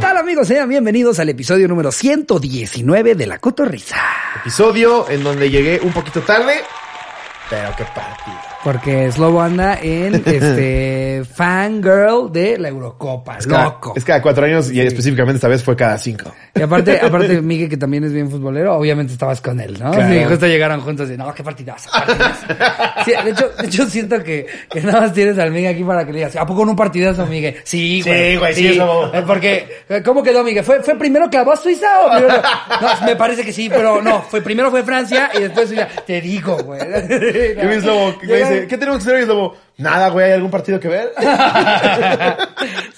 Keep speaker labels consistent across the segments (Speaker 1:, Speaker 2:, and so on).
Speaker 1: tal amigos? Sean bienvenidos al episodio número 119 de La Cotorrisa.
Speaker 2: Episodio en donde llegué un poquito tarde, pero qué partido.
Speaker 1: Porque Slobo anda en este fangirl de la Eurocopa.
Speaker 2: Es cada,
Speaker 1: Loco.
Speaker 2: es cada cuatro años y específicamente esta vez fue cada cinco.
Speaker 1: Y aparte, aparte, Miguel, que también es bien futbolero, obviamente estabas con él, ¿no?
Speaker 2: Claro.
Speaker 1: Sí, justo llegaron juntos y, no, qué partidazo, partidazo. Sí, de hecho, de hecho siento que, que nada más tienes al Miguel aquí para que le digas, ¿a poco no un partidazo, Miguel? Sí, güey.
Speaker 2: Sí, güey, sí, eso.
Speaker 1: Eh, Porque, eh, ¿cómo quedó, Miguel? ¿Fue, fue primero clavó a Suiza o primero? No, me parece que sí, pero no, fue primero fue Francia y después Suiza. Te digo, güey.
Speaker 2: Me dice, ¿qué tenemos que hacer, mi Slobo? Nada, güey, ¿hay algún partido que ver?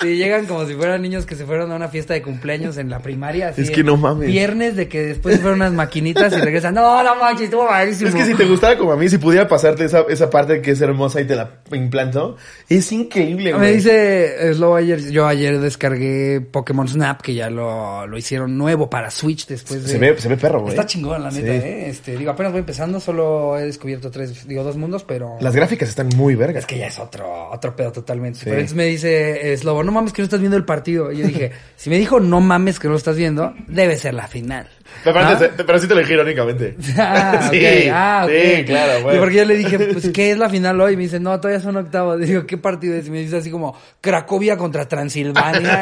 Speaker 1: Sí, llegan como si fueran niños que se fueron a una fiesta de cumpleaños en la primaria. así
Speaker 2: Es que no mames.
Speaker 1: Viernes de que después fueron unas maquinitas y regresan. No, no manches, estuvo malísimo.
Speaker 2: Es que si te gustara como a mí, si pudiera pasarte esa, esa parte que es hermosa y te la implanto, es increíble,
Speaker 1: Me
Speaker 2: güey.
Speaker 1: dice Slow ayer, yo ayer descargué Pokémon Snap, que ya lo, lo hicieron nuevo para Switch después de...
Speaker 2: Se ve, se ve perro, güey.
Speaker 1: Está chingón, la neta,
Speaker 2: Sí.
Speaker 1: eh. Este, digo, apenas voy empezando, solo he descubierto tres, digo, dos mundos, pero...
Speaker 2: Las gráficas están muy vergas.
Speaker 1: Es que ya es otro, otro pedo totalmente.
Speaker 2: Sí.
Speaker 1: Pero entonces me dice eh, Slobo, no mames que no estás viendo el partido. Y yo dije, si me dijo no mames que no lo estás viendo, debe ser la final.
Speaker 2: Pero, aparte,
Speaker 1: ¿Ah?
Speaker 2: te- pero sí te lo dije irónicamente.
Speaker 1: Ah,
Speaker 2: sí,
Speaker 1: ok, ah, ok.
Speaker 2: sí, claro, güey.
Speaker 1: Y porque yo le dije, pues, ¿qué es la final hoy? Y me dice, no, todavía son octavos. Digo, ¿qué partido es? Y me dice así como, Cracovia contra Transilvania.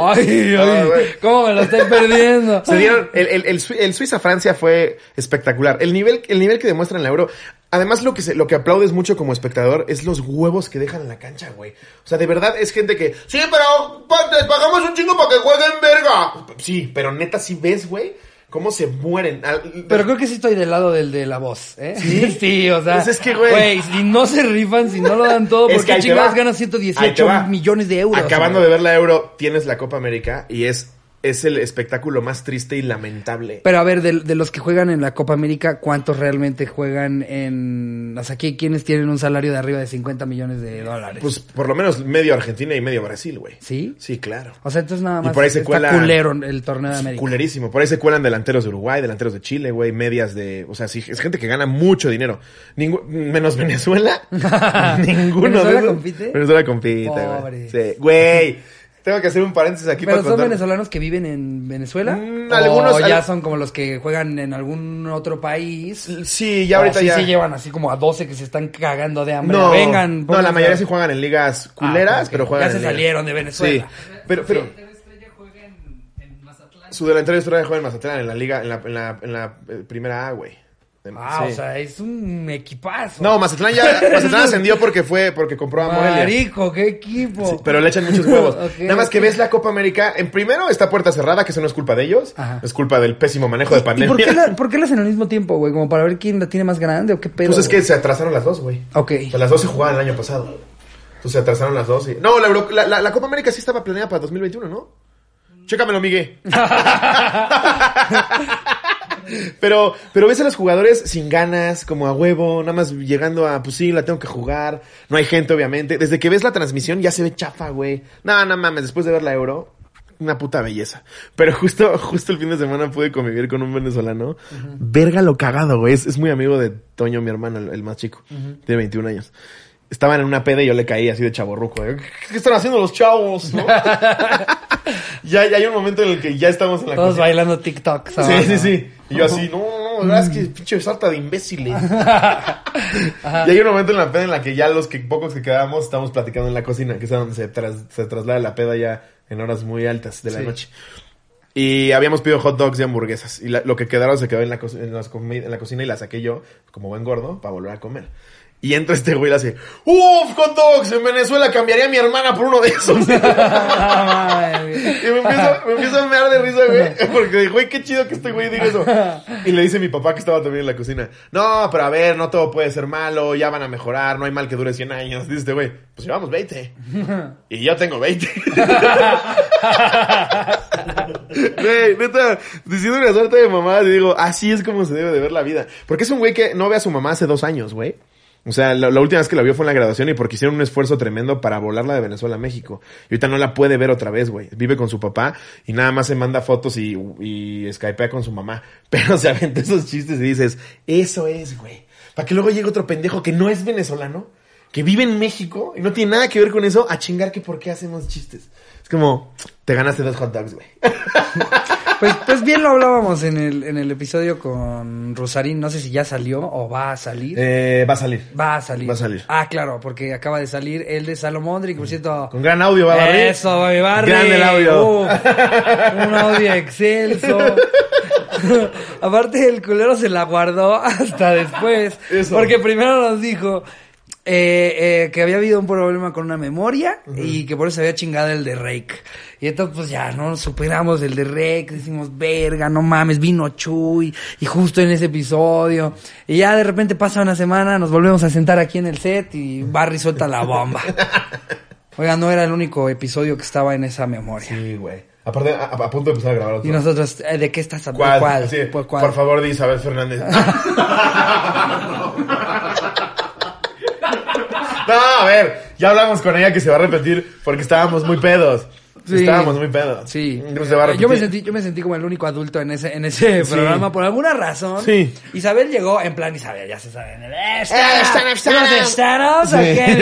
Speaker 1: ay, ay. ¿cómo me lo estoy perdiendo?
Speaker 2: Se dieron, el, el, el, el Suiza-Francia fue espectacular. El nivel, el nivel que demuestra en la Euro. Además, lo que, se, lo que aplaudes mucho como espectador es los huevos que dejan en la cancha, güey. O sea, de verdad es gente que, sí, pero pa- te pagamos un chingo para que jueguen verga. Sí, pero neta, si ves, güey, cómo se mueren.
Speaker 1: Pero creo que sí estoy del lado del de la voz, ¿eh?
Speaker 2: ¿Sí?
Speaker 1: Sí, o sea.
Speaker 2: Pues es que, güey.
Speaker 1: si no se rifan, si no lo dan todo, ¿por qué
Speaker 2: Ahí te
Speaker 1: 118
Speaker 2: va.
Speaker 1: millones de euros?
Speaker 2: Acabando
Speaker 1: güey?
Speaker 2: de ver la Euro, tienes la Copa América y es, es el espectáculo más triste y lamentable.
Speaker 1: Pero a ver, de, de los que juegan en la Copa América, ¿cuántos realmente juegan en... O sea, ¿qui- ¿quiénes tienen un salario de arriba de 50 millones de dólares?
Speaker 2: Pues por lo menos medio Argentina y medio Brasil, güey.
Speaker 1: ¿Sí?
Speaker 2: Sí, claro.
Speaker 1: O sea, entonces nada
Speaker 2: Y
Speaker 1: más
Speaker 2: por ahí se
Speaker 1: está
Speaker 2: cuela-
Speaker 1: culero el torneo de América.
Speaker 2: Culerísimo. Por ahí se cuelan delanteros de Uruguay, delanteros de Chile, güey, medias de... O sea, sí, es gente que gana mucho dinero. Ningú- menos Venezuela. Ninguno
Speaker 1: ¿Venezuela
Speaker 2: de esos.
Speaker 1: compite?
Speaker 2: Venezuela compite,
Speaker 1: Pobre.
Speaker 2: güey. Sí. Güey, tengo que hacer un paréntesis aquí
Speaker 1: ¿Pero
Speaker 2: para
Speaker 1: son
Speaker 2: contar.
Speaker 1: venezolanos que viven en Venezuela?
Speaker 2: Mm,
Speaker 1: ¿O
Speaker 2: algunos-
Speaker 1: ya
Speaker 2: al-
Speaker 1: son como los que juegan en algún otro país?
Speaker 2: Sí, ya ahorita
Speaker 1: ¿O sí
Speaker 2: ya...
Speaker 1: se llevan así como a 12 que se están cagando de hambre?
Speaker 2: No,
Speaker 1: Vengan.
Speaker 2: no, la mayoría sí juegan en ligas
Speaker 1: Ah,
Speaker 2: culeras,
Speaker 1: ok.
Speaker 2: pero juegan
Speaker 1: Ya se
Speaker 2: en ligas-
Speaker 1: salieron de Venezuela.
Speaker 2: Sí, pero, pero su delantero estrella juega en Mazatlán, en la liga, en la, en la, en la eh, primera A, güey.
Speaker 1: Ah,
Speaker 2: Sí.
Speaker 1: o sea, es un equipazo.
Speaker 2: No, Mazatlán ya, Mazatlán ascendió porque fue, porque compró a Morelia.
Speaker 1: Marico, qué equipo.
Speaker 2: Sí, pero le echan muchos huevos.
Speaker 1: Ok,
Speaker 2: Nada más que ves la Copa América, en primero está puerta cerrada, que eso no es culpa de ellos,
Speaker 1: Ajá.
Speaker 2: es culpa del pésimo manejo de
Speaker 1: ¿Y
Speaker 2: pandemia.
Speaker 1: por qué, la, por qué la hacen al mismo tiempo, güey? ¿Como para ver quién la tiene más grande o qué pedo?
Speaker 2: Pues es que se atrasaron las dos, güey.
Speaker 1: Ok.
Speaker 2: O sea, las dos se jugaban el año pasado. Entonces se atrasaron las dos y... No, la, Euro- la, la- la Copa América sí estaba planeada para 2021, ¿no? Chécamelo, Miguel. Pero, pero ves a los jugadores sin ganas, como a huevo, nada más llegando a, pues sí, la tengo que jugar. No hay gente, obviamente. Desde que ves la transmisión ya se ve chafa, güey. No, no mames, después de ver la Euro, una puta belleza. Pero justo, justo el fin de semana pude convivir con un venezolano. Verga lo cagado, güey. Es, es muy amigo de Toño, mi hermano, el, el más chico. Tiene 21 años. Estaban en una peda y yo le caí así de chaborruco. ¿eh? ¿Qué están haciendo los chavos? no? ya, ya hay un momento en el que ya estamos en la
Speaker 1: Todos
Speaker 2: cocina.
Speaker 1: bailando TikTok.
Speaker 2: Sí, sí, sí. Y yo así, no, no, no, verdad es que pinche sarta de imbéciles. y hay un momento en la peda en la que ya los que pocos que quedamos estamos platicando en la cocina, que es donde se, tras- se traslada la peda ya en horas muy altas de la
Speaker 1: Sí.
Speaker 2: noche. Y habíamos pedido hot dogs y hamburguesas. Y la- lo que quedaron se quedó en la, co- en, las en la cocina y la saqué yo, como buen gordo, para volver a comer. Y entra este güey y le hace, ¡Uf, hot dogs! En Venezuela cambiaría a mi hermana por uno de esos. Y me empiezo, me empiezo a mear de risa, güey. Porque dije, güey, qué chido que este güey diga eso. Y le dice mi papá que estaba también en la cocina. No, pero a ver, no todo puede ser malo, ya van a mejorar, no hay mal que dure 100 años. Dice este güey, pues llevamos 20. Y yo tengo 20. Güey, neta, diciendo una suerte de mamá, digo, así es como se debe de ver la vida. Porque es un güey que no ve a su mamá hace dos años, güey. O sea, la, última vez que la vio fue en la graduación y porque hicieron un esfuerzo tremendo para volarla de Venezuela a México. Y ahorita no la puede ver otra vez, güey. Vive con su papá y nada más se manda fotos y, y skypea con su mamá. Pero se aventa esos chistes y dices, eso es, güey. Para que luego llegue otro pendejo que no es venezolano que vive en México y no tiene nada que ver con eso, a chingar que por qué hacemos chistes. Es como, te ganaste dos hot dogs, güey.
Speaker 1: Pues, pues bien lo hablábamos en el, en el episodio con Rosarín, no sé si ya salió o va a salir.
Speaker 2: Eh, va a salir.
Speaker 1: Va a salir.
Speaker 2: Va a salir.
Speaker 1: Ah, claro, porque acaba de salir el de Salomondri, por cierto...
Speaker 2: Con gran audio va a barrer.
Speaker 1: Eso, Baby Barry.
Speaker 2: Grande el audio.
Speaker 1: Uf, un audio excelso. Aparte, el culero se la guardó hasta después.
Speaker 2: Eso.
Speaker 1: Porque primero nos dijo eh, eh, que había habido un problema con una memoria y que por eso había chingado el de Rake. Y entonces, pues ya, no superamos el de Rake. Decimos, verga, no mames, vino Chuy. Y justo en ese episodio. Y ya de repente pasa una semana, nos volvemos a sentar aquí en el set y Barry suelta la bomba. Oiga, no era el único episodio que estaba en esa memoria.
Speaker 2: Sí, güey. Aparte, a, a punto de empezar a grabar otro.
Speaker 1: Y nosotros, eh, ¿de qué estás hablando?
Speaker 2: ¿Cuál?
Speaker 1: ¿Cuál?
Speaker 2: Sí,
Speaker 1: ¿Por cuál?
Speaker 2: Por favor, di Isabel Fernández. no, a ver, ya hablamos con ella que se va a repetir porque estábamos muy pedos.
Speaker 1: Sí.
Speaker 2: Estábamos muy pedos.
Speaker 1: Sí.
Speaker 2: No se va a repetir.
Speaker 1: yo me sentí, yo me sentí como el único adulto en ese, en ese
Speaker 2: Sí.
Speaker 1: programa por alguna razón.
Speaker 2: Sí.
Speaker 1: Isabel llegó en plan Isabel, ya se sabe. en el, "Eh,
Speaker 2: stand up, stand
Speaker 1: ¿Unos
Speaker 2: up".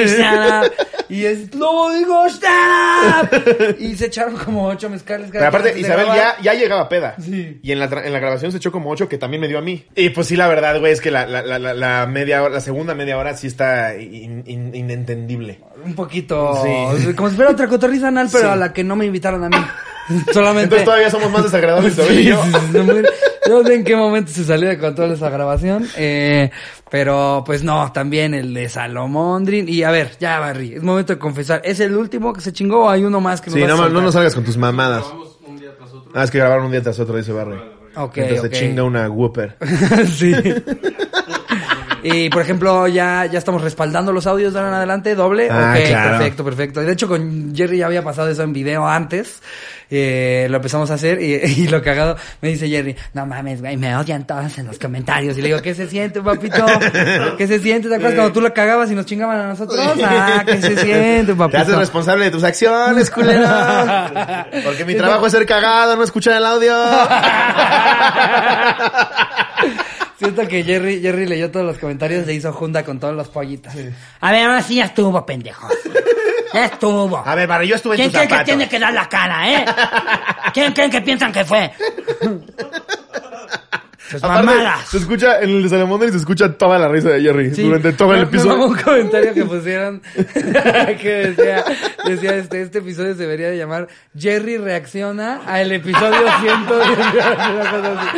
Speaker 1: Stand up. Y es, no digo stand up. Y se echaron como ocho mezcales.
Speaker 2: Pero aparte, Isabel ya, ya llegaba peda.
Speaker 1: Sí.
Speaker 2: Y en la, tra- en la grabación se echó como ocho, que también me dio a mí. Y pues sí, la verdad, güey, es que la, la, la, la- la media hora, la segunda media hora sí está in- in- inentendible.
Speaker 1: Un poquito.
Speaker 2: Sí.
Speaker 1: Como si fuera otra cotorriza anal, pero
Speaker 2: Sí.
Speaker 1: a la que no me invitaron a mí. Solamente.
Speaker 2: Entonces todavía somos más desagradables
Speaker 1: Sí,
Speaker 2: yo.
Speaker 1: no sé en qué momento se salió de control esa grabación. Eh, pero pues no, también el de Salomondrin. Y a ver, ya Barry, es momento de confesar. ¿Es el último que se chingó o hay uno más que nos
Speaker 2: Sí,
Speaker 1: vas
Speaker 2: no, no nos salgas con tus mamadas.
Speaker 3: Grabamos un día tras otro.
Speaker 2: Ah, es que grabaron un día tras otro, dice Barry.
Speaker 1: Ok,
Speaker 2: Entonces se chinga una Whooper.
Speaker 1: sí. Y por ejemplo, ya, ya estamos respaldando los audios de ahora en adelante, doble.
Speaker 2: Ah,
Speaker 1: ok,
Speaker 2: claro.
Speaker 1: perfecto, perfecto. De hecho, con Jerry ya había pasado eso en video antes. Eh, lo empezamos a hacer y, y lo cagado me dice Jerry, no mames, güey, me odian todos en los comentarios. Y le digo, ¿qué se siente, papito? ¿Qué se siente? ¿Te acuerdas cuando tú lo cagabas y nos chingaban a nosotros? Ah, ¿qué se siente,
Speaker 2: Te
Speaker 1: papito?
Speaker 2: haces responsable de tus acciones, culero. Porque mi trabajo es ser cagado, no escuchar el audio.
Speaker 1: Siento que Jerry, Jerry leyó todos los comentarios, se hizo junta con todos los pollitos. A ver, ahora sí ya estuvo, pendejo. Ya estuvo.
Speaker 2: A ver, Barry, yo estuve en
Speaker 4: ¿Quién
Speaker 2: tus
Speaker 4: cree que tiene que dar la cara, eh? ¿Quién creen que piensan que fue?
Speaker 2: Aparte,
Speaker 1: mamadas.
Speaker 2: se escucha, en el de Salomón se escucha toda la risa de Jerry
Speaker 1: Sí.
Speaker 2: durante todo el
Speaker 1: Me- me
Speaker 2: episodio.
Speaker 1: mamó un comentario que pusieron que decía, decía este, este episodio se debería de llamar Jerry reacciona al episodio 110. Una cosa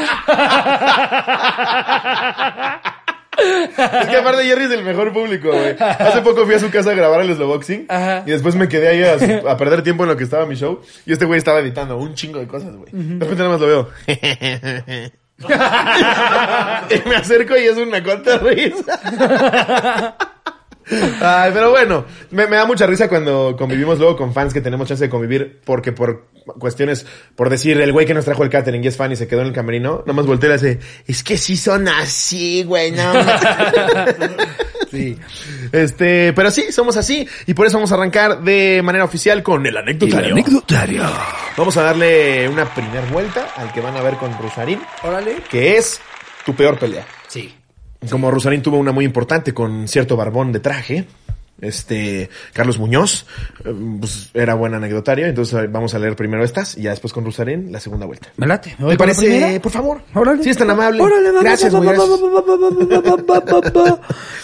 Speaker 2: Es que aparte Jerry es el mejor público, güey. Hace poco fui a su casa a grabar el Slowboxing.
Speaker 1: Ajá.
Speaker 2: Y después me quedé ahí a, su- a perder tiempo en lo que estaba mi show. Y este güey estaba editando un chingo de cosas, güey. De repente nada más lo veo. y me acerco y es una corta risa. Ay, pero bueno, me, me da mucha risa cuando convivimos luego con fans que tenemos chance de convivir porque por cuestiones, por decir, el güey que nos trajo el catering y es fan y se quedó en el camerino, nomás voltea y hace, es que sí son así, güey, no mames".
Speaker 1: Sí.
Speaker 2: Este, pero sí, somos así. Y por eso vamos a arrancar de manera oficial con el anecdotario. Vamos a darle una primera vuelta al que van a ver con Rosarín,
Speaker 1: Órale.
Speaker 2: que es tu peor pelea.
Speaker 1: Sí.
Speaker 2: Como Rosarín tuvo una muy importante con cierto barbón de traje, este, Carlos Muñoz, eh, pues era buen anecdotario, entonces vamos a leer primero estas y ya después con Rosarín la segunda vuelta.
Speaker 1: Me late.
Speaker 2: ¿Te parece? Por favor.
Speaker 1: Órale.
Speaker 2: Sí, es tan amable.
Speaker 1: Órale,
Speaker 2: Gracias.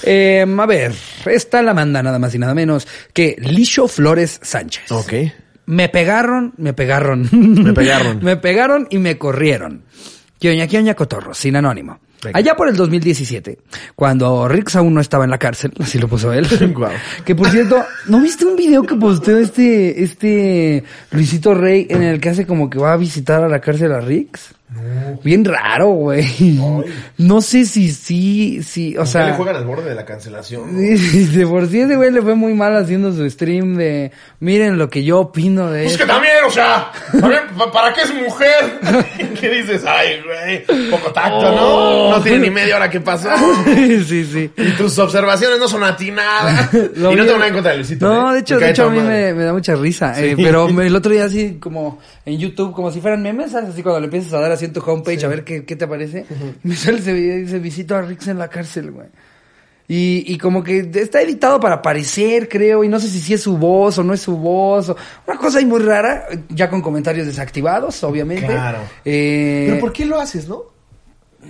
Speaker 1: Eh, a ver, esta la manda nada más y nada menos que Lisho Flores Sánchez.
Speaker 2: Ok.
Speaker 1: Me pegaron, me pegaron.
Speaker 2: Me pegaron.
Speaker 1: me pegaron y me corrieron. Kioña, Kioña Cotorro, sin anónimo.
Speaker 2: Venga.
Speaker 1: Allá por el 2017, cuando Rix aún no estaba en la cárcel, así lo puso él. Que por cierto, ¿no viste un video que posteó este, este Luisito Rey en el que hace como que va a visitar a la cárcel a Rix? Bien raro, güey. No sé si sí, sí, o sea.
Speaker 2: le juegan al borde de la cancelación. ¿no?
Speaker 1: De por sí ese güey le fue muy mal haciendo su stream de miren lo que yo opino de
Speaker 2: Pues
Speaker 1: esto.
Speaker 2: que también, o sea, ¿para qué es mujer? ¿Qué dices? Ay, güey, poco tacto, ¿no? No tiene ni media hora que pasó.
Speaker 1: sí, sí.
Speaker 2: Y tus observaciones no son atinadas. y no
Speaker 1: vi-
Speaker 2: tengo nada en contra de Luisito.
Speaker 1: No,
Speaker 2: ¿eh?
Speaker 1: de hecho, de hecho a mí me, me da mucha risa. eh, pero el otro día así como en YouTube, como si fueran memes, ¿sabes? Así cuando le empiezas a dar así en tu homepage a ver qué, qué te parece. Me sale ese video y dice, visito a Rix en la cárcel, güey. Y, y como que está editado para parecer, creo, y no sé si, es su voz o no es su voz. o- una cosa ahí muy rara, ya con comentarios desactivados, obviamente.
Speaker 2: Claro.
Speaker 1: Eh,
Speaker 2: Pero ¿por qué lo haces, no?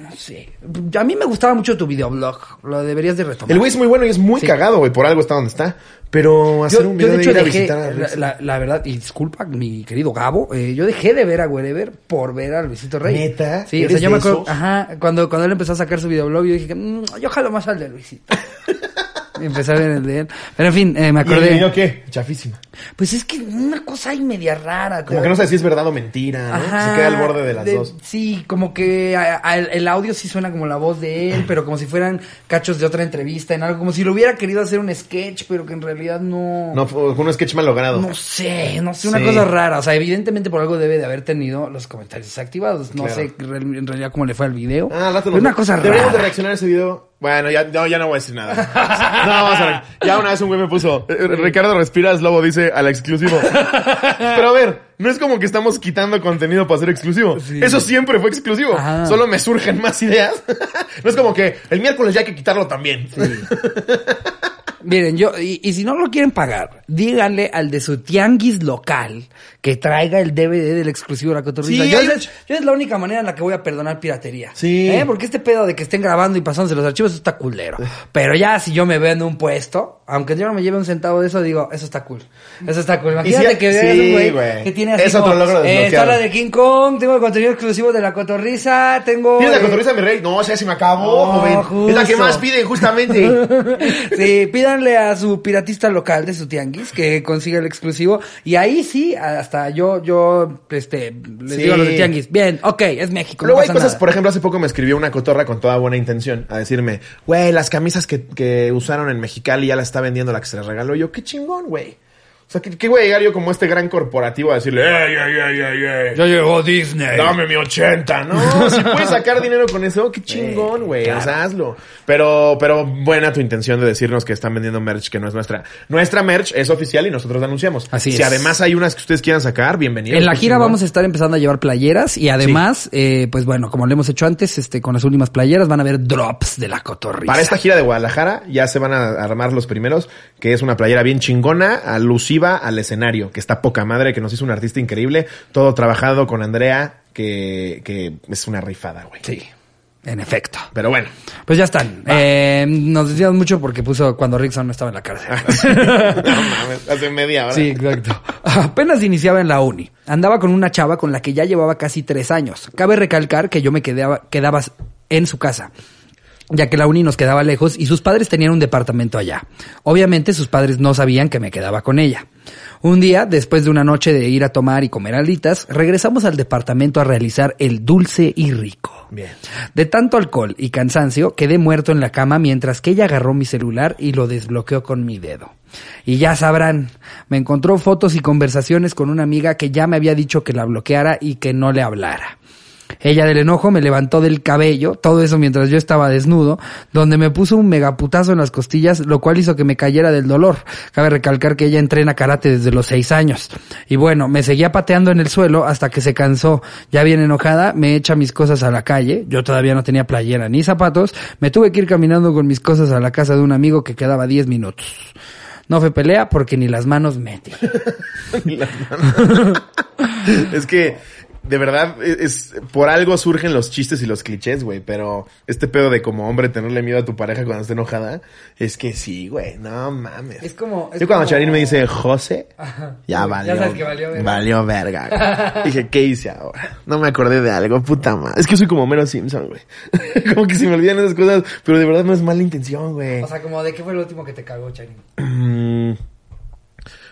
Speaker 1: No sé. A mí me gustaba mucho tu videoblog. Lo deberías de retomar.
Speaker 2: El güey es muy bueno y es muy
Speaker 1: Sí.
Speaker 2: cagado, güey. Por algo está donde está. Pero hacer
Speaker 1: yo,
Speaker 2: un video
Speaker 1: de
Speaker 2: de,
Speaker 1: hecho
Speaker 2: ir a
Speaker 1: dejé,
Speaker 2: visitar a
Speaker 1: la, la- la verdad, y disculpa, mi querido Gabo, eh, yo dejé de ver a Wherever por ver a Luisito Rey.
Speaker 2: ¿Neta?
Speaker 1: Sí, o sea,
Speaker 2: ¿Eres
Speaker 1: yo me acuerdo, ajá, cuando, cuando él empezó a sacar su videoblog, yo dije, "Mm, yo jalo más al de Luisito. empecé a ver el de él. Pero en fin, eh, me
Speaker 2: ¿Y el
Speaker 1: acordé.
Speaker 2: video qué? Chafísima.
Speaker 1: Pues es que una cosa ahí media rara.
Speaker 2: Como que no sé si es verdad o mentira, ¿no?
Speaker 1: Ajá,
Speaker 2: Se queda al borde de las
Speaker 1: de-
Speaker 2: dos.
Speaker 1: Sí, como que a- a- el, audio sí suena como la voz de él, pero como si fueran cachos de otra entrevista en algo, como si lo hubiera querido hacer un sketch, pero que en realidad no.
Speaker 2: No, fue un sketch mal logrado.
Speaker 1: No sé, no sé, una
Speaker 2: Sí.
Speaker 1: cosa rara. O sea, evidentemente por algo debe de haber tenido los comentarios desactivados. No
Speaker 2: Claro.
Speaker 1: sé en realidad cómo le fue al video.
Speaker 2: Ah,
Speaker 1: Pero una cosa
Speaker 2: Deberíamos de
Speaker 1: rara.
Speaker 2: reaccionar a ese video. Bueno, ya no, ya no voy a decir nada. No, vamos a ver. Ya una vez un güey me puso, eh, Ricardo Respiras Lobo dice al exclusivo. Pero a ver, no es como que estamos quitando contenido para ser exclusivo. Eso siempre fue exclusivo.
Speaker 1: Ajá.
Speaker 2: Solo me surgen más ideas. No es como que el miércoles ya hay que quitarlo también.
Speaker 1: Miren, yo, y, y si no lo quieren pagar, díganle al de su tianguis local que traiga el DVD del exclusivo de la cotorrisa.
Speaker 2: Sí,
Speaker 1: yo,
Speaker 2: hay-
Speaker 1: es, yo es la única manera en la que voy a perdonar piratería.
Speaker 2: Sí.
Speaker 1: ¿Eh? Porque este pedo de que estén grabando y pasándose los archivos, eso está culero. Pero ya si yo me veo en un puesto, aunque yo no me lleve un centavo de eso, digo, eso está cool. Eso está cool. Imagínate
Speaker 2: si-
Speaker 1: que veas
Speaker 2: sí,
Speaker 1: un güey que tiene así
Speaker 2: Es otro
Speaker 1: como,
Speaker 2: logro
Speaker 1: eh,
Speaker 2: desbloqueado.
Speaker 1: sala de King Kong, tengo el contenido exclusivo de la cotorrisa, tengo...
Speaker 2: ¿Tienes la cotorriza, mi rey? No, o sea, se me acabó,
Speaker 1: No,
Speaker 2: joven. Es la que más piden, justamente.
Speaker 1: sí, pídanle a su piratista local de su tianguis que consiga el exclusivo. Y ahí sí, hasta yo, yo, este, les
Speaker 2: Sí.
Speaker 1: digo a los de tianguis, bien, ok, es México.
Speaker 2: Luego
Speaker 1: no
Speaker 2: hay
Speaker 1: pasa
Speaker 2: cosas,
Speaker 1: nada.
Speaker 2: por ejemplo, hace poco me escribió una cotorra con toda buena intención a decirme, güey, las camisas que, que usaron en Mexicali ya las está vendiendo la que se les regaló. Yo, qué chingón, güey. O sea, ¿qué, qué voy a llegar yo como este gran corporativo a decirle, ey, ey, ey, ey, ey,
Speaker 1: Ya llegó Disney.
Speaker 2: dame mi 80, ¿no? Si puedes sacar dinero con eso, qué chingón, güey. O sea, hazlo. Pero, pero buena tu intención de decirnos que están vendiendo merch que no es nuestra. Nuestra merch es oficial y nosotros la anunciamos.
Speaker 1: Así
Speaker 2: si
Speaker 1: es.
Speaker 2: además hay unas que ustedes quieran sacar, bienvenidos.
Speaker 1: En la gira
Speaker 2: chingón.
Speaker 1: vamos a estar empezando a llevar playeras y además, eh, pues bueno, como lo hemos hecho antes, este, con las últimas playeras van a haber drops de la cotorrisa.
Speaker 2: Para esta gira de Guadalajara ya se van a armar los primeros, que es una playera bien chingona, al escenario, que está poca madre, que nos hizo un artista increíble, todo trabajado con Andrea, que, que es una rifada, güey.
Speaker 1: Sí, en efecto.
Speaker 2: Pero bueno,
Speaker 1: Pues ya están. Eh, nos decíamos mucho porque puso cuando Rickson no estaba en la cárcel.
Speaker 2: no mames, hace media hora.
Speaker 1: Sí, exacto. Apenas iniciaba en la uni. Andaba con una chava con la que ya llevaba casi tres años. Cabe recalcar que yo me quedaba, quedaba en su casa ya que la uni nos quedaba lejos y sus padres tenían un departamento allá. Obviamente sus padres no sabían que me quedaba con ella. Un día, después de una noche de ir a tomar y comer alitas, regresamos al departamento a realizar el dulce y rico.
Speaker 2: Bien.
Speaker 1: De tanto alcohol y cansancio, quedé muerto en la cama mientras que ella agarró mi celular y lo desbloqueó con mi dedo. Y ya sabrán, me encontró fotos y conversaciones con una amiga que ya me había dicho que la bloqueara y que no le hablara. Ella del enojo me levantó del cabello, todo eso mientras yo estaba desnudo, donde me puso un megaputazo en las costillas, lo cual hizo que me cayera del dolor. Cabe recalcar que ella entrena karate desde los seis años. Y bueno, me seguía pateando en el suelo hasta que se cansó. Ya bien enojada, me echa mis cosas a la calle. Yo todavía no tenía playera ni zapatos. Me tuve que ir caminando con mis cosas a la casa de un amigo que quedaba diez minutos. No fue pelea porque ni las manos metí.
Speaker 2: es que, de verdad, es, por algo surgen los chistes y los clichés, güey. Pero este pedo de como hombre tenerle miedo a tu pareja cuando esté enojada, es que sí, güey. No mames.
Speaker 1: Es como- es
Speaker 2: Yo cuando
Speaker 1: como-
Speaker 2: Charín me dice José,
Speaker 1: Ajá.
Speaker 2: ya
Speaker 1: Ya
Speaker 2: valió.
Speaker 1: sabes que valió verga.
Speaker 2: Valió verga. güey. Dije, ¿qué hice ahora? No me acordé de algo, puta madre. Es que soy como Mero Simpson, güey. como que se me olvidan esas cosas, pero de verdad no es mala intención, güey.
Speaker 1: O sea, como de qué fue lo último que te cagó, Charín.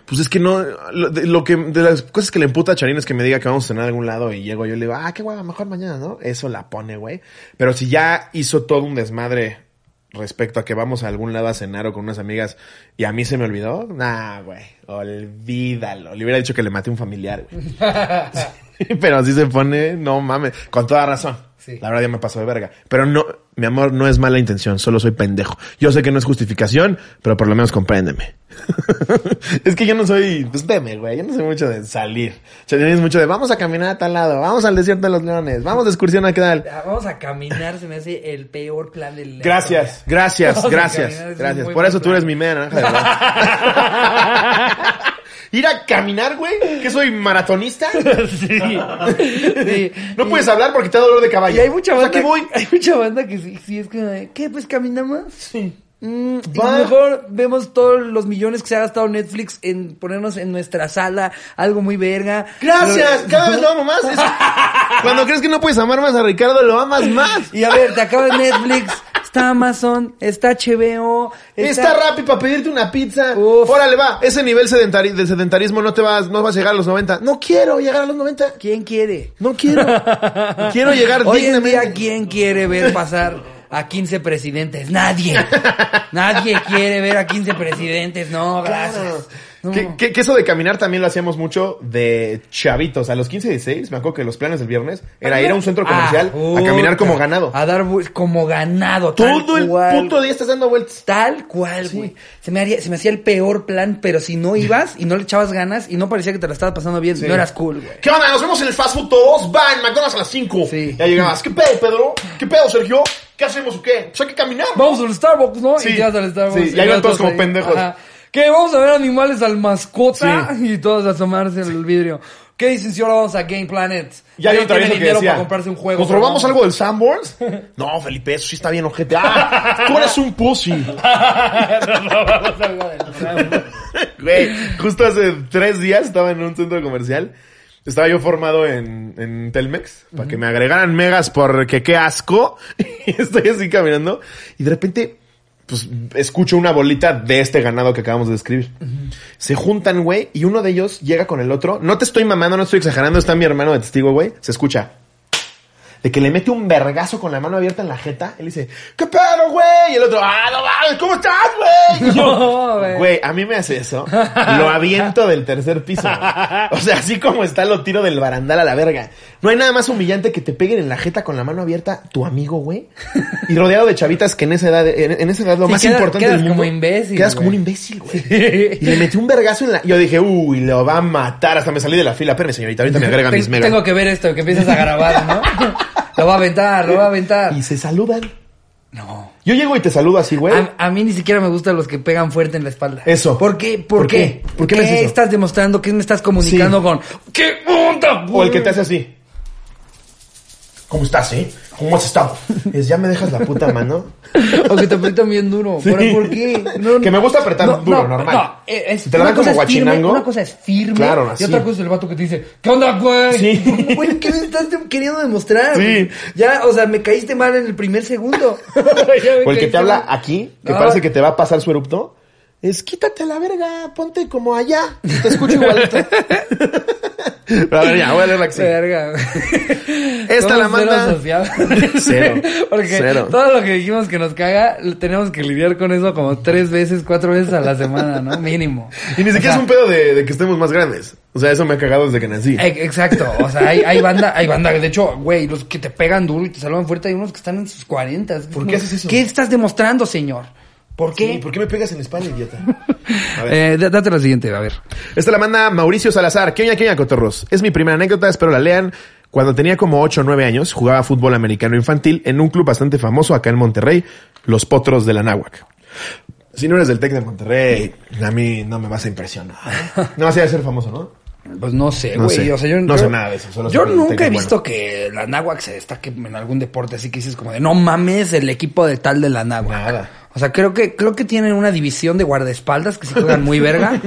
Speaker 2: Pues es que no, lo, de, lo que, de las cosas que le emputa a Charín es que me diga que vamos a cenar a algún lado y llego yo y le digo, ah, qué guay, mejor mañana, ¿no? Eso la pone, güey. Pero si ya hizo todo un desmadre respecto a que vamos a algún lado a cenar o con unas amigas y a mí se me olvidó, nah, güey, olvídalo. Le hubiera dicho que le maté a un familiar, güey. Pero así se pone, no mames, con toda razón.
Speaker 1: Sí.
Speaker 2: La verdad ya me pasó de verga. Pero no, mi amor, no es mala intención, solo soy pendejo. Yo sé que no es justificación, pero por lo menos compréndeme. es que yo no soy, pues veme, güey, yo no soy mucho de salir. O sea, es mucho de vamos a caminar a tal lado, vamos al desierto de los leones, vamos de excursión a qué tal.
Speaker 1: Ah, Vamos a caminar, se me hace el peor plan del
Speaker 2: Gracias, gracias,
Speaker 1: Vamos
Speaker 2: gracias,
Speaker 1: caminar,
Speaker 2: gracias. Por eso tú eres mi verdad. Ir a caminar, güey. ¿Que soy maratonista?
Speaker 1: sí. sí.
Speaker 2: No puedes hablar porque te da dolor de caballo.
Speaker 1: Y hay mucha
Speaker 2: O sea,
Speaker 1: banda,
Speaker 2: ¿qué voy?
Speaker 1: hay mucha banda que sí, sí es de, ¿qué? Pues caminamos.
Speaker 2: Sí.
Speaker 1: Mm, y
Speaker 2: Va.
Speaker 1: mejor vemos todos los millones que se ha gastado Netflix en ponernos en nuestra sala algo muy verga.
Speaker 2: Gracias,
Speaker 1: Pero-
Speaker 2: cada vez lo amo más. Es- Cuando crees que no puedes amar más a Ricardo, lo amas más.
Speaker 1: Y a ver, te acaba Netflix, está Amazon, está HBO,
Speaker 2: Está Rappi para pedirte una pizza.
Speaker 1: Uf.
Speaker 2: Órale, va. Ese nivel sedentari- de sedentarismo no te vas, no vas a llegar a los 90. No quiero llegar a los 90.
Speaker 1: ¿Quién quiere?
Speaker 2: No quiero. quiero llegar
Speaker 1: Hoy en
Speaker 2: dignamente.
Speaker 1: día, ¿quién quiere ver pasar a 15 presidentes? Nadie. Nadie quiere ver a 15 presidentes. No, gracias. No.
Speaker 2: Que, que- que eso de caminar también lo hacíamos mucho de chavitos. A los 15 y 16, me acuerdo que los planes del viernes era ir a un centro comercial
Speaker 1: Ah,
Speaker 2: a caminar como ganado.
Speaker 1: A dar como ganado.
Speaker 2: Todo el
Speaker 1: cual.
Speaker 2: puto día estás dando vueltas.
Speaker 1: Tal cual, güey. Se, me haría- se me hacía el peor plan, pero si no ibas y no le echabas ganas y no parecía que te la estabas pasando bien, no eras cool, güey.
Speaker 2: ¿Qué onda? Nos vemos en el fast food todos. Va, en McDonald's a las 5.
Speaker 1: Sí.
Speaker 2: Ya llegabas. ¿Qué pedo, Pedro? ¿Qué pedo, Sergio? ¿Qué hacemos o qué? Pues hay que caminar.
Speaker 1: Vamos al Starbucks, ¿no?
Speaker 2: Sí.
Speaker 1: Y vas al Starbucks.
Speaker 2: Sí, y ahí van todos como
Speaker 1: ahí.
Speaker 2: pendejos.
Speaker 1: Ajá. ¿Qué? Vamos a ver animales al mascota
Speaker 2: Sí.
Speaker 1: y todos a asomarse el vidrio. ¿Qué dicen si ahora vamos a Game Planet?
Speaker 2: Ya hay otra vez que decía.
Speaker 1: para comprarse un juego.
Speaker 2: ¿Nos robamos
Speaker 1: vamos.
Speaker 2: algo del Sanborns? No, Felipe, eso sí está bien ojete. Ah, tú eres un pussy.
Speaker 1: Nos robamos algo del.
Speaker 2: Güey, justo hace tres días estaba en un centro comercial. Estaba yo formado en, en Telmex para que me agregaran megas porque qué asco. Y estoy así caminando y de repente, pues escucho una bolita de este ganado que acabamos de describir. Se juntan, güey, y uno de ellos llega con el otro. No te estoy mamando, no estoy exagerando, está mi hermano de testigo, güey. Se escucha. De que le mete un vergazo con la mano abierta en la jeta. Él dice, ¿qué pedo, güey? Y el otro, ah, no mames, ¿cómo estás, güey?
Speaker 1: No, güey.
Speaker 2: Güey, a mí me hace eso. Lo aviento del tercer piso. güey. O sea, así como está, lo tiro del barandal a la verga. No hay nada más humillante que te peguen en la jeta con la mano abierta tu amigo, güey. Y rodeado de chavitas que en esa edad, en, en esa edad lo
Speaker 1: Sí,
Speaker 2: más
Speaker 1: quedas-
Speaker 2: importante
Speaker 1: quedas
Speaker 2: del mundo.
Speaker 1: como imbécil,
Speaker 2: Quedas como un imbécil, güey. Y le metí un vergazo en la... Yo dije, uy, lo va a matar. Hasta me salí de la fila. Espérame, señorita, ahorita me agrega
Speaker 1: Ten-
Speaker 2: mis megas.
Speaker 1: Tengo que ver esto, que empiezas a grabar, ¿no? Lo va a aventar, lo va a aventar.
Speaker 2: Y se saludan.
Speaker 1: No.
Speaker 2: Yo llego y te saludo así, güey.
Speaker 1: A, a mí ni siquiera me gustan los que pegan fuerte en la espalda.
Speaker 2: Eso.
Speaker 1: ¿Por qué? ¿Por,
Speaker 2: ¿Por
Speaker 1: qué?
Speaker 2: qué? ¿Por qué eso?
Speaker 1: estás demostrando? ¿Qué me estás comunicando
Speaker 2: Sí.
Speaker 1: con? ¿Qué onda,
Speaker 2: O el que te hace así. ¿Cómo estás, eh? ¿Cómo has estado? Es, ya me dejas la puta mano.
Speaker 1: O que te aprietan bien duro.
Speaker 2: Sí.
Speaker 1: ¿Pero por qué? No,
Speaker 2: Que me gusta apretar duro, normal.
Speaker 1: No, eh, es,
Speaker 2: te la dan como
Speaker 1: firme,
Speaker 2: guachinango.
Speaker 1: Una cosa es firme.
Speaker 2: Claro,
Speaker 1: Y
Speaker 2: así.
Speaker 1: otra cosa es el vato que te dice, ¿qué onda, güey?
Speaker 2: Sí.
Speaker 1: Güey, ¿qué me estás queriendo demostrar?
Speaker 2: Sí.
Speaker 1: Ya, o sea, me caíste mal en el primer segundo.
Speaker 2: O el que te habla aquí, que
Speaker 1: No.
Speaker 2: parece que te va a pasar su erupto. Es quítate la verga, ponte como allá. Te escucho igualito. Pero a ver, ya, voy a leer la que sigue.
Speaker 1: Verga.
Speaker 2: Esta la manda-
Speaker 1: Cero. Porque
Speaker 2: Cero.
Speaker 1: todo lo que dijimos que nos caga, tenemos que lidiar con eso como tres veces, cuatro veces a la semana, ¿no? Mínimo.
Speaker 2: Y ni
Speaker 1: O
Speaker 2: siquiera
Speaker 1: sea,
Speaker 2: es un pedo de, de que estemos más grandes. O sea, eso me ha cagado desde que nací.
Speaker 1: Exacto, o sea, hay, hay banda, hay banda, de hecho, güey, los que te pegan duro y te saludan fuerte, hay unos que están en sus cuarentas.
Speaker 2: ¿Por qué haces eso?
Speaker 1: ¿Qué estás demostrando, señor? ¿Por qué?
Speaker 2: Sí, ¿Por qué me pegas en la espalda, idiota? A ver.
Speaker 1: Eh, date la siguiente, a ver.
Speaker 2: Esta la manda Mauricio Salazar. ¿Qué oña, qué oña, cotorros? Es mi primera anécdota, espero la lean. Cuando tenía como 8 o 9 años, jugaba fútbol americano infantil en un club bastante famoso acá en Monterrey, Los Potros de la Náhuac. Si no eres del Tec de Monterrey, a mí no me vas a impresionar. No vas a ser famoso, ¿no?
Speaker 1: Pues no sé,
Speaker 2: No
Speaker 1: güey.
Speaker 2: sé.
Speaker 1: O sea, yo
Speaker 2: No
Speaker 1: yo-
Speaker 2: sé nada de eso, solo
Speaker 1: Yo nunca he visto que la Náhuac se destaque en algún deporte, así que dices como de no mames el equipo de tal de la Náhuac.
Speaker 2: Nada.
Speaker 1: O sea, creo que, creo que tienen una división de guardaespaldas que se juegan muy verga,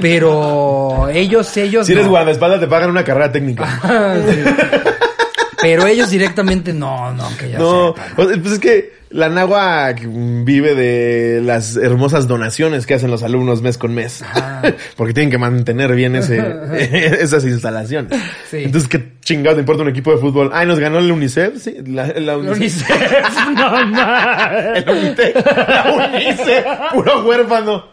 Speaker 1: pero ellos, ellos.
Speaker 2: Si eres
Speaker 1: no.
Speaker 2: guardaespaldas, te pagan una carrera técnica.
Speaker 1: Sí. Pero ellos directamente no, no, que ya
Speaker 2: No,
Speaker 1: sepan.
Speaker 2: pues es que la Náhuac vive de las hermosas donaciones que hacen los alumnos mes con mes. Porque tienen que mantener bien ese, esas instalaciones.
Speaker 1: Sí.
Speaker 2: Entonces, ¿qué chingados le importa un equipo de fútbol? Ay, ¿nos ganó el UNICEF? Sí, la, la UNICEF.
Speaker 1: UNICEF, no.
Speaker 2: El UNITEC. La UNICEF. Puro huérfano.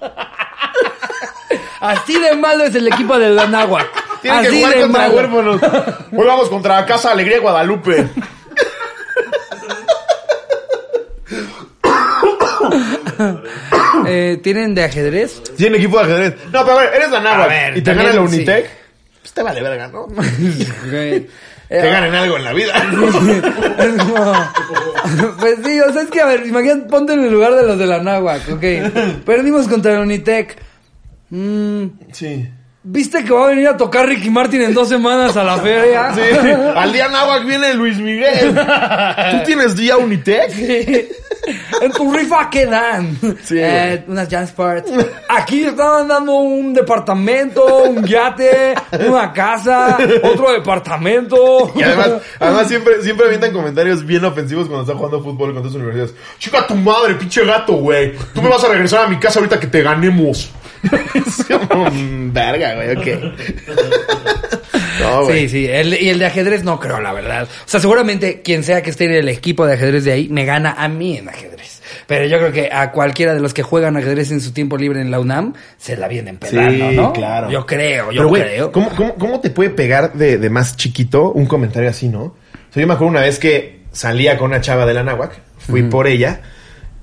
Speaker 1: Así de malo es el equipo de la Náhuac.
Speaker 2: Tienen
Speaker 1: Así
Speaker 2: que
Speaker 1: jugar
Speaker 2: contra huérfanos. Hoy vamos contra Casa Alegría Guadalupe.
Speaker 1: Eh, ¿Tienen de ajedrez?
Speaker 2: Tienen equipo de ajedrez. No, pero a ver, eres la
Speaker 1: A ver,
Speaker 2: Y te gana la Unitec. Pues te vale verga, ¿no?
Speaker 1: Güey. Eh, Que
Speaker 2: ganen algo en la vida.
Speaker 1: Pues sí, o sea, es que a ver, imagínate, ponte en el lugar de los de la Nahuac, ok. Perdimos contra el Unitec. Mm.
Speaker 2: Sí.
Speaker 1: ¿Viste que va a venir a tocar Ricky Martin en dos semanas a la feria?
Speaker 2: Sí. Al día náhuatl viene Luis Miguel. ¿Tú tienes día Unitec?
Speaker 1: Sí. En tu rifa, ¿qué dan?
Speaker 2: Sí,
Speaker 1: Eh, unas Jazz Parts. Aquí estaban dando un departamento, un yate, una casa, otro departamento.
Speaker 2: Y además, además siempre, siempre avientan comentarios bien ofensivos cuando están jugando fútbol con tus universidades. Chica tu madre, pinche gato, güey. Tú me vas a regresar a mi casa ahorita que te ganemos. Es como, mm, verga, güey, ok. No, güey.
Speaker 1: Sí, sí, el- y el de ajedrez no creo, la verdad. O sea, seguramente quien sea que esté en el equipo de ajedrez de ahí, me gana a mí en ajedrez. Pero yo creo que a cualquiera de los que juegan ajedrez en su tiempo libre en la UNAM, se la vienen pelando,
Speaker 2: Sí,
Speaker 1: ¿no?
Speaker 2: claro.
Speaker 1: Yo creo, yo
Speaker 2: Pero, güey,
Speaker 1: creo.
Speaker 2: ¿cómo, cómo, cómo te puede pegar de, de más chiquito un comentario así, no? O sea, yo me acuerdo una vez que salía con una chava de la náhuac, fui por ella,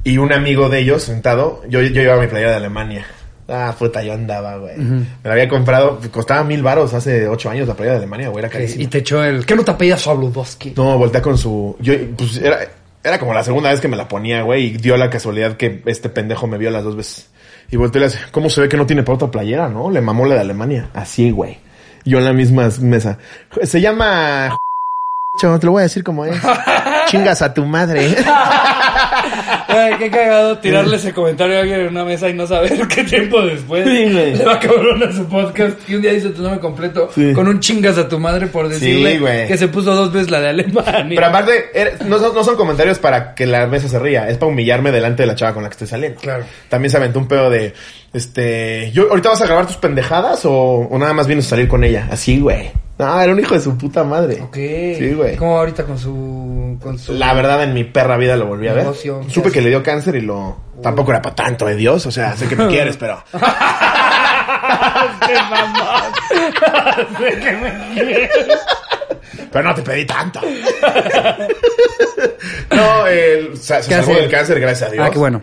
Speaker 2: y un amigo de ellos sentado, yo, yo llevaba mi playera de Alemania. Ah, puta, yo andaba, güey. Me la había comprado, costaba mil baros hace ocho años la playera de Alemania, güey, era carísima.
Speaker 1: Y te echó el... ¿Qué no te apellidas Sobludowski?
Speaker 2: No, voltea con su. Yo, pues era, era como la segunda vez que me la ponía, güey, y dio la casualidad que este pendejo me vio las dos veces. Y volteé y le hace, ¿cómo se ve que no tiene para otra playera, no? Le mamó la de Alemania. Así, güey. Yo en la misma mesa. Se llama. Te lo voy a decir como es. Chingas a tu madre.
Speaker 1: Ay, qué cagado tirarle ese comentario a alguien en una mesa y no saber qué tiempo después
Speaker 2: güey.
Speaker 1: le va cabrón a su podcast y un día dice tu nombre completo
Speaker 2: Sí.
Speaker 1: con un chingas a tu madre por decirle que se puso dos veces la de Alemania.
Speaker 2: Pero aparte, era- no, son- no son comentarios para que la mesa se ría, es para humillarme delante de la chava con la que estoy saliendo.
Speaker 1: Claro.
Speaker 2: También se aventó un pedo de, este, yo, ¿ahorita vas a grabar tus pendejadas o, o nada más vienes a salir con ella? Así, güey. No, era un hijo de su puta madre.
Speaker 1: Ok.
Speaker 2: Sí, güey.
Speaker 1: ¿Cómo ahorita con su... Con su...
Speaker 2: La verdad, en mi perra vida lo volví a ver.
Speaker 1: ¿qué
Speaker 2: Supe que le dio cáncer y lo... Tampoco era para tanto, de Dios. O sea, sé que me quieres, pero... Pero no te pedí tanto. no, él se
Speaker 1: ¿Qué
Speaker 2: salvó del cáncer, gracias a Dios.
Speaker 1: Ah, qué bueno.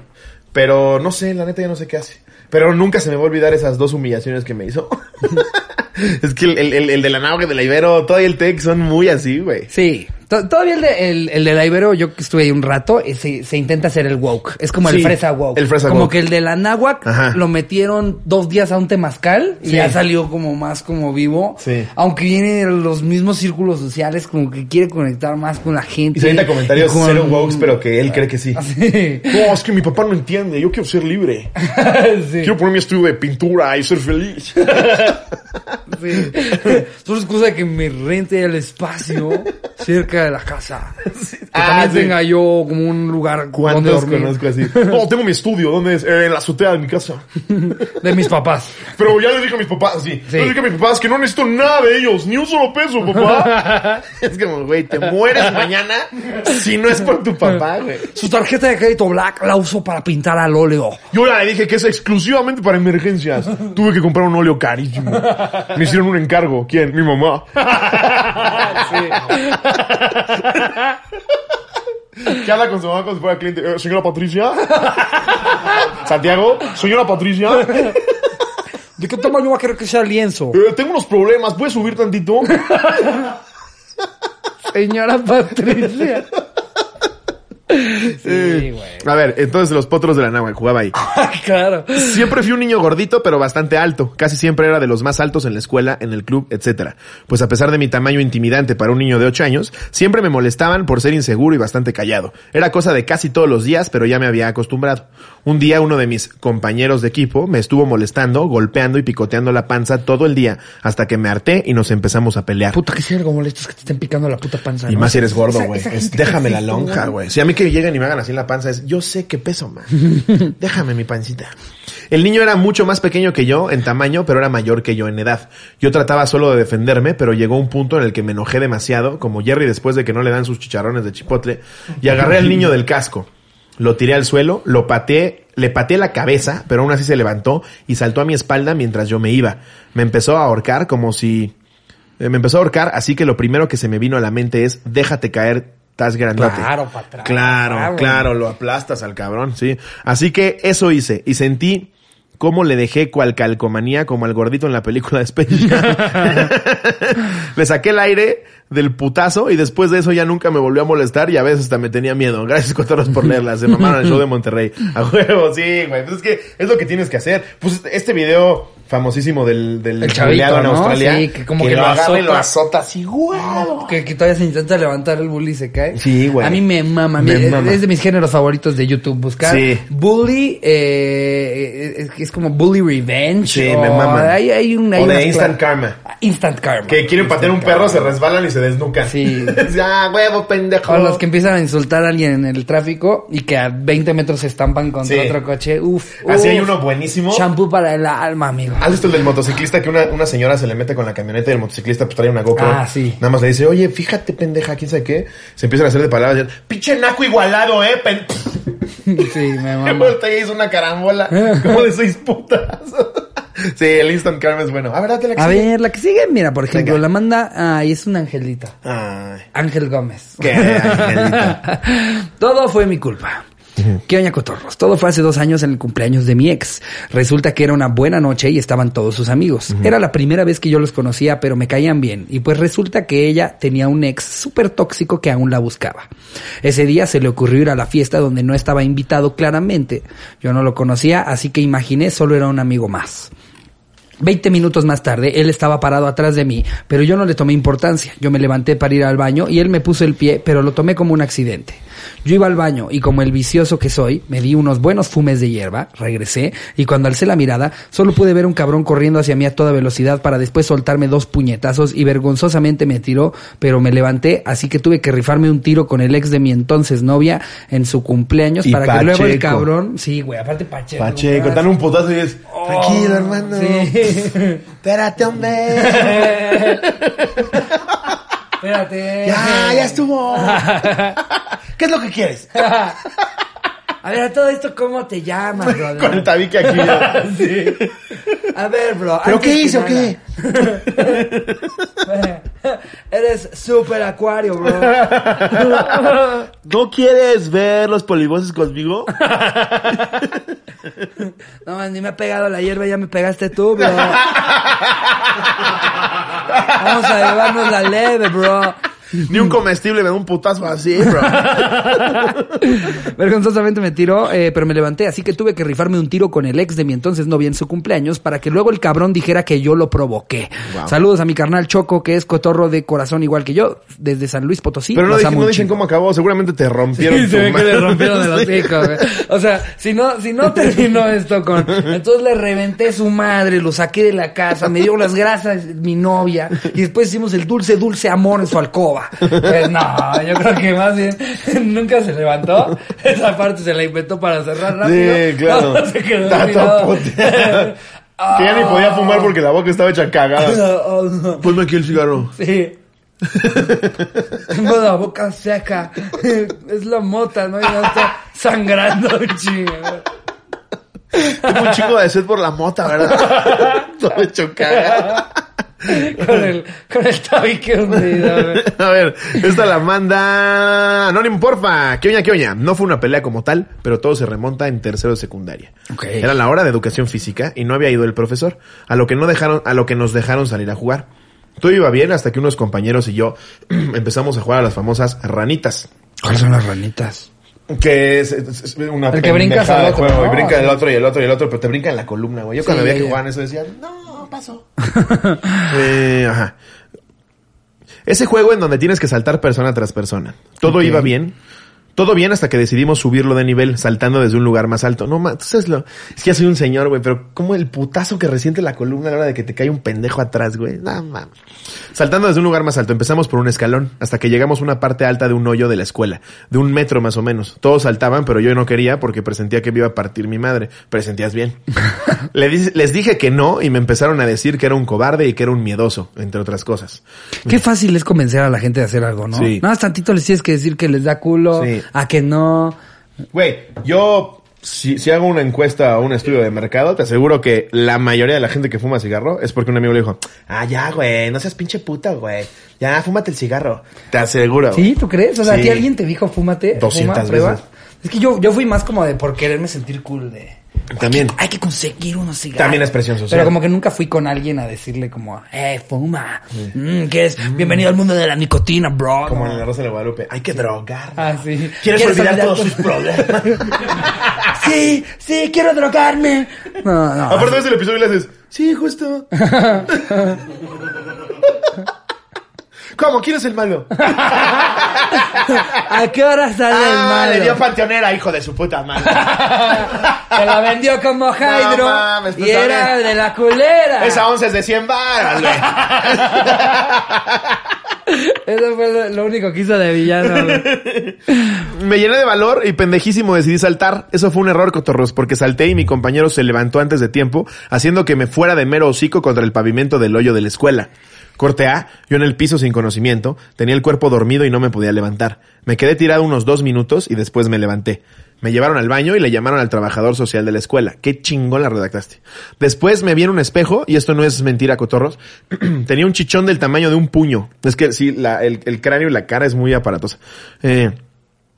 Speaker 2: Pero no sé, la neta ya no sé qué hace. Pero nunca se me va a olvidar esas dos humillaciones que me hizo. es que el, el, el, de la náuga, de la Ibero, todo y el Tech son muy así, güey.
Speaker 1: Sí. To- Todavía el de, el, el de la Ibero, yo que estuve ahí un rato, eh, se, se intenta hacer el woke. Es como el fresa woke.
Speaker 2: el fresa
Speaker 1: Como
Speaker 2: woke.
Speaker 1: que el de la náhuac
Speaker 2: Ajá.
Speaker 1: lo metieron dos días a un temazcal y
Speaker 2: Sí.
Speaker 1: ya salió como más como vivo.
Speaker 2: Sí.
Speaker 1: Aunque viene de los mismos círculos sociales, como que quiere conectar más con la gente.
Speaker 2: Y se avienta comentarios
Speaker 1: con-
Speaker 2: cero wokes, pero que él cree que sí.
Speaker 1: Sí.
Speaker 2: No, es que mi papá no entiende. Yo quiero ser libre.
Speaker 1: sí.
Speaker 2: Quiero poner mi estudio de pintura y ser feliz.
Speaker 1: Sí. Solo excusa de que me rente el espacio cerca de la casa. Que
Speaker 2: Ah,
Speaker 1: también
Speaker 2: sí.
Speaker 1: tenga yo como un lugar donde
Speaker 2: ¿Cuántos
Speaker 1: dormir.
Speaker 2: conozco así? No, tengo mi estudio. ¿Dónde es? Eh, en la azotea de mi casa.
Speaker 1: De mis papás.
Speaker 2: Pero ya le dije a mis papás, sí.
Speaker 1: Sí.
Speaker 2: Le dije a mis papás que no necesito nada de ellos. Ni un solo peso, papá. es como, güey, te mueres mañana si no es por tu papá, güey.
Speaker 1: Su tarjeta de crédito black la uso para pintar al óleo.
Speaker 2: Yo ya le dije que es exclusivamente para emergencias. Tuve que comprar un óleo carísimo. Me hicieron un encargo. ¿Quién? Mi mamá. ¿Qué habla con su mamá cuando se fuera cliente? Eh, señora Patricia. Santiago, señora Patricia.
Speaker 1: ¿De qué tamaño va a querer que sea el lienzo?
Speaker 2: Eh, tengo unos problemas. ¿Puedes subir tantito?
Speaker 1: Señora Patricia. Sí, güey.
Speaker 2: A ver, entonces los potros de la náhuatl jugaba ahí.
Speaker 1: claro.
Speaker 2: Siempre fui un niño gordito, pero bastante alto. Casi siempre era de los más altos en la escuela, en el club, etcétera. Pues a pesar de mi tamaño intimidante para un niño de 8 años, siempre me molestaban por ser inseguro y bastante callado. Era cosa de casi todos los días, pero ya me había acostumbrado. Un día uno de mis compañeros de equipo me estuvo molestando, golpeando y picoteando la panza todo el día, hasta que me harté y nos empezamos a pelear.
Speaker 1: Puta, que si algo molesto es que te estén picando la puta panza.
Speaker 2: Y
Speaker 1: ¿no?
Speaker 2: más si eres gordo, güey. Déjame la lonja,
Speaker 1: güey.
Speaker 2: güey. Si a mí que lleguen y me hagan así en la panza es, yo sé qué peso, man. Déjame mi pancita. El niño era mucho más pequeño que yo en tamaño, pero era mayor que yo en edad. Yo trataba solo de defenderme, pero llegó un punto en el que me enojé demasiado, como Jerry después de que no le dan sus chicharrones de chipotle, y agarré al niño del casco. Lo tiré al suelo, lo pateé, le pateé la cabeza, pero aún así se levantó y saltó a mi espalda mientras yo me iba. Me empezó a ahorcar como si... eh, Me empezó a ahorcar, así que lo primero que se me vino a la mente es, déjate caer Estás grandote.
Speaker 1: Claro, atrás.
Speaker 2: Claro,
Speaker 1: Ah,
Speaker 2: claro, lo aplastas al cabrón, sí. Así que eso hice y sentí cómo le dejé cual calcomanía como al gordito en la película de Space Jam. le saqué el aire del putazo y después de eso ya nunca me volvió a molestar y a veces hasta me tenía miedo. Gracias, Cotorros, por leerlas. Se mamaron el show de Monterrey. A huevo, sí, güey. Pues es que es lo que tienes que hacer. Pues este video famosísimo del, del
Speaker 1: El chavito,
Speaker 2: en
Speaker 1: ¿no?
Speaker 2: Australia.
Speaker 1: Sí, que como que
Speaker 2: lo
Speaker 1: lo
Speaker 2: agarra y lo
Speaker 1: azota.
Speaker 2: así, ¡guau!
Speaker 1: Que, que todavía se intenta levantar el bully y se cae.
Speaker 2: Sí, güey.
Speaker 1: A mí me mama.
Speaker 2: Me
Speaker 1: mi-
Speaker 2: mama.
Speaker 1: Es de mis géneros favoritos de YouTube. Buscar
Speaker 2: Sí.
Speaker 1: bully, eh, es, es como bully revenge.
Speaker 2: Sí,
Speaker 1: o
Speaker 2: me mama.
Speaker 1: Hay, hay un, hay
Speaker 2: O de Instant Karma.
Speaker 1: Instant Karma.
Speaker 2: Que quieren patear un perro, se resbalan y se desnucan.
Speaker 1: Sí.
Speaker 2: ya, huevo, pendejo.
Speaker 1: O los que empiezan a insultar a alguien en el tráfico y que a 20 metros se estampan contra
Speaker 2: Sí.
Speaker 1: otro coche. Uf.
Speaker 2: Así
Speaker 1: uf.
Speaker 2: hay uno buenísimo.
Speaker 1: Shampoo para el alma, amigo.
Speaker 2: ¿Has visto el del motociclista que una, una señora se le mete con la camioneta y el motociclista pues trae una GoPro?
Speaker 1: Ah, sí.
Speaker 2: Nada más le dice, oye, fíjate, pendeja, quién sabe qué. Se empiezan a hacer de palabras. y, Pinche naco igualado, eh. pen-".
Speaker 1: sí, me mama.
Speaker 2: hizo una carambola como de seis putas. Sí, el Instant Karma es bueno. A ver, date la que
Speaker 1: A
Speaker 2: sigue.
Speaker 1: ver, la que sigue, mira, por ejemplo,
Speaker 2: Venga.
Speaker 1: la manda, ay, es una angelita.
Speaker 2: Ay,
Speaker 1: Ángel Gómez.
Speaker 2: qué angelita.
Speaker 1: Todo fue mi culpa. ¿Qué oña cotorros? Todo fue hace dos años en el cumpleaños de mi ex. Resulta que era una buena noche y estaban todos sus amigos. Era la primera vez que yo los conocía, pero me caían bien. Y pues resulta que ella tenía un ex súper tóxico que aún la buscaba. Ese día se le ocurrió ir a la fiesta donde no estaba invitado claramente. Yo no lo conocía, así que imaginé solo era un amigo más. Veinte minutos más tarde, él estaba parado atrás de mí, pero yo no le tomé importancia. Yo me levanté para ir al baño y él me puso el pie, pero lo tomé como un accidente. Yo iba al baño y como el vicioso que soy, me di unos buenos fumes de hierba, regresé y cuando alcé la mirada, solo pude ver un cabrón corriendo hacia mí a toda velocidad para después soltarme dos puñetazos y vergonzosamente me tiró, pero me levanté, así que tuve que rifarme un tiro con el ex de mi entonces novia en su cumpleaños
Speaker 2: Y
Speaker 1: para que luego el cabrón, sí, güey, aparte Pacheco.
Speaker 2: Pacheco, dan un putazo y es, tranquilo, hermano.
Speaker 1: Sí.
Speaker 2: Espérate, hombre.
Speaker 1: Espérate.
Speaker 2: ya, ya estuvo. ¿Qué es lo que quieres?
Speaker 1: A ver, a todo esto, ¿cómo te llamas, brother?
Speaker 2: Con el tabique aquí.
Speaker 1: Sí. A ver, bro.
Speaker 2: ¿Pero qué hizo o qué?
Speaker 1: Eres super acuario, bro.
Speaker 2: ¿No quieres ver los polivoces conmigo?
Speaker 1: No, man, ni me ha pegado la hierba, ya me pegaste tú, bro. Vamos a llevarnos la leve, bro.
Speaker 2: Ni un comestible me da un putazo así, bro.
Speaker 1: Vergonzosamente me tiró, eh, pero me levanté, así que tuve que rifarme un tiro con el ex de mi entonces novia en su cumpleaños para que luego el cabrón dijera que yo lo provoqué.
Speaker 2: Wow.
Speaker 1: Saludos a mi carnal Choco, que es cotorro de corazón igual que yo, desde San Luis Potosí.
Speaker 2: Pero no,
Speaker 1: amo
Speaker 2: no dicen cómo acabó. Seguramente te rompieron
Speaker 1: Sí, se ve que le rompieron el hocico. O sea, si no, si no terminó esto con... Entonces le reventé su madre, lo saqué de la casa, me dio las grasas mi novia, y después hicimos el dulce, dulce amor en su alcoba. Pues no, yo creo que más bien nunca se levantó. Esa parte se la inventó para cerrar rápido.
Speaker 2: Sí, claro.
Speaker 1: No, se quedó.
Speaker 2: Que ya ni podía fumar porque la boca estaba hecha cagada.
Speaker 1: Oh, no.
Speaker 2: Ponme aquí el cigarro.
Speaker 1: Sí. Tengo la boca seca. Es la mota, ¿no? Y ya está sangrando un chingo.
Speaker 2: Tengo un chingo de sed por la mota, ¿verdad? Todo hecho cagada.
Speaker 1: Con el, con el tabique hundido, güey.
Speaker 2: A ver, esta la manda Anónimo, porfa. ¿Qué oña, qué oña? No fue una pelea como tal, pero todo se remonta en tercero de secundaria.
Speaker 1: Ok.
Speaker 2: Era la hora de educación física y no había ido el profesor, a lo que no dejaron, a lo que nos dejaron salir a jugar. Todo iba bien hasta que unos compañeros y yo empezamos a jugar a las famosas ranitas.
Speaker 1: ¿Cuáles son las ranitas?
Speaker 2: Que es, es- una
Speaker 1: El que brincas al otro,
Speaker 2: juego,
Speaker 1: ¿no?
Speaker 2: y brinca el otro y el otro y el otro, pero te brinca en la columna, güey. Yo cuando veía que jugaban eso decía, no, paso. Eh, ajá. Ese juego en donde tienes que saltar persona tras persona. Todo iba bien. Todo bien hasta que decidimos subirlo de nivel, saltando desde un lugar más alto. No, ma, tú sabes lo... Es que ya soy un señor, güey, pero como el putazo que resiente la columna a la hora de que te cae un pendejo atrás, güey. No, mames. Saltando desde un lugar más alto, empezamos por un escalón, hasta que llegamos a una parte alta de un hoyo de la escuela, de un metro más o menos. Todos saltaban, pero yo no quería porque presentía que me iba a partir mi madre. Presentías bien. Les dije que no y me empezaron a decir que era un cobarde y que era un miedoso, entre otras cosas.
Speaker 1: Qué fácil es convencer a la gente de hacer algo, ¿no?
Speaker 2: Sí.
Speaker 1: Nada más tantito les tienes que decir que les da culo,
Speaker 2: Sí.
Speaker 1: A que no.
Speaker 2: Güey, yo si, si hago una encuesta o un estudio de mercado, te aseguro que la mayoría de la gente que fuma cigarro es porque un amigo le dijo, ah, ya, güey, no seas pinche puta, güey. Ya, fúmate el cigarro. Te aseguro.
Speaker 1: ¿Sí? ¿Tú crees? O sea, ¿a
Speaker 2: Sí.
Speaker 1: ti alguien te dijo fúmate?
Speaker 2: 200
Speaker 1: fuma,
Speaker 2: veces.
Speaker 1: Es que yo, yo fui más como de por quererme sentir cool de...
Speaker 2: También.
Speaker 1: Hay que conseguir unos cigarros.
Speaker 2: También es presión social.
Speaker 1: Pero como que nunca fui con alguien a decirle como, eh, fuma. Mm, ¿Qué es? Bienvenido al mundo de la nicotina, bro.
Speaker 2: Como en la Rosa de Guadalupe. Hay que drogar.
Speaker 1: Ah, sí.
Speaker 2: ¿Quieres, olvidar, todos sus problemas?
Speaker 1: Sí, sí, quiero drogarme. No, no.
Speaker 2: Aparte ves el episodio y le haces, sí, justo. ¿Cómo? ¿Quién es el malo?
Speaker 1: ¿A qué hora sale el
Speaker 2: ah,
Speaker 1: malo?
Speaker 2: le dio panteonera, hijo de su puta madre.
Speaker 1: Se la vendió como Hydro.
Speaker 2: mames, pues,
Speaker 1: y era
Speaker 2: también.
Speaker 1: de la culera.
Speaker 2: Esa once es de 100 baros, güey.
Speaker 1: Eso fue lo, lo único que hizo de villano. güey.
Speaker 2: Me llené de valor y pendejísimo decidí saltar. Eso fue un error, cotorros, porque salté y mi compañero se levantó antes de tiempo, haciendo que me fuera de mero hocico contra el pavimento del hoyo de la escuela. Corte A, yo en el piso sin conocimiento, tenía el cuerpo dormido y no me podía levantar. Me quedé tirado unos dos minutos y después me levanté. Me llevaron al baño y le llamaron al trabajador social de la escuela. Qué chingón la redactaste. Después me vi en un espejo, y esto no es mentira, cotorros. tenía un chichón del tamaño de un puño. Es que sí, el cráneo y la cara es muy aparatosa. Eh,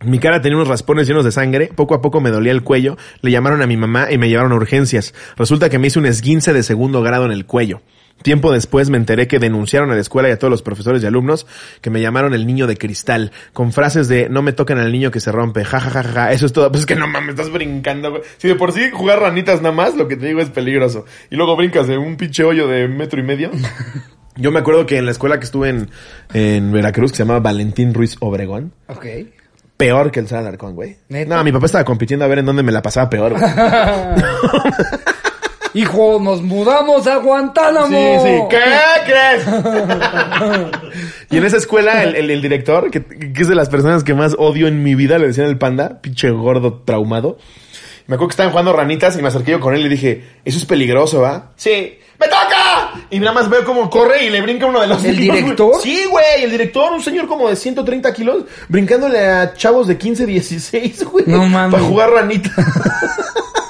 Speaker 2: mi cara tenía unos raspones llenos de sangre, poco a poco me dolía el cuello, le llamaron a mi mamá y me llevaron a urgencias. Resulta que me hice un esguince de segundo grado en el cuello. Tiempo después me enteré que denunciaron a la escuela y a todos los profesores y alumnos que me llamaron el niño de cristal, con frases de no me toquen al niño que se rompe, ja ja ja ja, eso es todo. Pues es que no mames, estás brincando, güey. Si de por sí jugar ranitas nada más, lo que te digo es peligroso. Y luego brincas de un pinche hoyo de metro y medio. Yo me acuerdo que en la escuela que estuve en, en Veracruz, que se llamaba Valentín Ruiz Obregón,
Speaker 1: ok.
Speaker 2: peor que el Sal Alarcón, güey. No, mi papá estaba compitiendo a ver en dónde me la pasaba peor, güey.
Speaker 1: Hijo, nos mudamos a Guantánamo.
Speaker 2: Sí, sí. ¿Qué crees? y en esa escuela, el, el- el director, que, que es de las personas que más odio en mi vida, le decían el panda, pinche gordo traumado. Me acuerdo que estaban jugando ranitas y me acerqué yo con él y le dije, eso es peligroso, ¿va? Sí. ¡Me toca! Y nada más veo cómo corre y le brinca uno de los
Speaker 1: ¿El
Speaker 2: güey.
Speaker 1: director?
Speaker 2: Sí, güey, el director, un señor como de 130 kilos, brincándole a chavos de 15, 16, güey.
Speaker 1: No mames.
Speaker 2: Para jugar ranita.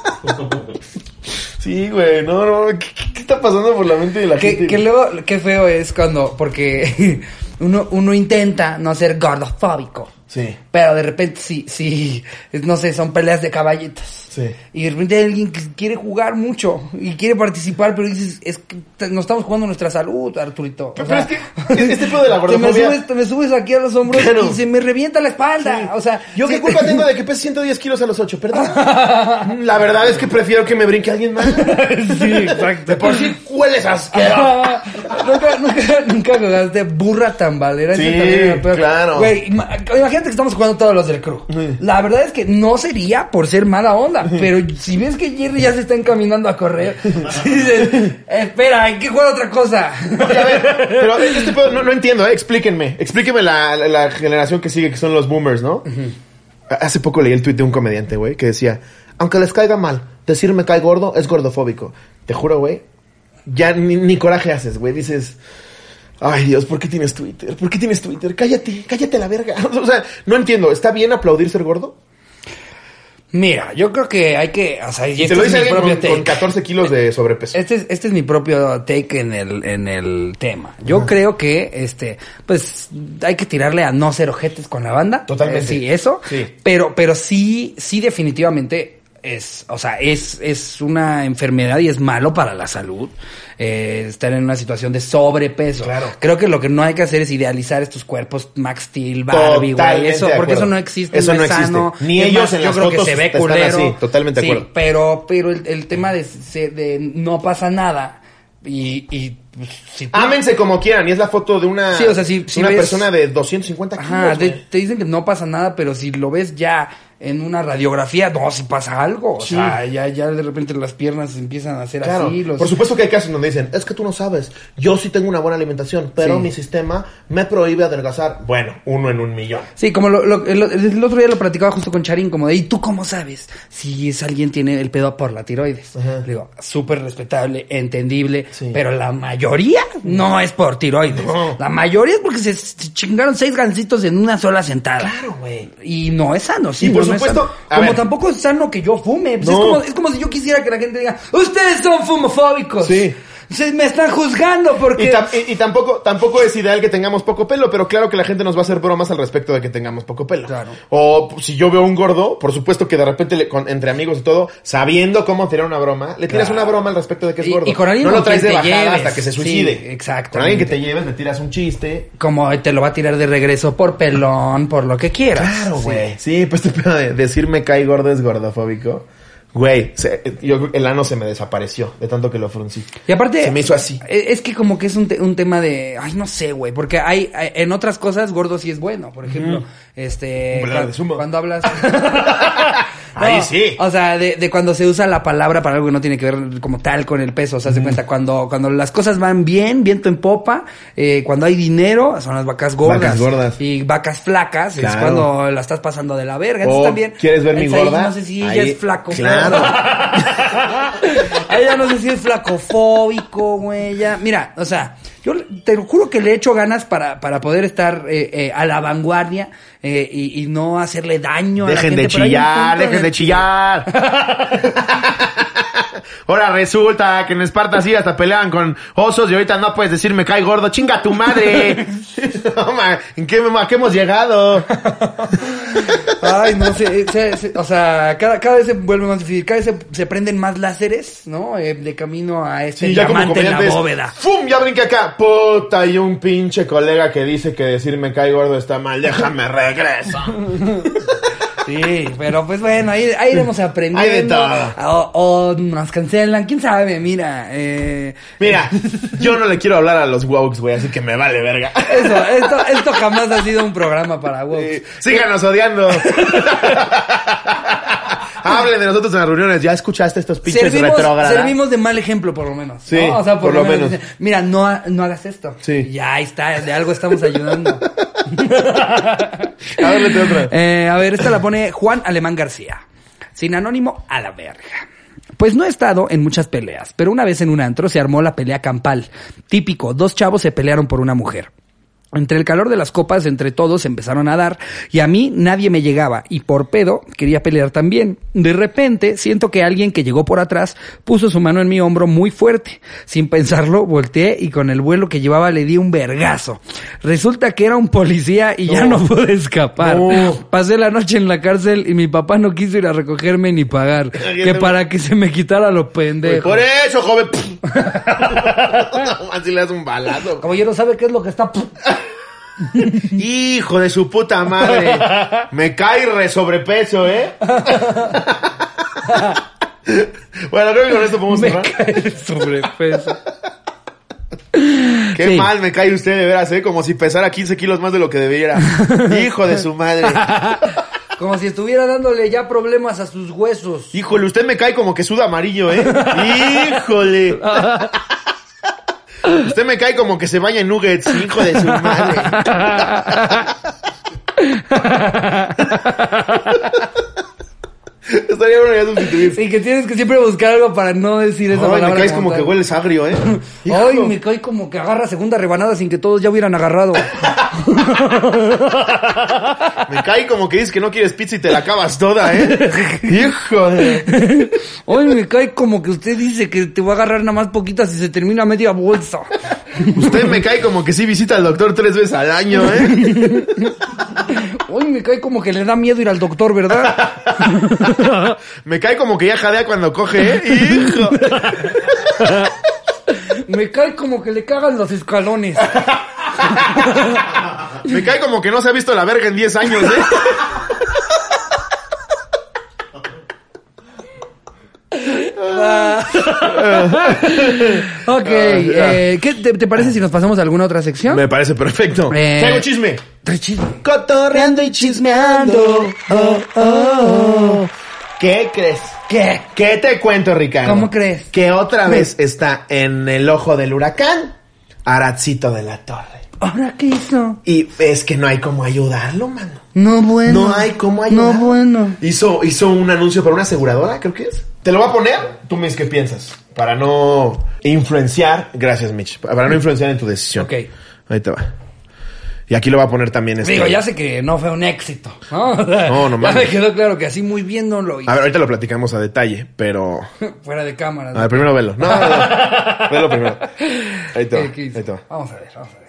Speaker 2: Sí, güey, no, no, ¿qué, qué- está pasando por la mente de la
Speaker 1: Que,
Speaker 2: gente?
Speaker 1: que luego, qué feo es cuando, porque uno, uno intenta no ser gordofóbico.
Speaker 2: Sí.
Speaker 1: Pero de repente sí, sí, no sé, son peleas de caballitos.
Speaker 2: Sí.
Speaker 1: Y de repente hay alguien que quiere jugar mucho y quiere participar, pero dices, es que nos estamos jugando nuestra salud, Arturito. O
Speaker 2: Pero
Speaker 1: sea,
Speaker 2: es que este pedo de la
Speaker 1: te me,
Speaker 2: gordofobia-
Speaker 1: subes, te me subes aquí a los hombros
Speaker 2: Claro.
Speaker 1: y se me revienta la espalda. O sea,
Speaker 2: ¿Yo
Speaker 1: sí,
Speaker 2: qué culpa tengo de que pese 110 kilos a los 8? Perdón. La verdad es que prefiero que me brinque alguien más.
Speaker 1: Sí, exacto.
Speaker 2: De por sí hueles asqueroso.
Speaker 1: nunca, nunca, nunca jugaste burra tambalera.
Speaker 2: Sí,
Speaker 1: peor.
Speaker 2: claro.
Speaker 1: Güey, ima- imagínate que estamos jugando todos los del crew.
Speaker 2: Sí.
Speaker 1: La verdad es que no sería por ser mala onda, pero si ves que Jerry ya se está encaminando a correr, dices, espera, hay que jugar otra cosa.
Speaker 2: Oye, a ver, pero este pedo no, no entiendo, ¿eh? Explíquenme. Explíquenme la, la- la generación que sigue, que son los boomers, ¿no? Hace poco leí el tuit de un comediante, güey, que decía, aunque les caiga mal, decir me cae gordo es gordofóbico. Te juro, güey, ya ni, ni coraje haces, güey. Dices, ay Dios, ¿por qué tienes Twitter? ¿Por qué tienes Twitter? Cállate, cállate la verga. O sea, no entiendo, ¿está bien aplaudir ser gordo?
Speaker 1: Mira, yo creo que hay que, o sea, y este
Speaker 2: te lo dice
Speaker 1: mi propio
Speaker 2: con, con
Speaker 1: take.
Speaker 2: 14 kilos de sobrepeso.
Speaker 1: Este es, este es mi propio take en el, en el tema. Yo creo que, este, pues, hay que tirarle a no ser ojetes con la banda.
Speaker 2: Totalmente.
Speaker 1: Eh, sí, eso.
Speaker 2: Sí.
Speaker 1: Pero, pero sí, sí definitivamente es, o sea, es, es una enfermedad y es malo para la salud. eh, estar en una situación de sobrepeso.
Speaker 2: Claro.
Speaker 1: Creo que lo que no hay que hacer es idealizar estos cuerpos Max Steel, Barbie, güey. Eso, porque eso no existe.
Speaker 2: Eso
Speaker 1: no, es
Speaker 2: existe.
Speaker 1: sano.
Speaker 2: Ni
Speaker 1: Es
Speaker 2: ellos
Speaker 1: más,
Speaker 2: en
Speaker 1: yo
Speaker 2: las
Speaker 1: creo que
Speaker 2: fotos
Speaker 1: se ve culero.
Speaker 2: así, totalmente de
Speaker 1: Sí,
Speaker 2: acuerdo.
Speaker 1: pero, pero el, el tema de, no pasa nada y, y pues, si tú-
Speaker 2: Ámense como quieran, y es la foto de una,
Speaker 1: Sí, o sea, si- si
Speaker 2: una
Speaker 1: ves-
Speaker 2: persona de 250 kilos.
Speaker 1: Ajá, te dicen que no pasa nada, pero si lo ves ya en una radiografía, no, si pasa algo. O
Speaker 2: Sí.
Speaker 1: sea, ya, ya de repente las piernas empiezan a hacer
Speaker 2: Claro.
Speaker 1: así. Los...
Speaker 2: Por supuesto que hay casos donde dicen, es que tú no sabes, yo sí tengo una buena alimentación, pero
Speaker 1: Sí.
Speaker 2: mi sistema me prohíbe adelgazar. Bueno, uno en un millón.
Speaker 1: Sí, como lo, lo- el, el otro día lo platicaba justo con Charín, como de, ¿y tú cómo sabes si es alguien tiene el pedo por la tiroides?
Speaker 2: Ajá.
Speaker 1: Le digo, súper respetable, entendible,
Speaker 2: Sí.
Speaker 1: pero la mayoría no es por tiroides.
Speaker 2: No.
Speaker 1: La mayoría es porque se, se chingaron seis gancitos en una sola sentada.
Speaker 2: Claro, güey.
Speaker 1: Y no es sano, sí.
Speaker 2: y por
Speaker 1: no, no no es
Speaker 2: supuesto,
Speaker 1: Como
Speaker 2: ver.
Speaker 1: tampoco es sano que yo fume. Pues
Speaker 2: No.
Speaker 1: es, como, es como si yo quisiera que la gente diga, ustedes son fumofóbicos.
Speaker 2: Sí.
Speaker 1: Se me están juzgando porque...
Speaker 2: Y, tam- y- y tampoco, tampoco es ideal que tengamos poco pelo, pero claro que la gente nos va a hacer bromas al respecto de que tengamos poco pelo.
Speaker 1: Claro.
Speaker 2: O pues, si yo veo un gordo, por supuesto que de repente le- con- entre amigos y todo, sabiendo cómo tirar una broma, le tiras
Speaker 1: Claro.
Speaker 2: una broma al respecto de que es gordo.
Speaker 1: y con alguien
Speaker 2: no lo traes de
Speaker 1: te
Speaker 2: bajada
Speaker 1: lleves.
Speaker 2: hasta que se
Speaker 1: Sí,
Speaker 2: suicide.
Speaker 1: exactamente.
Speaker 2: Con alguien que te lleves, le tiras un chiste.
Speaker 1: Como te lo va a tirar de regreso por pelón, por lo que quieras.
Speaker 2: Claro,
Speaker 1: Sí.
Speaker 2: güey. Sí, pues este pedo de decir me cae gordo es gordofóbico. Güey, se- yo el ano se me desapareció de tanto que lo fruncí.
Speaker 1: Y aparte...
Speaker 2: Se me hizo así.
Speaker 1: eh, Es que como que es un, te- un tema de... Ay, no sé, güey. Porque hay, hay- En otras cosas, gordo sí es bueno. Por ejemplo, este...
Speaker 2: De.
Speaker 1: Cuando hablas...
Speaker 2: Ahí sí.
Speaker 1: O sea, de, de cuando se usa la palabra para algo que no tiene que ver como tal con el peso. O sea, se cuenta cuando, cuando las cosas van bien, viento en popa, eh, cuando hay dinero, son las vacas gordas.
Speaker 2: Vacas gordas.
Speaker 1: Y vacas flacas, es
Speaker 2: Claro.
Speaker 1: cuando la estás pasando de la verga. Entonces también.
Speaker 2: ¿quieres ver mi
Speaker 1: entonces ahí
Speaker 2: gorda?
Speaker 1: No sé si ella
Speaker 2: Ahí-
Speaker 1: es flaco.
Speaker 2: Claro.
Speaker 1: ella no sé si es flacofóbico, güey. Ya. Mira, o sea, yo te juro que le echo ganas para, para poder estar eh, eh, a la vanguardia eh, y, y no hacerle daño a la
Speaker 2: Dejen
Speaker 1: gente.
Speaker 2: de
Speaker 1: pero hay un
Speaker 2: chillar,
Speaker 1: punto en
Speaker 2: dejen de chillar. Ahora resulta que en Esparta sí hasta peleaban con osos y ahorita no puedes decir me cae gordo, chinga tu madre. No, ma, ¿en qué, hemos llegado?
Speaker 1: Ay, no sé, se- se- o sea, cada, cada vez se vuelve más difícil, cada vez se, se prenden más láseres, ¿no? Eh, de camino a este
Speaker 2: Sí,
Speaker 1: diamante en la bóveda.
Speaker 2: ¡Fum! Ya brinqué acá. Puta, y un pinche colega que dice que decir me cae gordo está mal. Déjame regreso.
Speaker 1: Sí, pero pues bueno, ahí, ahí iremos aprendiendo.
Speaker 2: Hay de todo.
Speaker 1: O, o nos cancelan, quién sabe, mira. Eh,
Speaker 2: Mira, yo no le quiero hablar a los wokes, güey, así que me vale verga.
Speaker 1: eso, esto, esto jamás ha sido un programa para woke.
Speaker 2: Sí, síganos odiando. Hablen de nosotros en las reuniones. ¿Ya escuchaste estos pinches
Speaker 1: Servimos,
Speaker 2: retrógradas?
Speaker 1: servimos de mal ejemplo, por lo menos.
Speaker 2: Sí,
Speaker 1: ¿no? O sea,
Speaker 2: por lo menos.
Speaker 1: Mira, no, no hagas esto.
Speaker 2: Sí.
Speaker 1: Ya está, de algo estamos ayudando.
Speaker 2: A ver, otra.
Speaker 1: Eh, a ver, esta la pone Juan Alemán García. Sin anónimo a la verga. Pues no he estado en muchas peleas, pero una vez en un antro se armó la pelea campal. Típico, dos chavos se pelearon por una mujer. Entre el calor de las copas, entre todos empezaron a dar y a mí nadie me llegaba y por pedo quería pelear también. De repente siento que alguien que llegó por atrás puso su mano en mi hombro muy fuerte. Sin pensarlo, volteé y con el vuelo que llevaba le di un vergazo. Resulta que era un policía y ya
Speaker 2: No.
Speaker 1: pude escapar.
Speaker 2: No.
Speaker 1: Pasé la noche en la cárcel y mi papá no quiso ir a recogerme ni pagar. Que para que se me quitara lo pendejo.
Speaker 2: Por eso, joven. Así le das un balazo.
Speaker 1: Caballero, ¿sabe qué es lo que está?
Speaker 2: Hijo de su puta madre. Me cae re sobrepeso, ¿eh? bueno, creo que con esto podemos
Speaker 1: Me
Speaker 2: cerrar.
Speaker 1: cae sobrepeso.
Speaker 2: Qué
Speaker 1: Sí.
Speaker 2: mal me cae usted, de veras, ¿eh? Como si pesara 15 kilos más de lo que debiera. Hijo de su madre.
Speaker 1: Como si estuviera dándole ya problemas a sus huesos.
Speaker 2: Híjole, usted me cae como que suda amarillo, ¿eh? Híjole. Usted me cae como que se baña en nuggets, hijo de su madre. Estaría bueno ya sustituir.
Speaker 1: Y que tienes que siempre buscar algo para no decir esa
Speaker 2: Ay,
Speaker 1: palabra.
Speaker 2: me caes como
Speaker 1: tal.
Speaker 2: que hueles agrio, ¿eh?
Speaker 1: Ay, me cae como que agarra segunda rebanada sin que todos ya hubieran agarrado.
Speaker 2: Me cae como que dices que no quieres pizza y te la acabas toda, ¿eh? Hijo de...
Speaker 1: Ay, me cae como que usted dice que te va a agarrar nada más poquitas y se termina media bolsa.
Speaker 2: Usted me cae como que sí visita al doctor tres veces al año, ¿eh?
Speaker 1: Ay, me cae como que le da miedo ir al doctor, ¿verdad?
Speaker 2: Me cae como que ya jadea cuando coge, ¿eh? Hijo.
Speaker 1: Me cae como que le cagan los escalones.
Speaker 2: Me cae como que no se ha visto la verga en 10 años, ¿eh?
Speaker 1: Ok, eh, ¿qué te, te parece si nos pasamos a alguna otra sección?
Speaker 2: Me parece perfecto.
Speaker 1: Eh.
Speaker 2: Traigo chisme.
Speaker 1: Trae chisme.
Speaker 2: Cotorreando y chismeando. Oh, oh. ¿Qué crees?
Speaker 1: ¿Qué?
Speaker 2: ¿Qué te cuento, Ricardo?
Speaker 1: ¿Cómo crees?
Speaker 2: Que otra vez está en el ojo del huracán Aratzito de la Torre.
Speaker 1: ¿Ahora qué hizo?
Speaker 2: Y es que no hay cómo ayudarlo, mano.
Speaker 1: No bueno.
Speaker 2: No hay cómo ayudar.
Speaker 1: No bueno.
Speaker 2: Hizo, hizo un anuncio para una aseguradora, creo que es. Te lo voy a poner. Tú me dices qué piensas. Para no influenciar. Gracias, Mitch. Para no influenciar en tu decisión.
Speaker 1: Ok.
Speaker 2: Ahí te va. Y aquí lo va a poner también este.
Speaker 1: Digo, ya sé que no fue un éxito, ¿no? O sea,
Speaker 2: No, no
Speaker 1: Ya me quedó claro que así muy bien no lo hizo.
Speaker 2: A ver, ahorita lo platicamos a detalle, pero.
Speaker 1: Fuera de cámara.
Speaker 2: A ver, primero velo. No, no, no. Velo primero. Ahí te va. Ahí te va.
Speaker 1: Vamos a ver, vamos a ver.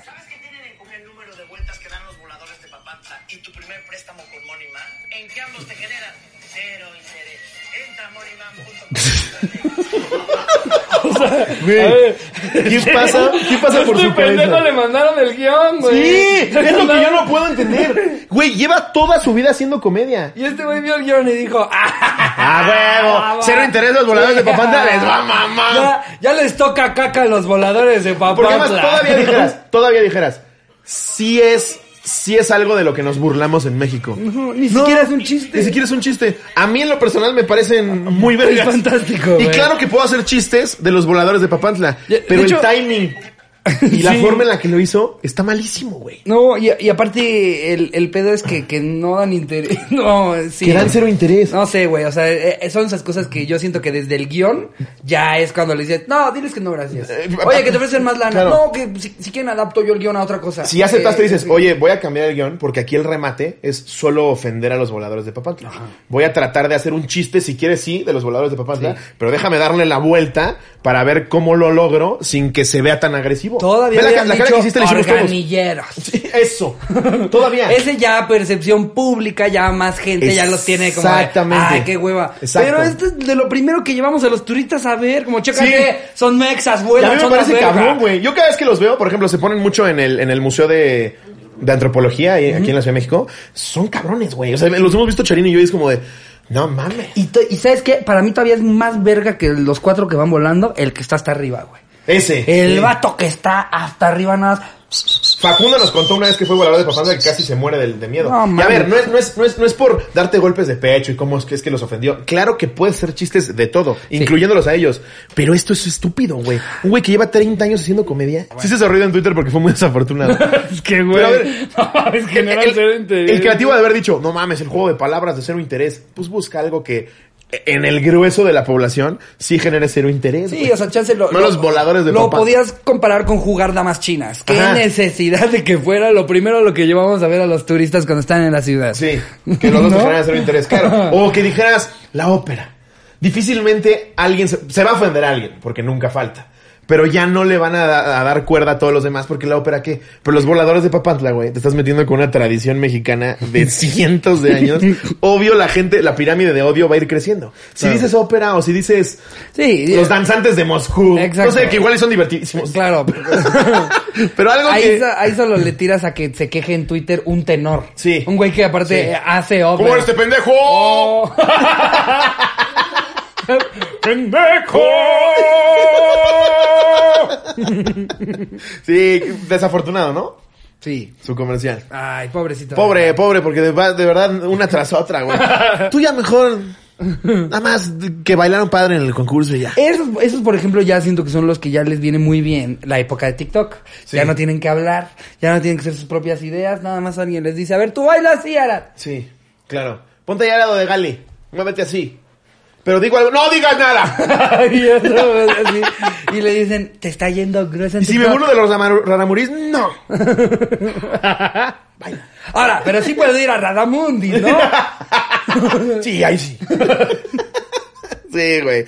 Speaker 3: A moneyman.com.
Speaker 2: Güey, ¿Qué pasa? ¿Qué pasa por
Speaker 1: Este
Speaker 2: su cabeza?
Speaker 1: le mandaron el guion, güey.
Speaker 2: Sí, es lo que yo no puedo entender. Güey, lleva toda su vida haciendo comedia.
Speaker 1: Y este güey vio el guion y dijo, ¡ah!
Speaker 2: ¡Ah, huevo! Cero interés, los voladores de Papantla les va a mamar.
Speaker 1: Ya, ya les toca caca a los voladores de Papantla.
Speaker 2: Porque además todavía dijeras, todavía dijeras, sí es, sí es algo de lo que nos burlamos en México.
Speaker 1: No, ni siquiera es un chiste.
Speaker 2: Ni siquiera es un chiste. A mí en lo personal me parecen muy vergas.
Speaker 1: Es fantástico,
Speaker 2: Y claro que puedo hacer chistes de los voladores de Papantla.
Speaker 1: Ya, de
Speaker 2: pero
Speaker 1: hecho-
Speaker 2: el timing y la
Speaker 1: Sí.
Speaker 2: forma en la que lo hizo está malísimo, güey.
Speaker 1: No, y, y aparte el, el pedo es que, que no dan interés. No, sí.
Speaker 2: Que dan cero interés.
Speaker 1: No sé, güey, o sea, eh, son esas cosas que yo siento que desde el guion ya es cuando le dices, no, diles que no, gracias.
Speaker 2: Eh,
Speaker 1: Oye, que te ofrecen más lana.
Speaker 2: claro.
Speaker 1: No, que si, si quieren adapto yo el guion a otra cosa.
Speaker 2: Si ya aceptaste,
Speaker 1: Eh,
Speaker 2: dices, oye, voy a cambiar el guion porque aquí el remate es solo ofender a los voladores de Papantla. Voy a tratar de hacer un chiste, si quieres, sí, de los voladores de Papantla, pero déjame darle la vuelta para ver cómo lo logro sin que se vea tan agresivo.
Speaker 1: Todavía
Speaker 2: la,
Speaker 1: habían
Speaker 2: la cara que hiciste le hicimos todos.
Speaker 1: organilleros.
Speaker 2: Sí, Eso. Todavía.
Speaker 1: Ese ya percepción pública, ya más gente ya los tiene como. de,
Speaker 2: Exactamente.
Speaker 1: Ay, qué hueva.
Speaker 2: Exacto.
Speaker 1: Pero esto es de lo primero que llevamos a los turistas a ver, como chécate,
Speaker 2: Sí.
Speaker 1: son mexas,
Speaker 2: Y a
Speaker 1: vuelan,
Speaker 2: mí me
Speaker 1: son
Speaker 2: parece cabrón, güey. Yo cada vez que los veo, por ejemplo, se ponen mucho en el, en el Museo de, de Antropología ahí- aquí en la Ciudad de México. Son cabrones, güey. O sea, los hemos visto Charín y yo y es como de, no mames.
Speaker 1: Y, to- y sabes qué, para mí todavía es más verga que los cuatro que van volando, el que está hasta arriba, güey.
Speaker 2: Ese.
Speaker 1: El
Speaker 2: Sí.
Speaker 1: vato que está hasta arriba nada más.
Speaker 2: Facundo nos contó una vez que fue volador de Papantla que casi se muere de, de miedo.
Speaker 1: No,
Speaker 2: y a ver, no es, no, es, no, es, no es por darte golpes de pecho y cómo es que, es que los ofendió. Claro que puedes hacer chistes de todo, incluyéndolos a ellos. Pero esto es estúpido, güey. Un güey que lleva 30 años haciendo comedia. Sí se sonrió en Twitter porque fue muy desafortunado.
Speaker 1: Es que,
Speaker 2: a ver,
Speaker 1: es
Speaker 2: el, el- el creativo de haber dicho, no mames, el juego de palabras de cero interés, pues busca algo que en el grueso de la población sí genere cero interés.
Speaker 1: Sí,
Speaker 2: güey.
Speaker 1: o sea, chance lo,
Speaker 2: No
Speaker 1: lo-
Speaker 2: los voladores de
Speaker 1: Lo
Speaker 2: papá.
Speaker 1: podías comparar con jugar damas chinas. Qué
Speaker 2: Ajá.
Speaker 1: necesidad de que fuera lo primero lo que llevamos a ver a los turistas cuando están en la ciudad.
Speaker 2: Sí, que los dos
Speaker 1: ¿No?
Speaker 2: generan cero interés, claro. O que dijeras la ópera. Difícilmente alguien se, se va a ofender a alguien, porque nunca falta. Pero ya no le van a, a dar cuerda a todos los demás, porque la ópera qué. Pero los voladores de Papantla, güey, te estás metiendo con una tradición mexicana de cientos de años. Obvio, la gente, la pirámide de odio va a ir creciendo. Si
Speaker 1: Claro.
Speaker 2: dices ópera o si dices
Speaker 1: Sí,
Speaker 2: los danzantes de Moscú,
Speaker 1: Exacto.
Speaker 2: no sé, que igual son divertidísimos.
Speaker 1: Claro.
Speaker 2: Pero algo
Speaker 1: ahí,
Speaker 2: que...
Speaker 1: so- ahí solo le tiras a que se queje en Twitter un tenor.
Speaker 2: Sí.
Speaker 1: Un güey que aparte
Speaker 2: Sí.
Speaker 1: hace ópera.
Speaker 2: ¿Cómo eres este pendejo?
Speaker 1: Oh. ¡Pendejo!
Speaker 2: Sí, desafortunado, ¿no?
Speaker 1: Sí.
Speaker 2: Su comercial.
Speaker 1: Ay, pobrecito.
Speaker 2: Pobre, pobre, porque de, verdad una tras otra, güey. Tú ya mejor, nada más que bailaron padre en el concurso y ya.
Speaker 1: Esos, esos, por ejemplo, ya siento que son los que ya les viene muy bien la época de TikTok.
Speaker 2: Sí.
Speaker 1: Ya no tienen que hablar, ya no tienen que hacer sus propias ideas, nada más alguien les dice, a ver, tú bailas así, Ara.
Speaker 2: Sí, claro. Ponte ya al lado de Gali, muévete así. Pero digo algo, no digas nada.
Speaker 1: y, eso, así. Y le dicen, te está yendo gruesa
Speaker 2: Y si me
Speaker 1: TikTok".
Speaker 2: burlo de los raramurís, no.
Speaker 1: Ahora, pero sí puedo ir a Radamundi, ¿no?
Speaker 2: Sí, ahí sí. Sí, güey.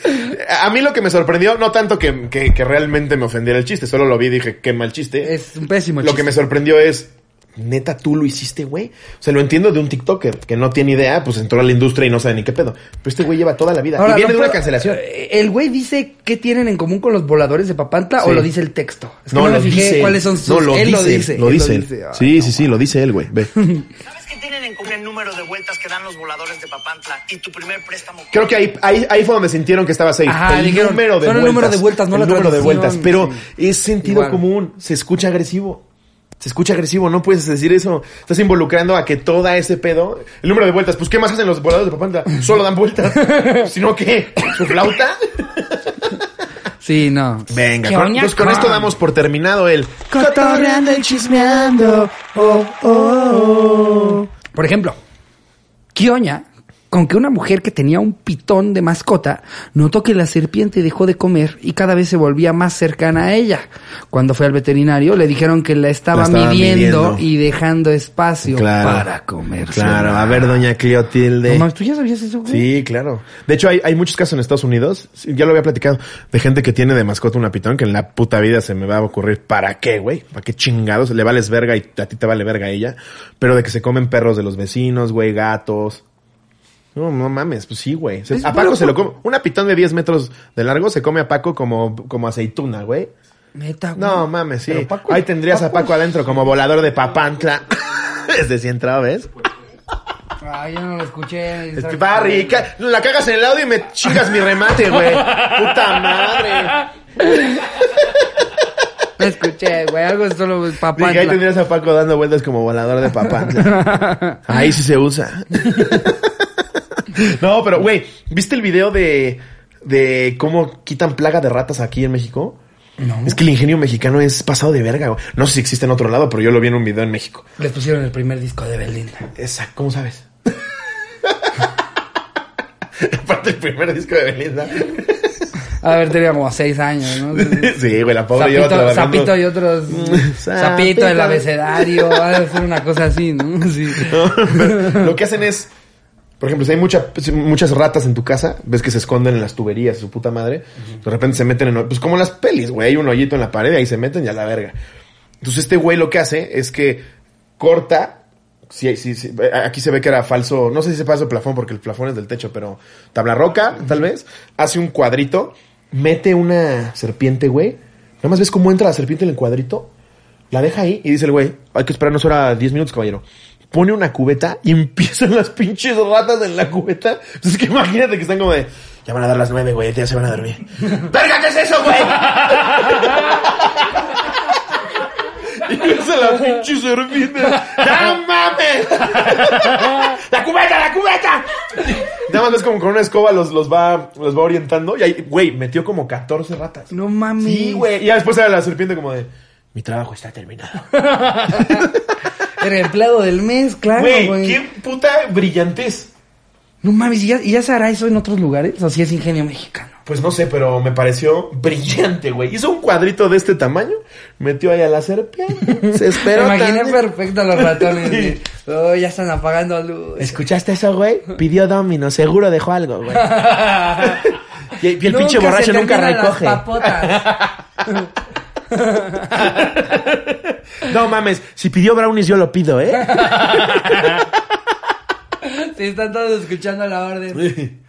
Speaker 2: A mí lo que me sorprendió, no tanto que, que- que realmente me ofendiera el chiste, solo lo vi y dije, qué mal chiste.
Speaker 1: es un pésimo
Speaker 2: Lo
Speaker 1: chiste.
Speaker 2: que me sorprendió es, neta, tú lo hiciste, güey. O sea, lo entiendo de un TikToker que no tiene idea, pues entró a la industria y no sabe ni qué pedo. Pero este güey lleva toda la vida.
Speaker 1: Ahora,
Speaker 2: y viene
Speaker 1: no
Speaker 2: de una cancelación.
Speaker 1: eh, ¿El güey dice qué tienen en común con los voladores de Papantla
Speaker 2: Sí.
Speaker 1: o lo dice el texto? Es que
Speaker 2: No,
Speaker 1: me
Speaker 2: lo
Speaker 1: fijé
Speaker 2: dice.
Speaker 1: cuáles son sus...
Speaker 2: No, lo
Speaker 1: él
Speaker 2: dice.
Speaker 1: lo dice.
Speaker 2: Lo
Speaker 1: él
Speaker 2: dice.
Speaker 1: lo
Speaker 2: él.
Speaker 1: dice. Ay,
Speaker 2: Sí,
Speaker 1: no,
Speaker 2: sí, sí, lo dice él, güey. Ve.
Speaker 3: ¿Sabes que tienen en común el número de vueltas que dan los voladores de Papantla y tu primer préstamo?
Speaker 2: Creo que ahí, ahí, ahí fue donde sintieron que estaba safe.
Speaker 1: Ajá,
Speaker 2: el
Speaker 1: dijeron,
Speaker 2: número de
Speaker 1: son el
Speaker 2: vueltas.
Speaker 1: número de vueltas, no
Speaker 2: el
Speaker 1: la
Speaker 2: número de vueltas. Pero
Speaker 1: sí.
Speaker 2: es sentido
Speaker 1: Igual.
Speaker 2: común. Se escucha agresivo. Se escucha agresivo, no puedes decir eso. Estás involucrando a que toda ese pedo. El número de vueltas, pues ¿qué más hacen los voladores de Papantla? Solo dan vueltas. Sino que, ¿su flauta?
Speaker 1: Sí, no.
Speaker 2: Venga,
Speaker 1: ¿Qué
Speaker 2: con, pues con
Speaker 1: con?
Speaker 2: esto damos por terminado el.
Speaker 1: Cotorreando y chismeando. Oh, oh, oh. Por ejemplo, Kioña con que una mujer que tenía un pitón de mascota notó que la serpiente dejó de comer y cada vez se volvía más cercana a ella. Cuando fue al veterinario le dijeron que la estaba,
Speaker 2: La estaba
Speaker 1: midiendo,
Speaker 2: midiendo.
Speaker 1: y dejando espacio
Speaker 2: Claro.
Speaker 1: para comer.
Speaker 2: Claro, a ver, doña Cleotilde.
Speaker 1: No ¿tú ya sabías eso, güey?
Speaker 2: Sí, claro. De hecho, hay, hay muchos casos en Estados Unidos, ya lo había platicado, de gente que tiene de mascota una pitón que en la puta vida se me va a ocurrir, ¿para qué, güey? ¿Para qué chingados? Le vales verga y a ti te vale verga a ella. Pero de que se comen perros de los vecinos, güey, gatos. No, no mames, pues sí, güey. Se- a Paco se lo come. Una pitón de 10 metros de largo se come a Paco como, como aceituna, güey.
Speaker 1: Neta, güey.
Speaker 2: No mames, sí.
Speaker 1: Paco-
Speaker 2: Ahí tendrías a
Speaker 1: Paco
Speaker 2: adentro como volador de papantla. Desde si entraba, ¿ves?
Speaker 1: Ay, yo no lo escuché.
Speaker 2: Barry, ca- la cagas en el audio y me chingas mi remate, güey. Puta madre.
Speaker 1: No escuché, güey. Algo solo papá.
Speaker 2: Dije, ahí tendrías a Paco dando vueltas como volador de papantla. Ahí sí se usa. no, pero, güey, ¿viste el video de, de cómo quitan plaga de ratas aquí en México?
Speaker 1: No.
Speaker 2: Es que el ingenio mexicano es pasado de verga, güey. No sé si existe en otro lado, pero yo lo vi en un video en México.
Speaker 1: Les pusieron el primer disco de Belinda.
Speaker 2: Esa, ¿cómo sabes? Aparte el primer disco de Belinda.
Speaker 1: A ver, tenía como seis años, ¿no?
Speaker 2: Sí, güey, la pobre lleva
Speaker 1: Zapito,
Speaker 2: trabajando.
Speaker 1: Zapito y otros.
Speaker 2: Zapito.
Speaker 1: El abecedario. Va a ser una cosa así, ¿no? Sí.
Speaker 2: No, lo que hacen es, por ejemplo, si hay mucha- muchas ratas en tu casa, ves que se esconden en las tuberías, su puta madre, de repente se meten en, pues como en las pelis, güey, hay un hoyito en la pared y ahí se meten y a la verga. Entonces este güey lo que hace es que corta, si, si, si- aquí se ve que era falso, no sé si se falso plafón porque el plafón es del techo, pero tabla roca, tal vez, hace un cuadrito, mete una serpiente, güey, nada más ves cómo entra la serpiente en el cuadrito, la deja ahí y dice el güey, hay que esperarnos ahora 10 minutos, caballero. Pone una cubeta y empiezan las pinches ratas en la cubeta. Entonces, que imagínate que están como de, ya van a dar las nueve, güey, ya se van a dormir. ¡Verga, qué es eso, güey! y ves a la pinche serpiente. ¡No mames! ¡La cubeta, la cubeta! Nada más ves como con una escoba los, los va, los va orientando. Y ahí, güey, metió como 14 ratas.
Speaker 1: No mames.
Speaker 2: Sí, güey. Y ya después sale la serpiente como de, mi trabajo está terminado.
Speaker 1: Era empleado del mes, claro,
Speaker 2: Güey,
Speaker 1: güey.
Speaker 2: qué puta brillantez.
Speaker 1: No mames, ¿y ya, y ya se hará eso en otros lugares? ¿O si es ingenio mexicano?
Speaker 2: Pues no sé, pero me pareció brillante, güey. Hizo un cuadrito de este tamaño, metió ahí a la serpiente, se esperó.
Speaker 1: Me imaginé perfecto a los ratones.
Speaker 2: Sí.
Speaker 1: de, Oh, ya están apagando luz.
Speaker 2: ¿Escuchaste eso, güey? Pidió Domino, seguro dejó algo, güey. Y, el
Speaker 1: Nunca
Speaker 2: pinche borracho
Speaker 1: se
Speaker 2: nunca
Speaker 1: terminan las
Speaker 2: recoge.
Speaker 1: papotas.
Speaker 2: No mames, si pidió brownies yo lo pido, ¿eh?
Speaker 1: Sí, están todos escuchando la orden.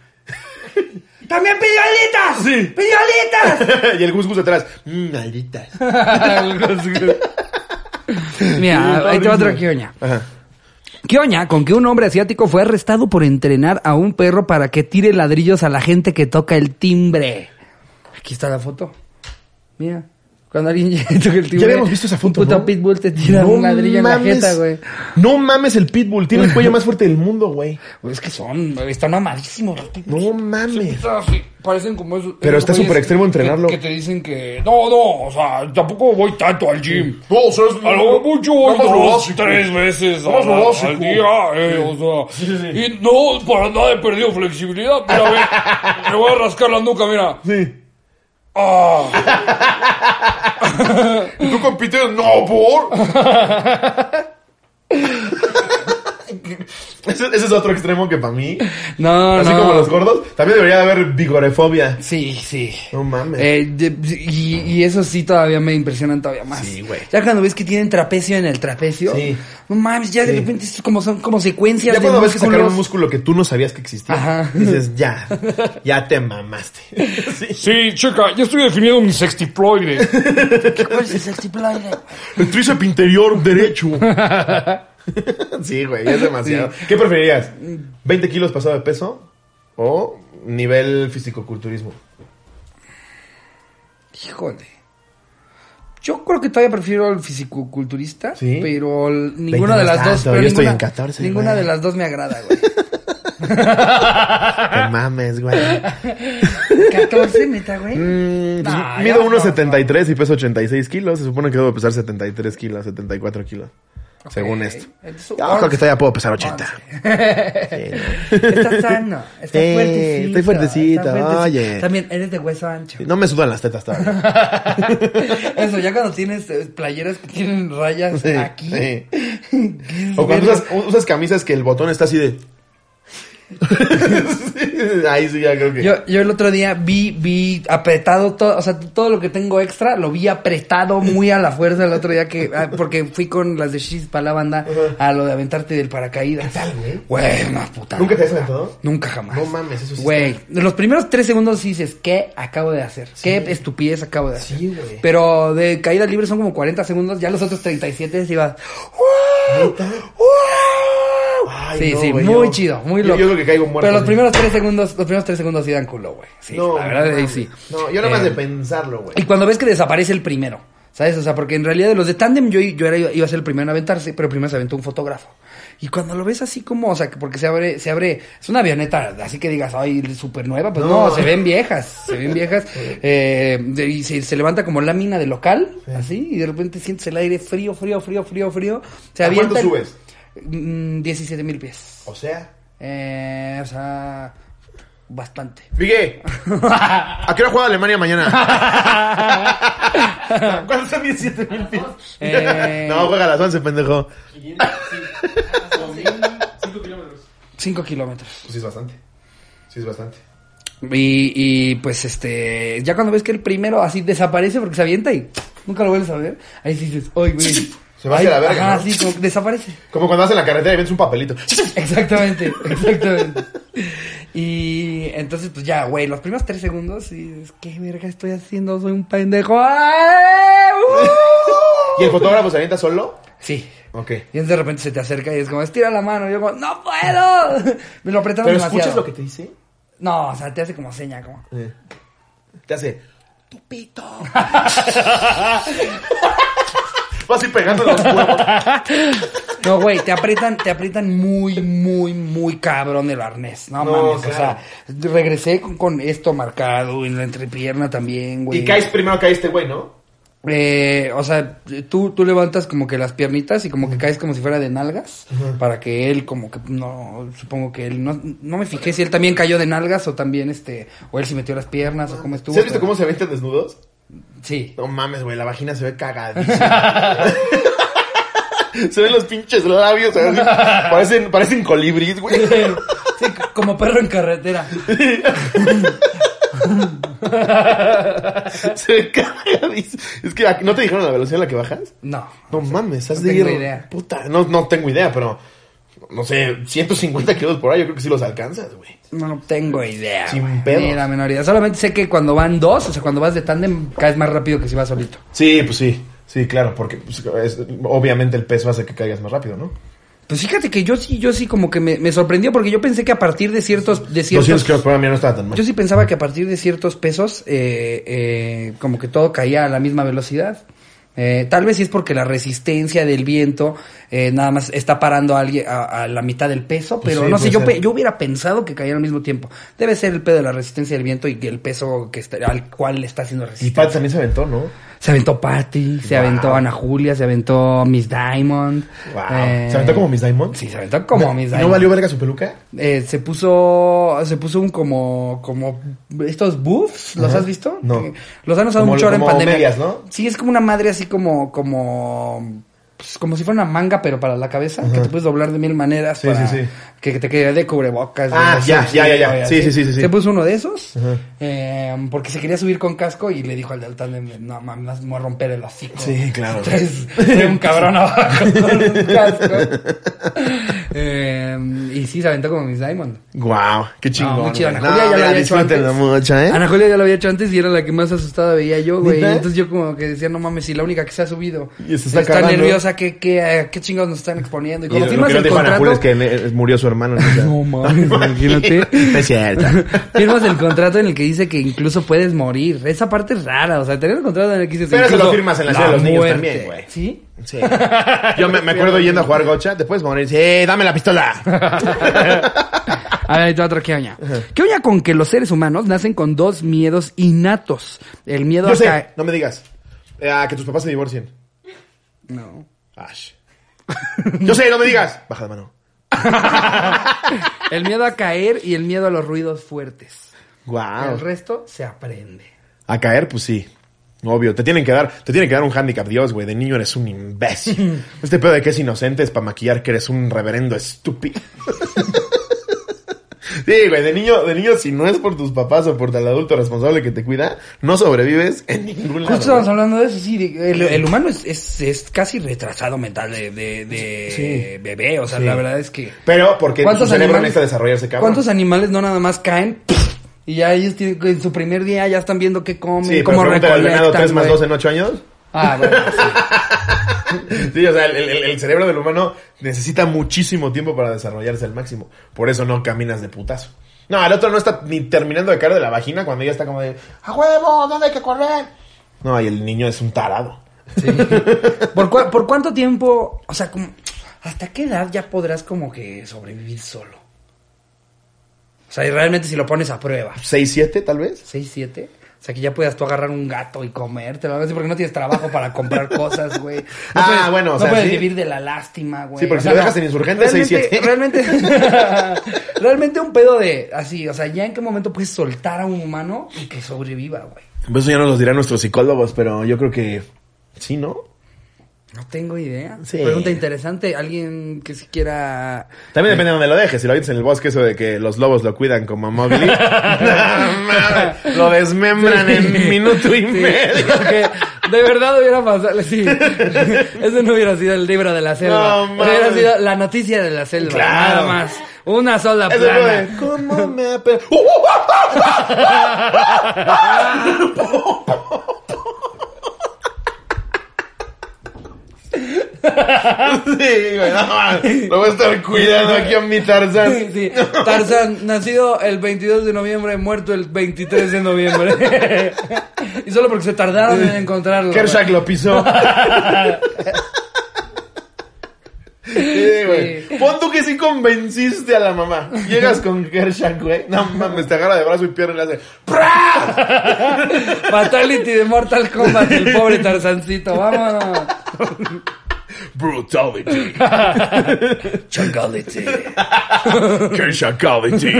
Speaker 1: ¡También pidió alitas!
Speaker 2: Sí.
Speaker 1: ¡Pidió alitas!
Speaker 2: y el Gus Gus atrás. Mmm, malditas.
Speaker 1: Mira, ahí te va otra quioña.
Speaker 2: Ajá.
Speaker 1: Quioña con que un hombre asiático fue arrestado por entrenar a un perro para que tire ladrillos a la gente que toca el timbre. Aquí está la foto. Mira. Cuando alguien llega el timbre.
Speaker 2: Ya habíamos visto esa foto,
Speaker 1: Un puto
Speaker 2: ¿no?
Speaker 1: pitbull te tira un ladrillo en la jeta, güey.
Speaker 2: No mames el pitbull, tiene el cuello más fuerte del mundo, güey.
Speaker 1: Pues es que son, están amadísimos los pitbulls.
Speaker 2: No mames.
Speaker 1: Así, parecen como esos.
Speaker 2: Pero
Speaker 1: esos
Speaker 2: está súper extremo
Speaker 1: que-
Speaker 2: entrenarlo.
Speaker 1: Que, te dicen que. No, no, o sea, tampoco voy tanto al gym.
Speaker 5: No, o sea, es
Speaker 1: A lo mucho voy
Speaker 5: nada más lo
Speaker 1: dos, tres veces a
Speaker 5: básico.
Speaker 1: al día, eh, o sea. Y no, para nada he perdido flexibilidad. Mira, ve, me voy a rascar la nuca, mira.
Speaker 2: Sí.
Speaker 1: Ah,
Speaker 5: ¿Y tú compites? No, por.
Speaker 2: Ese, ese es otro extremo que para mí,
Speaker 1: no,
Speaker 2: así
Speaker 1: no.
Speaker 2: como los gordos, también debería de haber vigorefobia.
Speaker 1: Sí, sí.
Speaker 2: No mames.
Speaker 1: Eh, de- y, y eso sí todavía me impresionan todavía más.
Speaker 2: Sí, güey.
Speaker 1: Ya cuando ves que tienen trapecio en el trapecio.
Speaker 2: Sí.
Speaker 1: No mames, ya de repente es como son como secuencias
Speaker 2: ya
Speaker 1: de
Speaker 2: cuando ves que sacaron un músculo que tú no sabías que existía,
Speaker 1: Ajá.
Speaker 2: dices, ya, ya te mamaste. Sí.
Speaker 5: Sí, chica, ya estoy definiendo mi sextiploide.
Speaker 1: ¿Cuál es el sextiploide?
Speaker 2: El tríceps interior derecho. sí, güey, es demasiado. ¿Qué preferirías? ¿20 kilos pasado de peso o nivel fisicoculturismo?
Speaker 1: Híjole. Yo creo que todavía prefiero el fisicoculturista,
Speaker 2: Sí.
Speaker 1: pero el-
Speaker 2: 20
Speaker 1: ninguna
Speaker 2: no
Speaker 1: de las
Speaker 2: tanto,
Speaker 1: dos. pero
Speaker 2: yo estoy
Speaker 1: ninguna,
Speaker 2: en 14,
Speaker 1: Ninguna
Speaker 2: güey.
Speaker 1: de las dos me agrada, güey.
Speaker 2: No mames, güey.
Speaker 1: 14 meta, güey.
Speaker 2: Mm, pues,
Speaker 1: Nah,
Speaker 2: mido
Speaker 1: ya,
Speaker 2: 1.73 y peso 86 kilos. Se supone que debo pesar 73 kilos, 74 kilos. Según esto. Yo creo que todavía puedo pesar 80.
Speaker 1: Estás sano, estás
Speaker 2: Sí,
Speaker 1: fuertecito.
Speaker 2: estoy fuertecito,
Speaker 1: estás fuertecito.
Speaker 2: oye.
Speaker 1: También eres de hueso ancho.
Speaker 2: No me sudan las tetas todavía.
Speaker 1: Eso, ya cuando tienes eh, playeras que tienen rayas
Speaker 2: Sí,
Speaker 1: aquí.
Speaker 2: sí. O cuando usas, usas camisas que el botón está así de... Sí, Ahí sí ya creo que...
Speaker 1: Yo, yo el otro día vi, vi apretado todo, o sea, todo lo que tengo extra lo vi apretado muy a la fuerza el otro día que, ah, porque fui con las de Shis para la banda a lo de aventarte del paracaídas. ¿Qué tal, güey? Güey, una puta.
Speaker 2: ¿Nunca te has aventado?
Speaker 1: Nunca jamás.
Speaker 2: No mames, eso sí
Speaker 1: Güey, los primeros tres segundos sí dices, ¿qué acabo de hacer? ¿Qué estupidez acabo de hacer?
Speaker 2: Sí, güey.
Speaker 1: Pero de caída libre son como 40 segundos, ya los otros 37 se ibas. ¡Wow! ¡Wow!
Speaker 2: Ay,
Speaker 1: sí,
Speaker 2: no,
Speaker 1: sí,
Speaker 2: güey,
Speaker 1: muy
Speaker 2: yo-
Speaker 1: chido, muy loco.
Speaker 2: yo que caigo muerto,
Speaker 1: Pero los primeros tres segundos, los primeros tres segundos sí dan culo, güey. Sí,
Speaker 2: No,
Speaker 1: la verdad,
Speaker 2: mames.
Speaker 1: sí.
Speaker 2: No, yo nada más
Speaker 1: Eh,
Speaker 2: de pensarlo, güey.
Speaker 1: Y cuando ves que desaparece el primero, ¿sabes? O sea, porque en realidad de los de tándem yo, yo era, iba a ser el primero en aventarse, pero primero se aventó un fotógrafo. Y cuando lo ves así como, o sea, que porque se abre, se abre, es una avioneta, así que digas, ay, súper nueva, pues no.
Speaker 2: No.
Speaker 1: se ven viejas, se ven viejas, eh, y se, se levanta como lámina de local, así, y de repente sientes el aire frío, frío, frío, frío, frío, se
Speaker 2: ¿A
Speaker 1: avienta.
Speaker 2: cuánto subes?
Speaker 1: Mm, 17 mil pies.
Speaker 2: O sea...
Speaker 1: Eh, o sea, bastante.
Speaker 2: Miguel, ¿a qué hora juega Alemania mañana? ¿Cuántos son 17 mil pies?
Speaker 1: Eh.
Speaker 2: No, juega a las 11, pendejo.
Speaker 1: 5 kilómetros.
Speaker 2: Pues sí es bastante. Sí es bastante.
Speaker 1: Y, y pues este, ya cuando ves que el primero así desaparece porque se avienta y nunca lo vuelves a ver, ahí sí dices, ¡ay, güey!
Speaker 2: Se va hacia la verga, ¿no?
Speaker 1: sí, como que desaparece.
Speaker 2: Como cuando vas en la carretera y ves un papelito.
Speaker 1: Exactamente, exactamente. Y entonces, pues ya, güey, los primeros tres segundos y dices, ¿qué verga estoy haciendo? Soy un pendejo. ¡Ay! ¡Uh!
Speaker 2: ¿Y el fotógrafo se avienta solo?
Speaker 1: Sí.
Speaker 2: Ok.
Speaker 1: Y entonces de repente se te acerca y es como, estira la mano. Y yo como, ¡no puedo! Me lo apretaron
Speaker 2: ¿Pero
Speaker 1: demasiado.
Speaker 2: escuchas lo que te dice?
Speaker 1: No, o sea, te hace como seña, como...
Speaker 2: Eh. Te hace... ¡Tu pito! Vas así pegando los huevos.
Speaker 1: No, güey, te aprietan, te aprietan muy, muy, muy cabrón el arnés. No,
Speaker 2: No,
Speaker 1: mames,
Speaker 2: claro.
Speaker 1: o sea, regresé con, con esto marcado en la entrepierna también, güey.
Speaker 2: Y caes primero, cae este güey, ¿no?
Speaker 1: Eh, o sea, tú, tú levantas como que las piernitas y como que caes como si fuera de nalgas. Para que él como que, no, supongo que él, no, no me fijé si él también cayó de nalgas o también este, o él si metió las piernas o cómo estuvo.
Speaker 2: ¿Sí has visto
Speaker 1: pero-
Speaker 2: cómo se aventan desnudos?
Speaker 1: Sí.
Speaker 2: No mames, güey, la vagina se ve cagadísima. se ven los pinches labios, así, parecen, parecen colibríes, güey.
Speaker 1: Sí, como perro en carretera.
Speaker 2: se ve cagadísimo. Es que ¿no te dijeron la velocidad a la que bajas?
Speaker 1: No.
Speaker 2: No mames, has
Speaker 1: no
Speaker 2: de
Speaker 1: tengo
Speaker 2: ir.
Speaker 1: idea.
Speaker 2: Puta, no, no tengo idea, pero. No sé, 150 kilómetros por hora, yo creo que sí los alcanzas, güey.
Speaker 1: No tengo idea.
Speaker 2: Sin.
Speaker 1: Ni la menor idea. Solamente sé que cuando van dos, o sea, cuando vas de tándem, caes más rápido que si vas solito.
Speaker 2: Sí, pues sí. Sí, claro, porque pues, es- obviamente el peso hace que caigas más rápido, ¿no?
Speaker 1: Pues fíjate que yo sí, yo sí como que me, me sorprendió porque yo pensé que a partir de ciertos, de
Speaker 2: 200
Speaker 1: ciertos,
Speaker 2: kilómetros por hora no estaba tan mal.
Speaker 1: yo sí pensaba que a partir de ciertos pesos, eh, eh, como que todo caía a la misma velocidad. Eh, tal vez sí es porque la resistencia del viento eh, nada más está parando a, alguien, a, a la mitad del peso,
Speaker 2: Pues
Speaker 1: pero
Speaker 2: sí,
Speaker 1: no sé, yo, pe- yo hubiera pensado que caía al mismo tiempo. Debe ser el pedo de la resistencia del viento y que el peso que está, al cual le está haciendo
Speaker 2: Y
Speaker 1: resistencia.
Speaker 2: Pat también se aventó, ¿no?
Speaker 1: Se aventó Patty, se
Speaker 2: Wow.
Speaker 1: aventó Ana Julia, se aventó Miss Diamond.
Speaker 2: Wow.
Speaker 1: eh,
Speaker 2: ¿Se aventó como Miss Diamond?
Speaker 1: Sí, se aventó como Miss
Speaker 2: ¿Y
Speaker 1: Diamond.
Speaker 2: ¿No valió verga su peluca?
Speaker 1: Eh, se puso, se puso un como, como estos buffs, ¿los
Speaker 2: Ajá.
Speaker 1: has visto?
Speaker 2: No.
Speaker 1: Los han usado
Speaker 2: Como-
Speaker 1: mucho ahora en pandemia.
Speaker 2: medias, ¿no?
Speaker 1: Sí, es como una madre así como, como, pues, como si fuera una manga, pero para la cabeza, que te puedes doblar de mil maneras
Speaker 2: Sí,
Speaker 1: para
Speaker 2: sí, sí.
Speaker 1: que te quede de cubrebocas.
Speaker 2: Ah,
Speaker 1: de
Speaker 2: ya, ya, ya, ya. Sí, sí, sí, sí, sí.
Speaker 1: Se puso uno de esos, eh, porque se quería subir con casco y le dijo al del tándem, no mames, me voy a romper el hocico.
Speaker 2: Sí, claro.
Speaker 1: Traes un cabrón abajo con un casco. Eh, y sí, se aventó como Miss Diamond.
Speaker 2: Wow, qué chingón.
Speaker 1: No, muy chido.
Speaker 2: güey.
Speaker 1: Ana Julia ya lo había hecho antes.
Speaker 2: mucho, ¿eh?
Speaker 1: Ana Julia ya lo había hecho antes y era la que más asustada veía yo, güey. Entonces yo como que decía, no mames, si la única que se ha subido
Speaker 2: Y se está cagando.
Speaker 1: nerviosa, ¿qué, qué, qué chingados nos están exponiendo? Y
Speaker 2: Y
Speaker 1: cuando
Speaker 2: lo
Speaker 1: firmas
Speaker 2: que no
Speaker 1: el contrato...
Speaker 2: Es que le- murió su hermano. sea.
Speaker 1: No mames, imagínate.
Speaker 2: Es cierto.
Speaker 1: Firmas el contrato en el que dice que incluso puedes morir. Esa parte es rara, o sea, tener el contrato en el que dice
Speaker 2: Pero eso
Speaker 1: incluso
Speaker 2: lo firmas en la ciudad de los niños
Speaker 1: muerte.
Speaker 2: también, güey.
Speaker 1: ¿Sí?
Speaker 2: Sí. Yo me, me acuerdo yendo a jugar gocha, puedes morir. Sí, dame la pistola.
Speaker 1: A ver, te otra que oña. ¿Qué oña con que los seres humanos nacen con dos miedos innatos? El miedo
Speaker 2: Yo
Speaker 1: a
Speaker 2: sé, no me digas. Eh, a que tus papás se divorcien.
Speaker 1: No.
Speaker 2: Ash. Yo sé, no me digas. Baja de mano.
Speaker 1: El miedo a caer y el miedo a los ruidos fuertes.
Speaker 2: Wow.
Speaker 1: El resto se aprende.
Speaker 2: A caer, pues sí. Obvio, te tienen que dar, te tienen que dar un handicap, Dios, güey. De niño eres un imbécil. este pedo de que es inocente es para maquillar que eres un reverendo estúpido. Sí, güey, de niño, de niño, si no es por tus papás o por el adulto responsable que te cuida, no sobrevives en ningún lado.
Speaker 1: Justo estamos hablando de eso, sí. de- el, el humano es, es, es casi retrasado mental de, de, de
Speaker 2: Sí.
Speaker 1: bebé. O sea,
Speaker 2: Sí.
Speaker 1: la verdad es que...
Speaker 2: Pero porque tu
Speaker 1: ¿Cuántos
Speaker 2: cerebro
Speaker 1: animales-
Speaker 2: necesita desarrollarse, cabrón.
Speaker 1: ¿Cuántos animales no nada más caen? Y ya ellos tienen, en su primer día ya están viendo qué comen,
Speaker 2: Sí,
Speaker 1: cómo recolectan,
Speaker 2: 3 más. 2 en 8 años.
Speaker 1: Ah, bueno, sí.
Speaker 2: Sí, o sea, el, el- el cerebro del humano necesita muchísimo tiempo para desarrollarse al máximo. Por eso no caminas de putazo. No, el otro no está ni terminando de caer de la vagina cuando ya está como de, ¡a huevo! ¿Dónde hay que correr? No, y el niño es un tarado.
Speaker 1: ¿Por, ¿Por cuánto tiempo, o sea, como, hasta qué edad ya podrás como que sobrevivir solo? O sea, y realmente si lo pones a prueba.
Speaker 2: 6, 7 tal vez.
Speaker 1: 6, 7. O sea, que ya puedas tú agarrar un gato y comértelo. A veces porque no tienes trabajo para comprar cosas, güey. No
Speaker 2: Ah,
Speaker 1: puedes-
Speaker 2: bueno, o
Speaker 1: no
Speaker 2: sea,
Speaker 1: puedes
Speaker 2: sí.
Speaker 1: vivir de la lástima, güey.
Speaker 2: Sí, porque
Speaker 1: O
Speaker 2: si
Speaker 1: sea,
Speaker 2: lo dejas en insurgente, seis,
Speaker 1: realmente-
Speaker 2: siete.
Speaker 1: Realmente, realmente un pedo de así, o sea, ya en qué momento puedes soltar a un humano y que sobreviva, güey.
Speaker 2: Pues eso ya nos lo dirán nuestros psicólogos, pero yo creo que sí, ¿no?
Speaker 1: No tengo idea.
Speaker 2: Sí.
Speaker 1: Pregunta interesante. Alguien que si quiera...
Speaker 2: También depende de dónde lo dejes. Si lo avientas en el bosque, eso de que los lobos lo cuidan como Mowgli. lo desmembran en minuto y
Speaker 1: Sí,
Speaker 2: medio.
Speaker 1: porque de verdad hubiera pasado, sí. Eso no hubiera sido el libro de la selva.
Speaker 2: No, mames.
Speaker 1: hubiera sido la noticia de la selva.
Speaker 2: Claro.
Speaker 1: Nada más. Una sola
Speaker 2: Eso
Speaker 1: plana.
Speaker 2: de, ¿Cómo me ape- ¡Uh! Sí, güey, no, mames. lo voy a estar cuidando aquí a mi Tarzán.
Speaker 1: Sí, sí. Tarzán, nacido el 22 de noviembre, muerto el 23 de noviembre. y solo porque se tardaron en encontrarlo.
Speaker 2: Kershak lo pisó. Sí, güey.
Speaker 1: Sí.
Speaker 2: Pon tú que sí convenciste a la mamá. Llegas con Kershak, güey. No mames, te agarra de brazo y pierna y le hace. ¡Pra!
Speaker 1: Fatality de Mortal Kombat, el pobre Tarzancito. Vámonos.
Speaker 2: Brutality.
Speaker 1: Changality.
Speaker 2: Kershakality.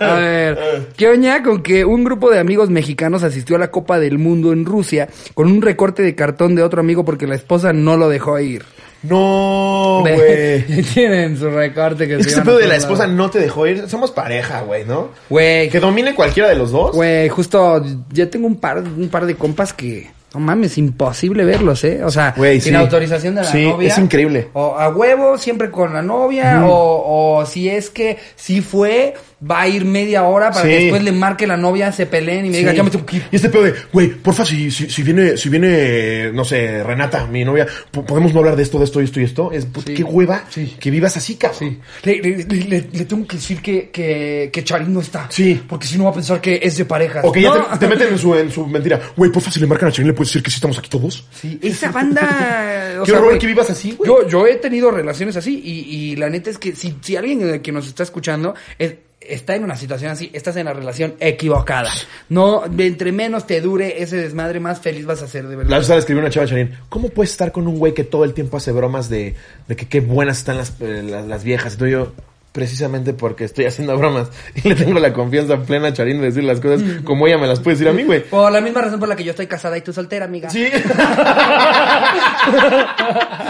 Speaker 1: A ver, ¿qué oña con que un grupo de amigos mexicanos asistió a la Copa del Mundo en Rusia con un recorte de cartón de otro amigo porque la esposa no lo dejó ir?
Speaker 2: No, güey.
Speaker 1: Tienen su recorte que
Speaker 2: Es que
Speaker 1: se
Speaker 2: ese pedo de la esposa no te dejó ir. Somos pareja, güey, ¿no?
Speaker 1: Güey,
Speaker 2: Que domine cualquiera de los dos.
Speaker 1: güey, justo ya tengo un par, un par de compas que... No mames, imposible verlos, ¿eh? O sea, sin
Speaker 2: sí.
Speaker 1: autorización de la
Speaker 2: Sí,
Speaker 1: novia.
Speaker 2: es increíble.
Speaker 1: O a huevo, siempre con la novia. o, o si es que sí fue, va a ir media hora para
Speaker 2: Sí.
Speaker 1: que después le marque la novia, se peleen y me diga,
Speaker 2: Sí.
Speaker 1: ya me tengo que ir.
Speaker 2: Y este pedo de, güey, porfa, si, si, si viene, si viene, no sé, Renata, mi novia, po- podemos no hablar de esto, de esto, y esto y esto. Es, pues,
Speaker 1: Sí.
Speaker 2: qué hueva
Speaker 1: Sí.
Speaker 2: que vivas así, cabrón.
Speaker 1: Sí. Le, le- le- le tengo que decir que, que, que Charín no está.
Speaker 2: Sí.
Speaker 1: Porque si no va a pensar que es de parejas.
Speaker 2: O que ya
Speaker 1: No.
Speaker 2: te, te meten en su, en su mentira. Güey, porfa, si le marcan a Charín, le puedes decir que sí estamos aquí todos.
Speaker 1: Sí, esa banda. o
Speaker 2: Qué
Speaker 1: sea,
Speaker 2: horror que vivas así, güey.
Speaker 1: Yo, yo he tenido relaciones así y, y la neta es que si, si alguien que nos está escuchando es- está en una situación así, estás en la relación equivocada. No, entre menos te dure ese desmadre, más feliz vas a ser de
Speaker 2: La
Speaker 1: verdad.
Speaker 2: pasada le escribió una chava Charín, ¿cómo puedes estar con un güey que todo el tiempo hace bromas de, de que qué buenas están las, eh, las, las viejas? Entonces yo, precisamente porque estoy haciendo bromas y le tengo la confianza plena a Charín de decir las cosas como ella me las puede decir a mí, güey.
Speaker 1: Por la misma razón por la que yo estoy casada y tú soltera, amiga.
Speaker 2: Sí.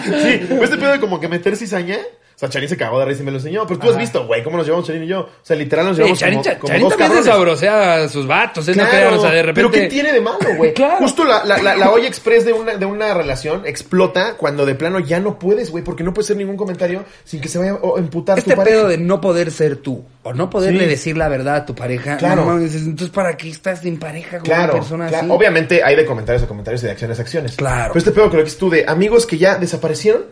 Speaker 2: sí, este pedo de como que meter cizaña. Sea, Charín se cagó de risa y me lo enseñó. Pero tú has visto, güey, cómo nos llevamos Charín y yo. O sea, literal nos
Speaker 1: Sí,
Speaker 2: llevamos
Speaker 1: Charín,
Speaker 2: como,
Speaker 1: Cha-
Speaker 2: como
Speaker 1: Charín
Speaker 2: dos
Speaker 1: también sabrosea a sus vatos, ¿eh? No
Speaker 2: Claro,
Speaker 1: crean, o sea, de repente...
Speaker 2: Pero ¿qué tiene de malo, güey?
Speaker 1: Claro.
Speaker 2: Justo la, la, la, la olla express de una, de una relación explota cuando de plano ya no puedes, güey, porque no puedes hacer ningún comentario sin que se vaya a emputar
Speaker 1: Este
Speaker 2: tu pareja.
Speaker 1: pedo de no poder ser tú o no poderle
Speaker 2: Sí.
Speaker 1: decir la verdad a tu pareja.
Speaker 2: Claro.
Speaker 1: no entonces, ¿para qué estás en pareja con
Speaker 2: Claro,
Speaker 1: una persona
Speaker 2: claro.
Speaker 1: así?
Speaker 2: obviamente hay de comentarios a comentarios y de acciones a acciones.
Speaker 1: Claro.
Speaker 2: Pero este pedo lo que dices tú de amigos que ya desaparecieron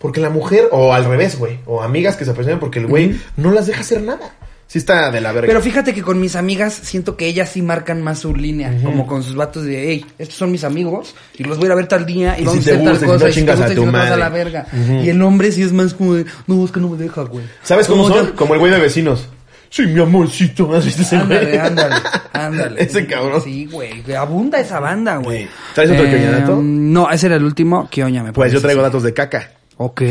Speaker 2: porque la mujer, o al revés, güey, o amigas que desaparecieron porque el güey no las deja hacer nada. Sí está de la verga.
Speaker 1: Pero fíjate que con mis amigas siento que ellas sí marcan más su línea, como con sus vatos de, hey, estos son mis amigos y los voy a ir a ver tal día y,
Speaker 2: Y
Speaker 1: vamos
Speaker 2: si
Speaker 1: a hacer tal cosa y si te gusta
Speaker 2: a tu
Speaker 1: a la verga. Y el hombre sí es más como de, no, es que no me deja, güey.
Speaker 2: ¿Sabes cómo
Speaker 1: No,
Speaker 2: son?
Speaker 1: ya-
Speaker 2: Como el güey de vecinos. Sí, mi amorcito. ¿Has visto ese
Speaker 1: Ándale,
Speaker 2: güey?
Speaker 1: ándale, ándale.
Speaker 2: Ese cabrón.
Speaker 1: Sí, güey. Abunda esa banda, güey.
Speaker 2: ¿Traes otro quioñadato?
Speaker 1: No, ese era el último. Quioña, me
Speaker 2: Pues yo traigo datos de caca.
Speaker 1: Ok.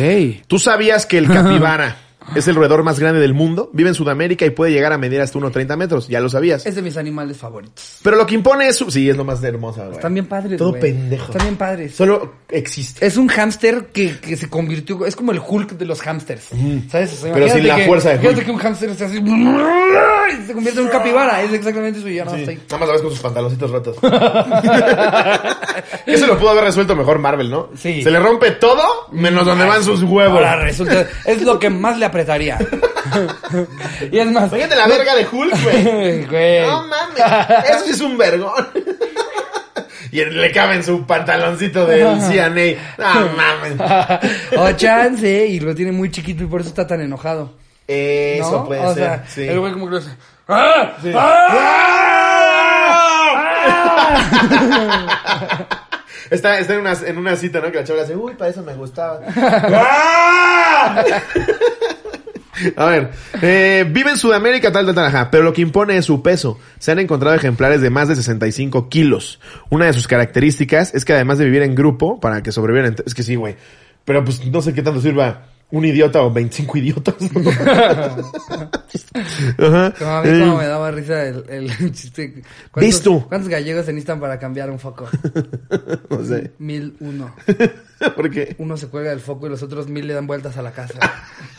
Speaker 2: ¿Tú sabías que el capibara es el roedor más grande del mundo? Vive en Sudamérica y puede llegar a medir hasta 1,30 metros. Ya lo sabías.
Speaker 1: Es de mis animales favoritos.
Speaker 2: Pero lo que impone es su... Sí, es lo más hermosa, güey.
Speaker 1: Están bien padres,
Speaker 2: Todo
Speaker 1: güey.
Speaker 2: pendejo.
Speaker 1: Están bien padres.
Speaker 2: Solo existe.
Speaker 1: Es un hámster que, que se convirtió, es como el Hulk de los hámsters, ¿sabes? O sea,
Speaker 2: Pero sin la
Speaker 1: que-
Speaker 2: fuerza de Hulk.
Speaker 1: Imagínate que un hámster se hace así, y se convierte en un capibara, es exactamente eso y ya no
Speaker 2: Sí,
Speaker 1: está ahí.
Speaker 2: Nada más la ves con sus pantaloncitos rotos. Eso lo pudo haber resuelto mejor Marvel, ¿no?
Speaker 1: Sí.
Speaker 2: Se le rompe todo menos donde van sus huevos.
Speaker 1: Ahora resulta, es lo que más le apretaría. y es más,
Speaker 2: Fíjate la verga de Hulk, güey.
Speaker 1: Güey.
Speaker 2: No mames. Eso sí es un vergón. Y le cabe en su pantaloncito del CNA. No mames.
Speaker 1: o chance, y lo tiene muy chiquito y por eso está tan enojado.
Speaker 2: Eso
Speaker 1: ¿no?
Speaker 2: puede
Speaker 1: o
Speaker 2: ser.
Speaker 1: sea,
Speaker 2: sí.
Speaker 1: el güey como que lo hace. ¡Ah!
Speaker 2: Sí.
Speaker 1: ¡Ah!
Speaker 2: Está, está en, una, en una cita, ¿no? Que la chava le hace, uy, para eso me gustaba. A ver, eh, vive en Sudamérica, tal, tal, tal, ajá, pero lo que impone es su peso. Se han encontrado ejemplares de más de 65 kilos. Una de sus características es que además de vivir en grupo, para que sobrevivan, es que sí, güey. Pero pues no sé qué tanto sirva un idiota o 25 idiotas. Ajá.
Speaker 1: Como a mí
Speaker 2: Eh,
Speaker 1: como me daba risa el, el chiste. ¿Cuántos gallegos se necesitan para cambiar un foco?
Speaker 2: no sé.
Speaker 1: Mil uno.
Speaker 2: ¿Por qué?
Speaker 1: Uno se cuelga del foco y los otros mil le dan vueltas a la casa.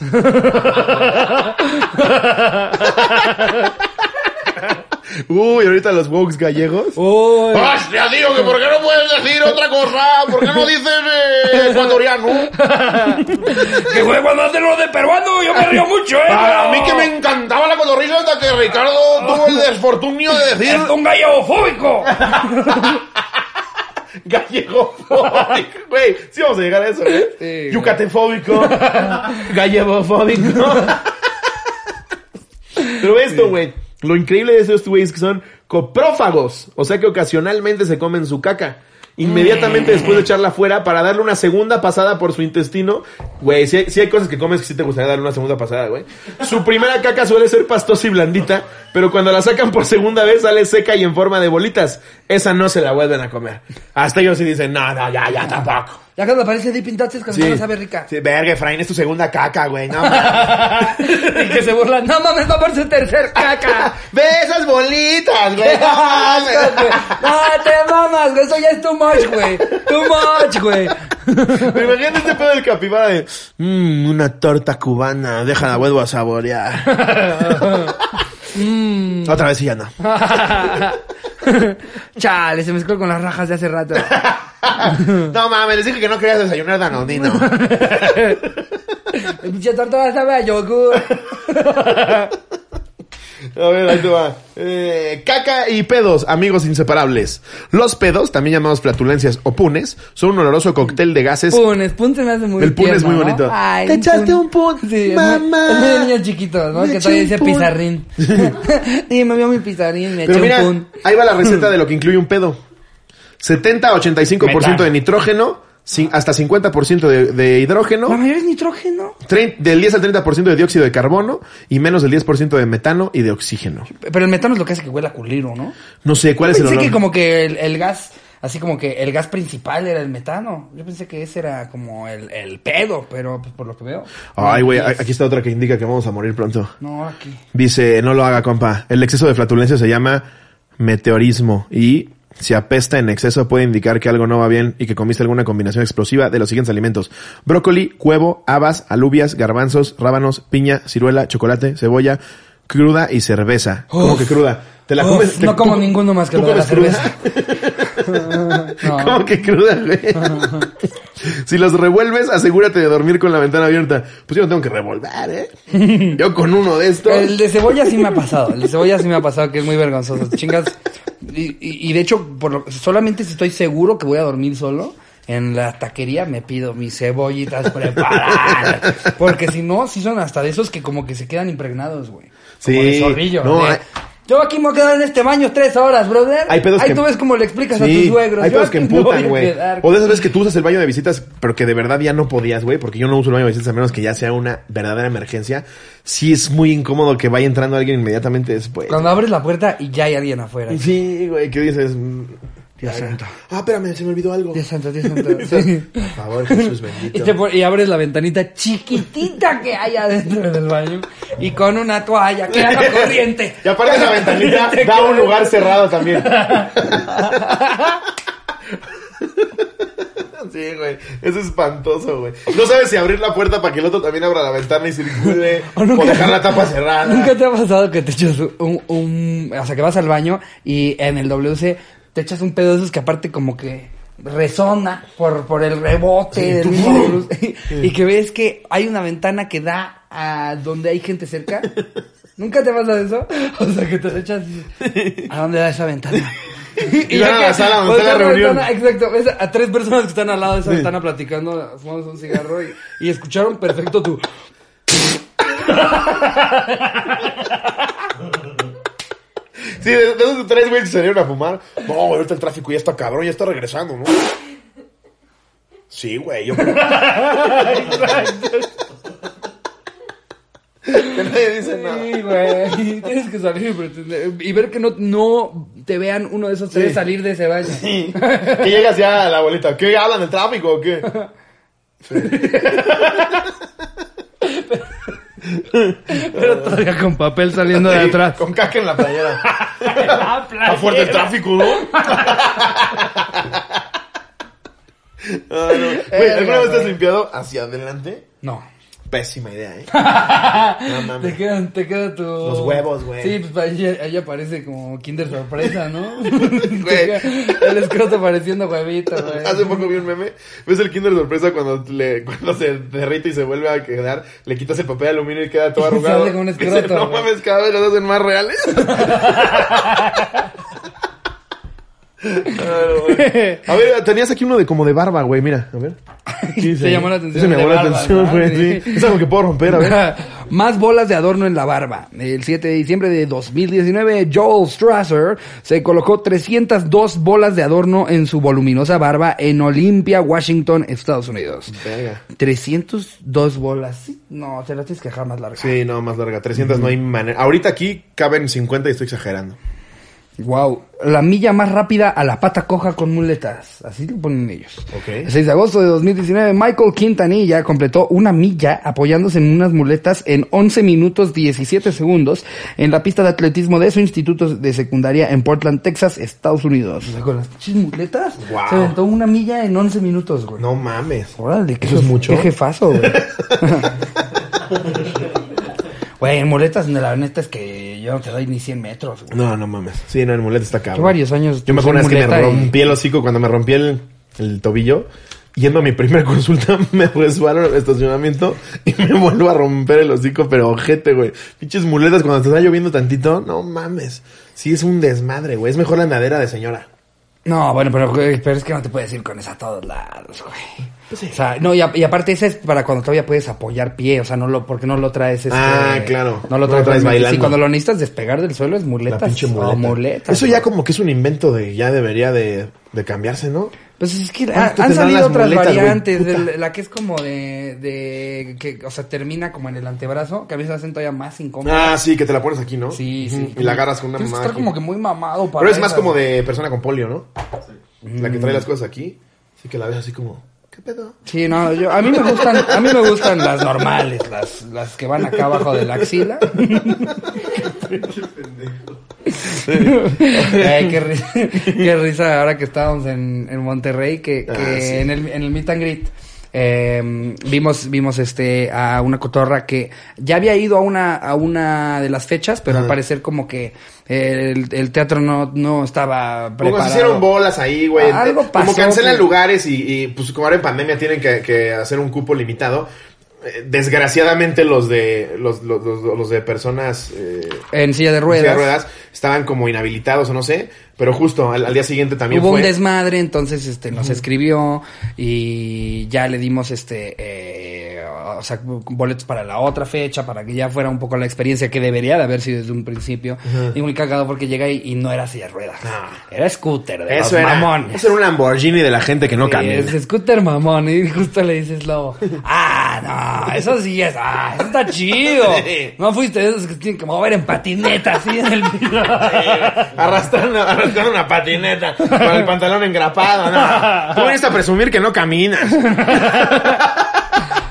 Speaker 2: Uy, ahorita los wokes gallegos.
Speaker 1: Uy.
Speaker 5: ¡Hostia, tío! ¿Que ¿Por qué no puedes decir otra cosa? ¿Por qué no dices eh, ecuatoriano?
Speaker 4: Que fue cuando hacen lo de peruano, yo me río mucho, ¿eh?
Speaker 5: A, a mí que me encantaba la cotorrisa hasta que Ricardo tuvo el desfortunio de decir...
Speaker 4: Es un gallego-fóbico.
Speaker 2: Gallego Güey, sí vamos a llegar a eso, ¿eh?
Speaker 1: Sí,
Speaker 2: Yucatefóbico. Gallegofóbico. Pero esto, güey. Lo increíble de estos güeyes es que son coprófagos. O sea que ocasionalmente se comen su caca. Inmediatamente después de echarla fuera para darle una segunda pasada por su intestino. Güey, si hay cosas que comes que sí te gustaría darle una segunda pasada, güey. Su primera caca suele ser pastosa y blandita, pero cuando la sacan por segunda vez sale seca y en forma de bolitas. Esa no se la vuelven a comer. Hasta ellos sí dicen, no, no, ya, ya tampoco.
Speaker 1: Ya cuando aparece Deep in Touches cuando no sabe rica.
Speaker 2: Sí, verga, Efraín, es tu segunda caca, güey. No, mames.
Speaker 1: y que se burlan. No mames, va por su tercer caca.
Speaker 2: Ve esas bolitas, güey. No mames.
Speaker 1: no, te mamas, güey. Eso ya es too much, güey. Too much, güey.
Speaker 2: Me imagino este pedo del capibara de, mmm, una torta cubana, déjala, vuelvo a saborear. Otra vez y ya no.
Speaker 1: Chale, se mezcló con las rajas de hace rato.
Speaker 2: No mames, les dije que no querías desayunar danonino.
Speaker 1: El pinche torta sabe a yogur.
Speaker 2: A ver, ahí te va. Eh, caca y pedos, amigos inseparables. Los pedos, también llamados flatulencias o punes, son un oloroso cóctel de gases.
Speaker 1: Punes, pun se me hace muy
Speaker 2: El pun es muy
Speaker 1: ¿no?
Speaker 2: bonito.
Speaker 1: Ay,
Speaker 2: Te echaste un pun,
Speaker 1: Sí,
Speaker 2: mamá.
Speaker 1: Es muy de niños chiquitos, ¿no?
Speaker 2: Me
Speaker 1: que todavía dice
Speaker 2: pun.
Speaker 1: pizarrín. sí, me vio mi pizarrín, me
Speaker 2: Pero
Speaker 1: eché
Speaker 2: mira,
Speaker 1: un pun.
Speaker 2: ahí va la receta de lo que incluye un pedo. 70-85% de nitrógeno, hasta 50% de, de
Speaker 1: La
Speaker 2: hidrógeno,
Speaker 1: mayoría es nitrógeno.
Speaker 2: trein- del 10 al 30% de dióxido de carbono y menos del 10% de metano y de oxígeno.
Speaker 1: Pero el metano es lo que hace que huela a culiro, ¿no?
Speaker 2: No sé, ¿cuál es el
Speaker 1: pensé
Speaker 2: olor?
Speaker 1: que como que el, el gas, así como que el gas principal era el metano. Yo pensé que ese era como el, el pedo, pero pues por lo que veo.
Speaker 2: Ay, güey, aquí está otra que indica que vamos a morir pronto.
Speaker 1: No, aquí.
Speaker 2: Dice, no lo haga, compa. El exceso de flatulencia se llama meteorismo y si apesta en exceso puede indicar que algo no va bien y que comiste alguna combinación explosiva de los siguientes alimentos. Brócoli, huevo, habas, alubias, garbanzos, rábanos, piña, ciruela, chocolate, cebolla, cruda y cerveza. ¿Cómo
Speaker 1: Uf.
Speaker 2: que cruda? ¿Te la
Speaker 1: Uf,
Speaker 2: comes? te-
Speaker 1: no como
Speaker 2: tú-
Speaker 1: ninguno más que
Speaker 2: ¿tú
Speaker 1: lo de la cerveza. No.
Speaker 2: ¿Cómo que cruda, güey? si los revuelves, asegúrate de dormir con la ventana abierta. Pues yo no tengo que revolver, ¿eh? Yo con uno de estos.
Speaker 1: El de cebolla sí me ha pasado. El de cebolla sí me ha pasado que es muy vergonzoso. Chingas. Y, y- y de hecho, por lo- solamente si estoy seguro que voy a dormir solo, en la taquería me pido mis cebollitas preparadas. Porque si no, sí son hasta de esos que como que se quedan impregnados, güey. Como de zorrillo.
Speaker 2: no,
Speaker 1: de-
Speaker 2: hay,
Speaker 1: Yo aquí me voy a quedar en este baño tres horas, brother.
Speaker 2: Hay pedos
Speaker 1: Ahí
Speaker 2: que-
Speaker 1: tú ves cómo le explicas a tus suegros.
Speaker 2: Hay pedos que emputan, güey. O de esas veces que tú usas el baño de visitas, pero que de verdad ya no podías, güey, porque yo no uso el baño de visitas a menos que ya sea una verdadera emergencia. Sí es muy incómodo que vaya entrando alguien inmediatamente después.
Speaker 1: Cuando abres la puerta y ya hay alguien afuera.
Speaker 2: Sí, güey, que dices...
Speaker 1: Dios
Speaker 2: ah,
Speaker 1: santo.
Speaker 2: Ah, espérame, se me olvidó algo.
Speaker 1: Dios santo, Dios santo. Sí.
Speaker 2: Por favor, Jesús
Speaker 1: Y,
Speaker 2: bendito.
Speaker 1: te y abres la ventanita chiquitita que hay adentro del baño y con una toalla que haga corriente.
Speaker 2: Y aparte la ventanita da un lugar cerrado también. Sí, güey. Es espantoso, güey. No sabes si abrir la puerta para que el otro también abra la ventana y circule.
Speaker 1: O
Speaker 2: dejar la tapa cerrada.
Speaker 1: ¿Nunca te ha pasado que te echas un, un- O sea, que vas al baño y en el WC te echas un pedo de esos que aparte como que resona por, por el rebote del mismo y que ves que hay una ventana que da a donde hay gente cerca? ¿Nunca te pasa eso? O sea, que te echas y- ¿A dónde da esa ventana?
Speaker 2: Y van a la sala donde está la reunión.
Speaker 1: ventana, exacto, ves a tres personas que están al lado de esa ventana platicando, fumando un cigarro y, y escucharon perfecto tu...
Speaker 2: Sí, de, de esos tres güeyes que salieron a fumar. No, güey, ahorita el tráfico ya está cabrón, ya está regresando, ¿no? Sí, güey. Yo... que nadie dice nada.
Speaker 1: Sí, güey. Tienes que salir y pretender- y ver que no, no te vean uno de esos tres
Speaker 2: Sí.
Speaker 1: salir de ese baño.
Speaker 2: Que llegas ya a la abuelita. ¿Qué hablan del tráfico o qué?
Speaker 1: Pero todavía con papel saliendo de atrás.
Speaker 2: Con caca en la playera.
Speaker 1: Ah,
Speaker 2: Está fuerte el tráfico, ¿no? Ah, no. Güey, ¿alguna vez te has limpiado hacia adelante?
Speaker 1: No.
Speaker 2: Pésima idea, ¿eh? No
Speaker 1: Te
Speaker 2: mames.
Speaker 1: quedan, te queda tu...
Speaker 2: Los huevos, güey.
Speaker 1: Sí, pues ahí, ahí aparece como Kinder Sorpresa, ¿no?
Speaker 2: Güey.
Speaker 1: El escroto pareciendo huevito, güey.
Speaker 2: Hace poco vi un meme. ¿Ves el Kinder sorpresa cuando, le, cuando se derrite y se vuelve a quedar? Le quitas el papel de aluminio y queda todo
Speaker 1: Y
Speaker 2: arrugado.
Speaker 1: sale con un
Speaker 2: Dice,
Speaker 1: escroto,
Speaker 2: no mames, cada vez los hacen más reales. A ver, tenías aquí uno de como de barba, güey, mira, a ver. ¿Qué dice
Speaker 1: Te
Speaker 2: ahí?
Speaker 1: llamó la atención
Speaker 2: Ese me llamó la atención, güey,
Speaker 1: Sí.
Speaker 2: Es algo que puedo romper, a ver.
Speaker 1: Más bolas de adorno en la barba. El 7 de diciembre de 2019, Joel Strasser se colocó 302 bolas de adorno en su voluminosa barba en Olympia, Washington, Estados Unidos.
Speaker 2: Venga.
Speaker 1: 302 bolas. Sí, No, te las tienes que dejar más larga.
Speaker 2: Sí, no, más larga. 300 no hay manera. Ahorita aquí caben 50 y estoy exagerando.
Speaker 1: Wow. La milla más rápida a la pata coja con muletas. Así lo ponen ellos.
Speaker 2: Ok.
Speaker 1: El 6 de agosto de 2019, Michael Quintanilla completó una milla apoyándose en unas muletas en 11 minutos 17 segundos en la pista de atletismo de su instituto de secundaria en Portland, Texas, Estados Unidos. O sea, con las pinches muletas
Speaker 2: Wow.
Speaker 1: se aventó una milla en 11 minutos, güey.
Speaker 2: No mames.
Speaker 1: Órale, que
Speaker 2: ¿Eso es mucho?
Speaker 1: Qué jefazo, güey. Güey, en muletas, la neta es que yo no te doy ni 100 metros, güey.
Speaker 2: No, no mames. Sí, no, el muleta está
Speaker 1: Yo
Speaker 2: cabrón.
Speaker 1: varios años.
Speaker 2: Yo me acuerdo una vez que me
Speaker 1: y-
Speaker 2: rompí el hocico cuando me rompí el, el tobillo. Yendo a mi primera consulta, me resbalo en el estacionamiento y me vuelvo a romper el hocico, pero ojete, güey. Pinches muletas cuando te está lloviendo tantito, no mames. Sí, es un desmadre, güey. Es mejor la andadera de señora.
Speaker 1: No, bueno, pero, pero es que no te puedes ir con esa a todos lados, güey.
Speaker 2: Pues
Speaker 1: O sea, no, y, a- y aparte ese es para cuando todavía puedes apoyar pie, o sea, no lo, porque no lo traes este,
Speaker 2: Ah, claro.
Speaker 1: No lo
Speaker 2: No lo
Speaker 1: traes,
Speaker 2: traes
Speaker 1: realmente.
Speaker 2: bailando.
Speaker 1: Sí, cuando lo necesitas despegar del suelo es
Speaker 2: La
Speaker 1: muletas.
Speaker 2: pinche
Speaker 1: o
Speaker 2: muleta.
Speaker 1: muletas,
Speaker 2: Eso ya como que es un invento de, ya debería de, de cambiarse, ¿no?
Speaker 1: Pues es que ha-
Speaker 2: ¿Cuánto
Speaker 1: han salido otras
Speaker 2: muletas,
Speaker 1: variantes, la que es como de, de, que, o sea, termina como en el antebrazo, que a veces hacen todavía más incómoda.
Speaker 2: Ah, sí, que te la pones aquí, ¿no?
Speaker 1: sí, sí.
Speaker 2: Y la agarras con una
Speaker 1: Tienes que estar como que muy mamado para
Speaker 2: Pero es más
Speaker 1: esas.
Speaker 2: como de persona con polio, ¿no? La que trae las cosas aquí. Así que la ves así como, ¿qué pedo?
Speaker 1: Sí, no, yo, a mí me gustan, a mí me gustan las normales, las, las que van acá abajo de la axila. Ay, qué, risa, qué risa ahora que estábamos en, en Monterrey, que, que
Speaker 2: Ah, sí.
Speaker 1: en, el, en el meet and greet eh, vimos, vimos este a una cotorra que ya había ido a una, a una de las fechas, pero al parecer como que el, el teatro no, no estaba
Speaker 2: Como
Speaker 1: preparado.
Speaker 2: se hicieron bolas ahí, güey.
Speaker 1: Algo
Speaker 2: Como
Speaker 1: pasó
Speaker 2: cancelan
Speaker 1: que-
Speaker 2: lugares y, y, pues como ahora en pandemia tienen que, que hacer un cupo limitado. Eh, Desgraciadamente los de los, los, los- los de personas eh,
Speaker 1: En silla de
Speaker 2: en
Speaker 1: ruedas.
Speaker 2: silla de ruedas estaban como inhabilitados o no sé, pero justo al, al día siguiente también
Speaker 1: Hubo
Speaker 2: fue
Speaker 1: un desmadre, entonces este nos escribió y ya le dimos este eh, o sea, boletos para la otra fecha, para que ya fuera un poco la experiencia que debería de haber sido desde un principio. Y muy cagado porque llega y, y no era silla de ruedas. Era scooter de
Speaker 2: Eso
Speaker 1: los
Speaker 2: era,
Speaker 1: mamones.
Speaker 2: eso era un Lamborghini de la gente que no
Speaker 1: Sí,
Speaker 2: camina.
Speaker 1: Es scooter mamón. Y justo le dices lobo. Ah, no, eso sí es. Ah, eso está chido. No fuiste de esos que tienen que mover en patineta así en el.
Speaker 2: Arrastrando, arrastrando una patineta con el pantalón engrapado. No. Tú a presumir que no caminas.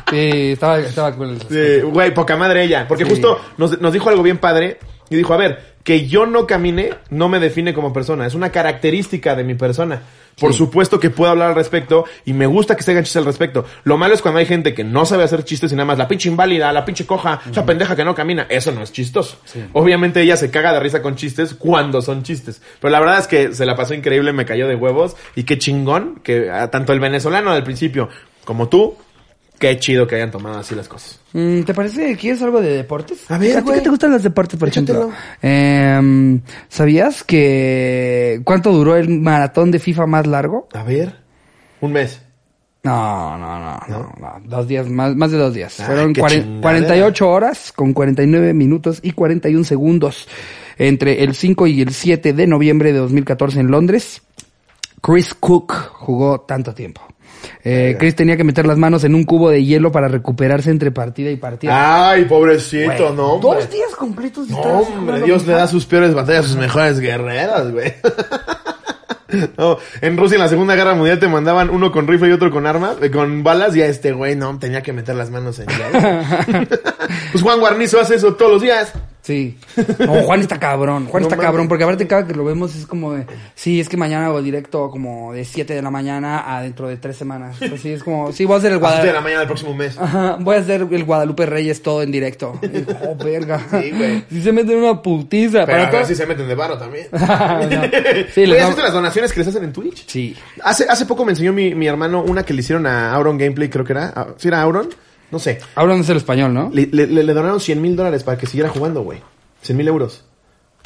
Speaker 1: Sí, estaba, estaba cool.
Speaker 2: Sí, güey, poca madre ella. Porque
Speaker 1: Sí.
Speaker 2: justo nos, nos dijo algo bien padre. Y dijo, a ver, que yo no camine no me define como persona. Es una característica de mi persona. Por supuesto que puedo hablar al respecto y me gusta que se hagan chistes al respecto. Lo malo es cuando hay gente que no sabe hacer chistes y nada más la pinche inválida, la pinche coja, esa pendeja que no camina. Eso no es chistoso. Obviamente ella se caga de risa con chistes cuando son chistes. Pero la verdad es que se la pasó increíble, me cayó de huevos. Y qué chingón que ah, tanto el venezolano del principio como tú, qué chido que hayan tomado así las cosas.
Speaker 1: Mm, ¿Te parece que quieres algo de deportes?
Speaker 2: A ver,
Speaker 1: ti
Speaker 2: güey.
Speaker 1: qué te gustan los deportes, por
Speaker 2: Échatelo.
Speaker 1: ejemplo? Em, ¿Sabías que cuánto duró el maratón de FIFA más largo?
Speaker 2: A ver, un mes.
Speaker 1: No, no, no, no, no, dos días, más, más de dos días.
Speaker 2: Ah,
Speaker 1: Fueron
Speaker 2: qué chingadera.
Speaker 1: 48 horas con 49 minutos y 41 segundos entre el 5 y el 7 de noviembre de 2014 en Londres. Chris Cook jugó tanto tiempo. Eh, Chris tenía que meter las manos en un cubo de hielo para recuperarse entre partida y partida.
Speaker 2: Ay, pobrecito,
Speaker 1: Güey,
Speaker 2: no, hombre.
Speaker 1: Dos días completos.
Speaker 2: No, hombre, Dios le da sus peores batallas a sus mejores guerreros, güey. No, en Rusia en la Segunda Guerra Mundial te mandaban uno con rifle y otro con armas, eh, con balas, y a este güey no tenía que meter las manos en pues Juan Guarnizo hace eso todos los días.
Speaker 1: Sí. No, Juan está cabrón. Juan
Speaker 2: No
Speaker 1: está cabrón. Porque aparte cada que lo vemos es como de... Sí, es que mañana hago directo como de 7 de la mañana a dentro de 3 semanas. Así es como... Sí, voy a hacer el
Speaker 2: siete de la
Speaker 1: Guadalupe...
Speaker 2: mañana del próximo mes.
Speaker 1: Ajá, voy a hacer el Guadalupe Reyes todo en directo. Y oh, verga.
Speaker 2: Sí, güey.
Speaker 1: Sí se meten una putiza.
Speaker 2: Pero a ver
Speaker 1: todo-
Speaker 2: si se meten de varo también.
Speaker 1: No. Sí, les
Speaker 2: ¿Has visto las donaciones que les hacen en Twitch?
Speaker 1: Sí.
Speaker 2: Hace, hace poco me enseñó mi, mi hermano una que le hicieron a Auron Gameplay, creo que era. Ah, ¿Sí era Auron? No sé.
Speaker 1: Hablan de el español, ¿no?
Speaker 2: Le, le- le- donaron 100 mil dólares para que siguiera jugando, güey. 100 mil euros.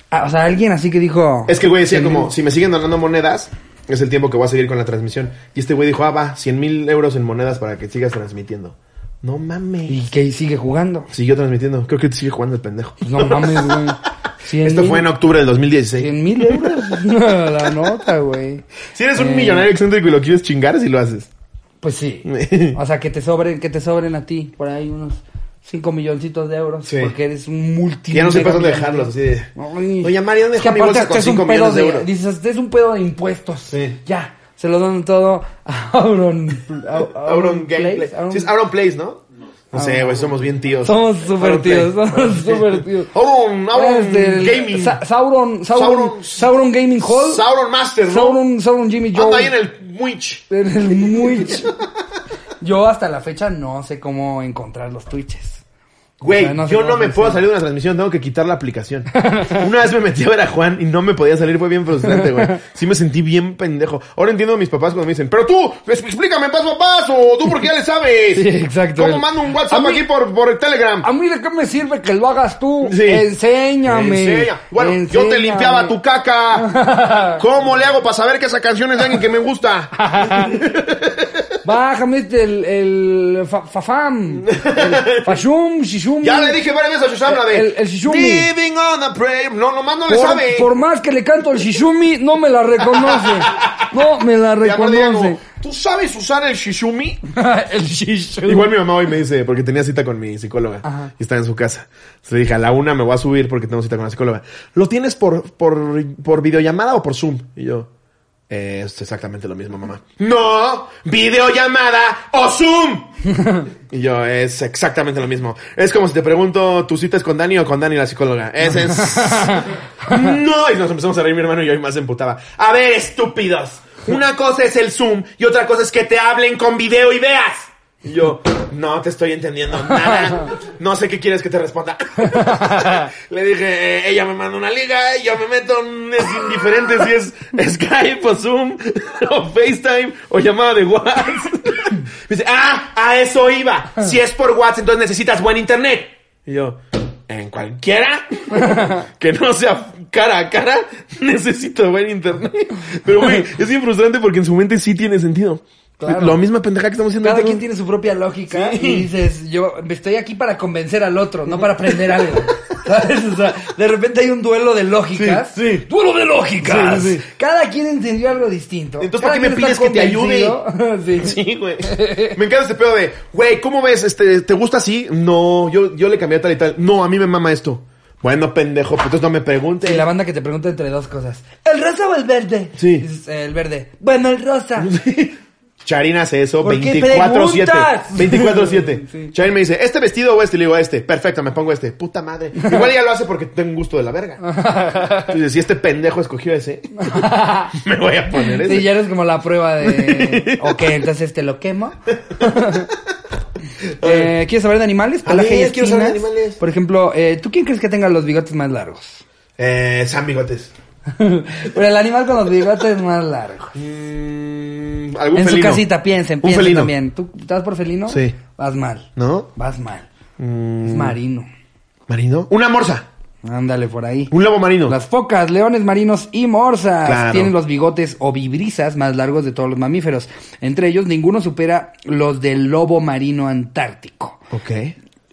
Speaker 1: Ah, o sea, alguien así que dijo...
Speaker 2: Es que, güey, decía
Speaker 1: 100,000.
Speaker 2: como, si me siguen donando monedas, es el tiempo que voy a seguir con la transmisión. Y este güey dijo, ah, va, 100 mil euros en monedas para que sigas transmitiendo. No mames.
Speaker 1: Y que sigue jugando.
Speaker 2: Siguió transmitiendo. Creo que sigue jugando el pendejo.
Speaker 1: Pues no mames, güey. 100
Speaker 2: Esto
Speaker 1: mil-
Speaker 2: fue en octubre del 2016.
Speaker 1: 100 mil euros. la nota, güey.
Speaker 2: Si eres un
Speaker 1: Eh,
Speaker 2: millonario excéntrico y lo quieres chingar, si lo haces.
Speaker 1: Pues sí. O sea, que te sobren, que te sobren a ti por ahí unos 5 milloncitos de euros.
Speaker 2: Sí.
Speaker 1: Porque eres un multi.
Speaker 2: Ya no sepas dónde
Speaker 1: mega
Speaker 2: dejarlos, así de... Oye, Mari, ¿dónde
Speaker 1: Es que
Speaker 2: mi bolsa con
Speaker 1: este es un
Speaker 2: 5
Speaker 1: pedo
Speaker 2: millones de
Speaker 1: de,
Speaker 2: euros?
Speaker 1: dices, este es un pedo de impuestos.
Speaker 2: Sí.
Speaker 1: Ya. Se lo dan todo a Auron. a-
Speaker 2: Auron Gameplay.
Speaker 1: Place, Auron-
Speaker 2: Sí, es Auron Place, ¿no? No sé, güey, somos bien tíos.
Speaker 1: Somos súper tíos, somos súper tíos.
Speaker 2: Auron, Auron
Speaker 1: Es del
Speaker 2: Gaming.
Speaker 1: Sa- Sauron, Sauron,
Speaker 2: Sauron-
Speaker 1: Sauron Gaming Hall.
Speaker 2: Sauron Master, ¿no?
Speaker 1: Sauron, Sauron Jimmy Joe.
Speaker 2: Anda ahí en el Mwitch.
Speaker 1: En el Twitch. Yo hasta la fecha no sé cómo encontrar los Twitches.
Speaker 2: Güey,
Speaker 1: O sea, no sé
Speaker 2: yo no me puedo salir de una transmisión, tengo que quitar la aplicación. Una vez me metí a ver a Juan y no me podía salir, fue bien frustrante, güey. Sí me sentí bien pendejo. Ahora entiendo a mis papás cuando me dicen, pero tú, explícame paso a paso, tú porque ya le sabes.
Speaker 1: Sí, exacto.
Speaker 2: ¿Cómo mando un WhatsApp
Speaker 1: mí-
Speaker 2: aquí por, por el Telegram?
Speaker 1: A mí de qué me sirve que lo hagas tú.
Speaker 2: Sí.
Speaker 1: Enséñame.
Speaker 2: Enseña. Bueno, yo te limpiaba tu caca. ¿Cómo le hago para saber que esa canción es de alguien que me gusta?
Speaker 1: Bájame este, el, el fa- Fafam. El Fashum, Shishumi.
Speaker 2: Ya le dije varias veces a Susana la de
Speaker 1: El- el Shishumi.
Speaker 2: Living on a prayer. No, nomás no le
Speaker 1: Por,
Speaker 2: sabe.
Speaker 1: por más que le canto el Shishumi, no me la reconoce. No me la reconoce.
Speaker 2: ¿Tú sabes usar el shishumi?
Speaker 1: el Shishumi.
Speaker 2: Igual mi mamá hoy me dice, porque tenía cita con mi psicóloga
Speaker 1: Ajá.
Speaker 2: y está en su casa. Le dije, a la una me voy a subir porque tengo cita con la psicóloga. ¿Lo tienes por, por, por videollamada o por Zoom? Y yo, "Eh, es exactamente lo mismo, mamá. No, videollamada o Zoom. y yo, es exactamente lo mismo. Es como si te pregunto, ¿tu cita es con Dani o con Dani la psicóloga? Ese es... no, y nos empezamos a reír mi hermano y yo y más emputaba. A ver, estúpidos. Una cosa es el Zoom y otra cosa es que te hablen con video y veas. Y yo, no te estoy entendiendo nada. No sé qué quieres que te responda. Le dije, eh, ella me manda una liga, yo me meto, es indiferente si es Skype o Zoom o FaceTime o llamada de WhatsApp. Me dice, ah, a eso iba. Si es por WhatsApp, entonces necesitas buen internet. Y yo, en cualquiera que no sea cara a cara, necesito buen internet. Pero, güey, es bien frustrante porque en su mente sí tiene sentido.
Speaker 1: Claro.
Speaker 2: Lo misma pendeja que estamos haciendo.
Speaker 1: Cada quien tiene su propia lógica y dices, yo estoy aquí para convencer al otro, no para aprender algo. ¿Sabes? O sea, de repente hay un duelo de lógicas.
Speaker 2: Sí, sí.
Speaker 1: ¡Duelo de lógicas!
Speaker 2: Sí, sí, sí.
Speaker 1: Cada quien entendió algo distinto.
Speaker 2: Entonces, ¿para qué me pides que te ayude?
Speaker 1: sí.
Speaker 2: Sí, güey. Me encanta este pedo de, güey, ¿cómo ves? Este, ¿Te gusta así? No, yo, yo le cambié tal y tal. No, a mí me mama esto. Bueno, pendejo, pues entonces no me preguntes.
Speaker 1: Y la banda que te pregunta entre dos cosas. ¿El rosa o el verde?
Speaker 2: Sí.
Speaker 1: Dices, el verde. Bueno, el rosa.
Speaker 2: Charín hace eso
Speaker 1: ¿Por qué
Speaker 2: 24-7.
Speaker 1: preguntas?
Speaker 2: 24-7.
Speaker 1: Sí.
Speaker 2: Me dice, ¿este vestido o este? Le digo, este. Perfecto, me pongo este. Puta madre. Igual ella lo hace porque tengo un gusto de la verga. Entonces, si este pendejo escogió ese, me voy a poner ese.
Speaker 1: Sí, ya eres como la prueba de... Ok, entonces te lo quemo. Eh, ¿Quieres saber de animales?
Speaker 2: A ver, quiero saber de animales.
Speaker 1: Por ejemplo, eh, ¿tú quién crees que tenga los bigotes más largos?
Speaker 2: Eh, San Bigotes.
Speaker 1: Pero el animal con los bigotes más largos.
Speaker 2: Mm, ¿Algún
Speaker 1: En su casita, piensen, piensen también. ¿Tú estás por felino?
Speaker 2: Sí.
Speaker 1: Vas mal.
Speaker 2: ¿No?
Speaker 1: Vas mal.
Speaker 2: Mm,
Speaker 1: Es marino.
Speaker 2: ¿Marino? Una morsa.
Speaker 1: Ándale por ahí.
Speaker 2: Un lobo marino.
Speaker 1: Las focas, leones marinos y morsas
Speaker 2: Claro.
Speaker 1: tienen los bigotes o vibrisas más largos de todos los mamíferos. Entre ellos, ninguno supera los del lobo marino antártico.
Speaker 2: Ok.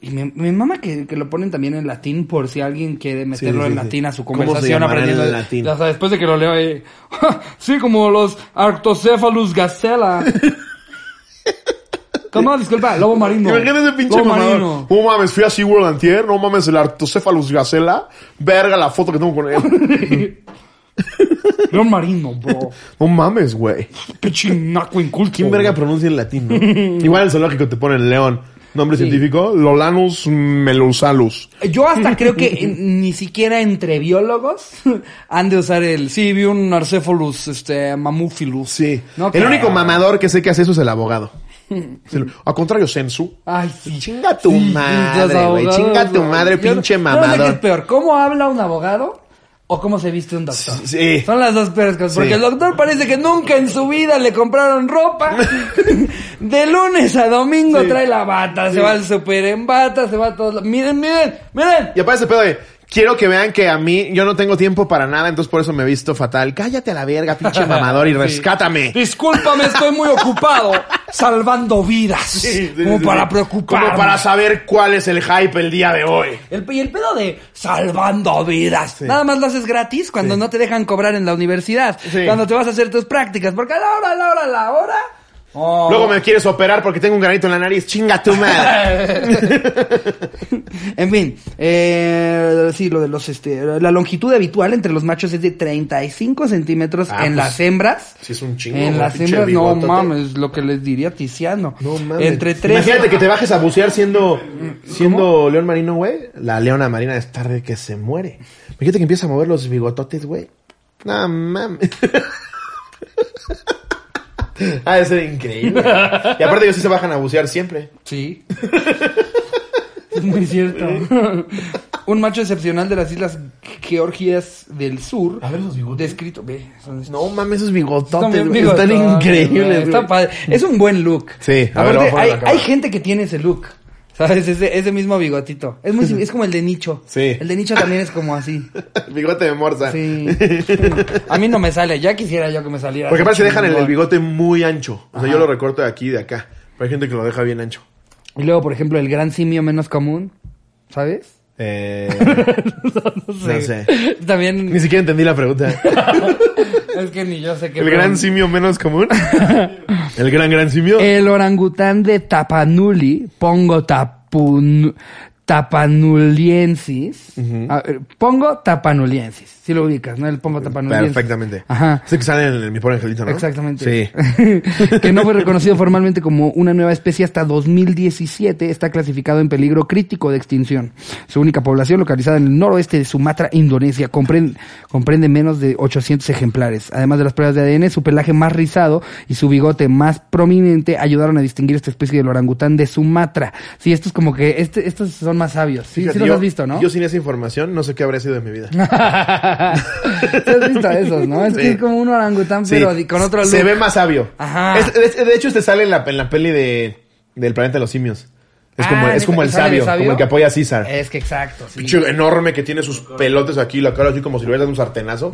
Speaker 1: Y me, me mama que, que lo ponen también en latín por si alguien quiere meterlo
Speaker 2: sí,
Speaker 1: en latín a su
Speaker 2: ¿Cómo se
Speaker 1: conversación
Speaker 2: llamará en
Speaker 1: aprendiendo.
Speaker 2: latín?
Speaker 1: Después de que lo leo ahí. sí, como los Arctocephalus gazella. ¿Cómo? Disculpa, lobo marino.
Speaker 2: Imagínate ese pinche
Speaker 1: Lobo
Speaker 2: mamador.
Speaker 1: marino.
Speaker 2: No mames, fui a SeaWorld antier. No mames, el Artocephalus gacela. Verga la foto que tengo con él.
Speaker 1: León marino, bro.
Speaker 2: no mames, güey.
Speaker 1: Pinche naco inculto.
Speaker 2: ¿Quién verga pronuncia en latín, no? Igual el zoológico te ponen león. Nombre científico, Lolanus melusalus.
Speaker 1: Yo hasta creo que ni siquiera entre biólogos han de usar el... Sí, vi un Arcephalus, este, mamúfilus.
Speaker 2: Sí.
Speaker 1: No
Speaker 2: el
Speaker 1: creo.
Speaker 2: único mamador que sé que hace eso es el abogado. Al contrario, Sensu.
Speaker 1: Ay, sí.
Speaker 2: Chinga tu
Speaker 1: Sí,
Speaker 2: madre, güey. Chinga tu madre,
Speaker 1: Yo
Speaker 2: pinche
Speaker 1: yo no sé qué es
Speaker 2: mamador.
Speaker 1: peor, ¿cómo habla un abogado o cómo se viste un doctor?
Speaker 2: Sí.
Speaker 1: Son las dos peores cosas. Porque el doctor parece que nunca en su vida le compraron ropa. De lunes a domingo
Speaker 2: Sí.
Speaker 1: trae la bata, se va al super en bata, se va a todos. Miren, miren, miren.
Speaker 2: Y aparte ese pedo de, quiero que vean que a mí yo no tengo tiempo para nada, entonces por eso me he visto fatal. Cállate a la verga, pinche mamador, y
Speaker 1: Sí.
Speaker 2: rescátame.
Speaker 1: Discúlpame, estoy muy ocupado salvando vidas.
Speaker 2: Sí, sí,
Speaker 1: como para preocuparme.
Speaker 2: Como para saber cuál es el hype el día de hoy.
Speaker 1: El, y el pedo de salvando vidas. Nada más lo haces gratis cuando no te dejan cobrar en la universidad. Cuando te vas a hacer tus prácticas. Porque a la hora, a la hora, a la hora. Oh.
Speaker 2: Luego me quieres operar porque tengo un granito en la nariz. Chinga tu madre.
Speaker 1: en fin, eh, sí, lo de los, este, la longitud habitual entre los machos es de 35 centímetros
Speaker 2: Ah,
Speaker 1: en
Speaker 2: pues,
Speaker 1: las hembras.
Speaker 2: sí es un chingo,
Speaker 1: En las hembras, no mames, lo que les diría Tiziano.
Speaker 2: No mames.
Speaker 1: Entre 3
Speaker 2: Imagínate que te bajes a bucear siendo, siendo león marino, güey. La leona marina es tarde que se muere. Imagínate que empieza a mover los bigototes, güey. No mames. ah, eso es increíble. Y aparte ellos sí se bajan a bucear siempre.
Speaker 1: Sí. es muy cierto. Un macho excepcional de las islas Georgias del Sur.
Speaker 2: A ver esos bigotes.
Speaker 1: Descrito. Ve, son
Speaker 2: No mames, esos bigototes, Están increíbles.
Speaker 1: Está padre. Es un buen look.
Speaker 2: Sí, a ver,
Speaker 1: Aparte,
Speaker 2: a la
Speaker 1: hay gente que tiene ese look. ¿Sabes? Ese, ese mismo bigotito. Es muy es como el de Nicho.
Speaker 2: Sí.
Speaker 1: El de Nicho también es como así.
Speaker 2: Bigote de morsa.
Speaker 1: Sí. A mí no me sale. Ya quisiera yo que me saliera.
Speaker 2: Porque aparte dejan el, bigote muy ancho. O sea,
Speaker 1: Ajá.
Speaker 2: yo lo recorto de aquí y de acá. Pero hay gente que lo deja bien ancho.
Speaker 1: Y luego, por ejemplo, el gran simio menos común. ¿Sabes?
Speaker 2: Eh,
Speaker 1: No sé.
Speaker 2: No sé.
Speaker 1: También.
Speaker 2: ni siquiera entendí la pregunta.
Speaker 1: Es que ni yo sé qué.
Speaker 2: ¿El gran simio menos común? ¿El gran gran simio?
Speaker 1: El orangután de Tapanuli, Pongo tapun, tapanuliensis. Ver, pongo tapanuliensis. Si lo ubicas, ¿no? El pongo tapanuliensis.
Speaker 2: Perfectamente.
Speaker 1: Ajá.
Speaker 2: Ese que sale en el, mi pobre angelito, ¿no?
Speaker 1: Exactamente.
Speaker 2: Sí.
Speaker 1: que no fue reconocido formalmente como una nueva especie hasta 2017, está clasificado en peligro crítico de extinción. Su única población, localizada en el noroeste de Sumatra, Indonesia, comprende, comprende menos de 800 ejemplares. Además de las pruebas de ADN, su pelaje más rizado y su bigote más prominente ayudaron a distinguir esta especie del orangután de Sumatra. Sí, estos como que, este, estos son más sabios. Sí,
Speaker 2: Fíjate,
Speaker 1: sí los
Speaker 2: yo-
Speaker 1: has visto, ¿no?
Speaker 2: Yo sin esa información no sé qué habría sido de mi vida.
Speaker 1: Sí has visto esos, ¿no? Es
Speaker 2: Sí.
Speaker 1: que es como un orangután, pero con otro look.
Speaker 2: Se ve más sabio.
Speaker 1: Ajá.
Speaker 2: Es- de, de hecho, este sale en la, en la peli de, del planeta de los simios. Es como,
Speaker 1: Ah,
Speaker 2: es como el
Speaker 1: ¿neta? ¿Sale de
Speaker 2: sabio, como el que apoya a César.
Speaker 1: Es que exacto. sí.
Speaker 2: Pinche enorme que tiene sus pelotes aquí, la cara así como si le hubieras dado un sartenazo.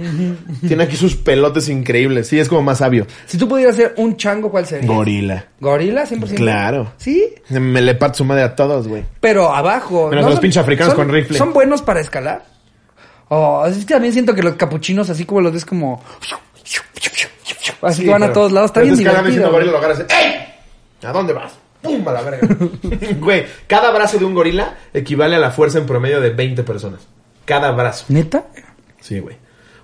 Speaker 2: tiene aquí sus pelotes increíbles. Sí, es como más sabio.
Speaker 1: Si tú pudieras ser un chango, ¿cuál sería?
Speaker 2: Gorila.
Speaker 1: ¿Gorila? 100%.
Speaker 2: Claro.
Speaker 1: Sí,
Speaker 2: Me le parto su madre a todos, güey.
Speaker 1: pero abajo.
Speaker 2: Menos a los pinches africanos
Speaker 1: son-
Speaker 2: con rifle.
Speaker 1: ¿Son buenos para escalar? Oh, es que también siento que los capuchinos, así como los ves como... Así que van a todos lados. Está bien divertido.
Speaker 2: gorila lo agarras. ¡Ey! ¿A dónde vas? ¡Pum! A la verga. Güey, cada brazo de un gorila equivale a la fuerza en promedio de 20 personas. Cada brazo.
Speaker 1: ¿Neta?
Speaker 2: Sí, güey.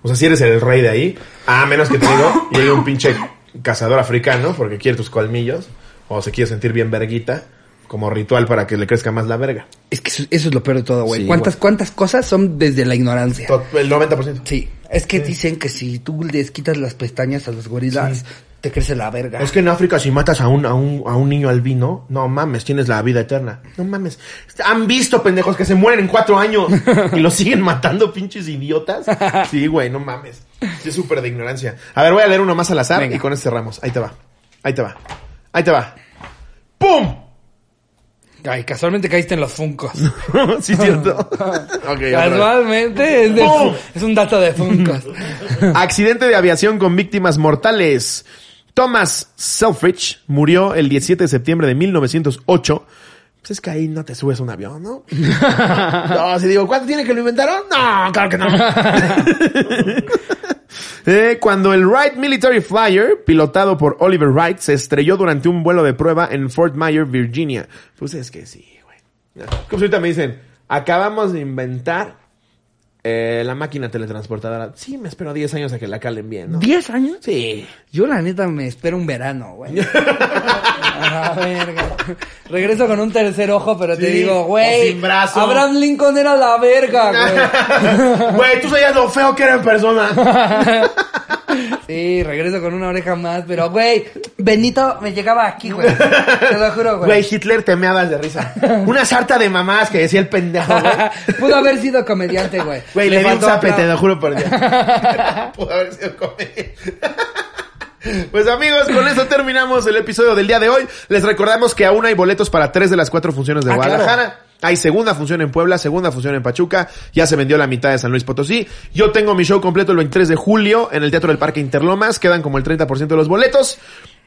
Speaker 2: O sea, si eres el rey de ahí, a menos que te digo, y hay un pinche cazador africano porque quiere tus colmillos, o se quiere sentir bien verguita, como ritual para que le crezca más la verga.
Speaker 1: Es que eso, eso es lo peor de todo, güey.
Speaker 2: Sí,
Speaker 1: ¿Cuántas,
Speaker 2: güey.
Speaker 1: ¿Cuántas cosas son desde la ignorancia?
Speaker 2: El 90%.
Speaker 1: Sí. Es que dicen que si tú les quitas las pestañas a los gorilas, te crece la verga.
Speaker 2: Es que en África si matas a un, a un, a un niño albino, no mames, tienes la vida eterna. No mames. Han visto pendejos que se mueren en cuatro años y los siguen matando pinches idiotas. Sí, güey, no mames. Sí, es súper de ignorancia. A ver, voy a leer uno más al azar
Speaker 1: Venga.
Speaker 2: y con este cerramos. Ahí te va. Ahí te va. Ahí te va. ¡Pum!
Speaker 1: Ay, casualmente caíste en los funcos.
Speaker 2: sí, cierto.
Speaker 1: Casualmente es, de es un dato de funcos.
Speaker 2: Accidente de aviación con víctimas mortales. Thomas Selfridge murió el 17 de septiembre de 1908. Pues es que ahí no te subes a un avión, ¿no? no, si digo, ¿cuánto tiene que lo inventaron? No, claro que no. Eh, cuando el Wright Military Flyer, pilotado por Oliver Wright, se estrelló durante un vuelo de prueba en Fort Myers, Virginia. Pues es que sí, güey. Como si ahorita me dicen, acabamos de inventar eh, la máquina teletransportadora. Sí, me espero 10 años a que la calen bien, ¿no?
Speaker 1: ¿Diez años?
Speaker 2: Sí.
Speaker 1: Yo la neta me espero un verano, güey. A la verga. Regreso con un tercer ojo, pero te digo, güey.
Speaker 2: sin brazo.
Speaker 1: Abraham Lincoln era la verga, güey.
Speaker 2: Güey, tú sabías lo feo que era en persona.
Speaker 1: Sí, regreso con una oreja más, pero güey, Benito me llegaba aquí, güey. Te lo juro, güey.
Speaker 2: Güey, Hitler te meabas de risa. Una sarta de mamás que decía el pendejo, güey.
Speaker 1: Pudo haber sido comediante, güey.
Speaker 2: Güey, le, di un zape, te lo juro por Dios. Pudo haber sido comedia. Pues amigos, con eso terminamos el episodio del día de hoy. Les recordamos que aún hay boletos para tres de las cuatro funciones de
Speaker 1: Ah,
Speaker 2: Guadalajara. Hay segunda función en Puebla, segunda función en Pachuca. Ya se vendió la mitad de San Luis Potosí. Yo tengo mi show completo el 23 de julio en el Teatro del Parque Interlomas. Quedan como el 30% de los boletos.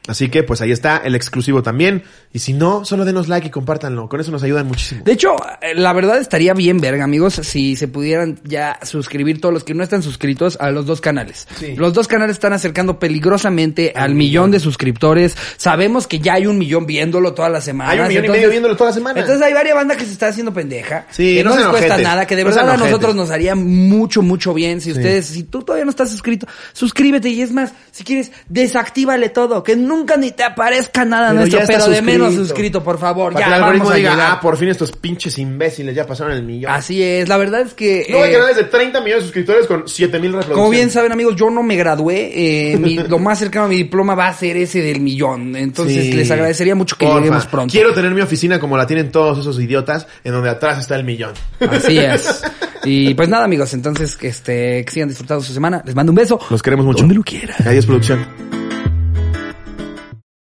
Speaker 2: Así que pues ahí está el exclusivo también. Y si no, solo denos like y compártanlo. Con eso nos ayudan muchísimo.
Speaker 1: De hecho, eh, la verdad estaría bien, verga, amigos, si se pudieran ya suscribir todos los que no están suscritos a los dos canales.
Speaker 2: Sí.
Speaker 1: Los dos canales están acercando peligrosamente al millón de suscriptores. Sabemos que ya hay un millón viéndolo todas las semanas.
Speaker 2: Hay un millón y medio viéndolo toda la semana.
Speaker 1: Entonces hay varias bandas que se está haciendo pendeja.
Speaker 2: Sí,
Speaker 1: que
Speaker 2: no
Speaker 1: no, les cuesta nada, que de
Speaker 2: No
Speaker 1: verdad a nosotros nos haría mucho, mucho bien si ustedes, si tú todavía no estás suscrito, suscríbete y es más, si quieres, desactívale todo, que nunca ni te aparezca nada
Speaker 2: Pero
Speaker 1: nuestro, pero de menos suscrito. por favor.
Speaker 2: Para
Speaker 1: ya
Speaker 2: que el algoritmo
Speaker 1: vamos a
Speaker 2: diga,
Speaker 1: llegar.
Speaker 2: ah, por fin estos pinches imbéciles ya pasaron el millón.
Speaker 1: Así es, la verdad es que...
Speaker 2: No, hay
Speaker 1: eh,
Speaker 2: canales de 30 millones de suscriptores con 7 mil reproducciones.
Speaker 1: como bien saben amigos, yo no me gradué, eh, mi- lo más cercano a mi diploma va a ser ese del millón, entonces
Speaker 2: Sí.
Speaker 1: les agradecería mucho que
Speaker 2: Porfa.
Speaker 1: lleguemos pronto.
Speaker 2: Quiero tener mi oficina como la tienen todos esos idiotas, en donde atrás está el millón.
Speaker 1: Así es. Y pues nada amigos, entonces que, este, que sigan disfrutando su semana, les mando un beso.
Speaker 2: Los queremos mucho.
Speaker 1: Donde lo quieran.
Speaker 2: Adiós, producción.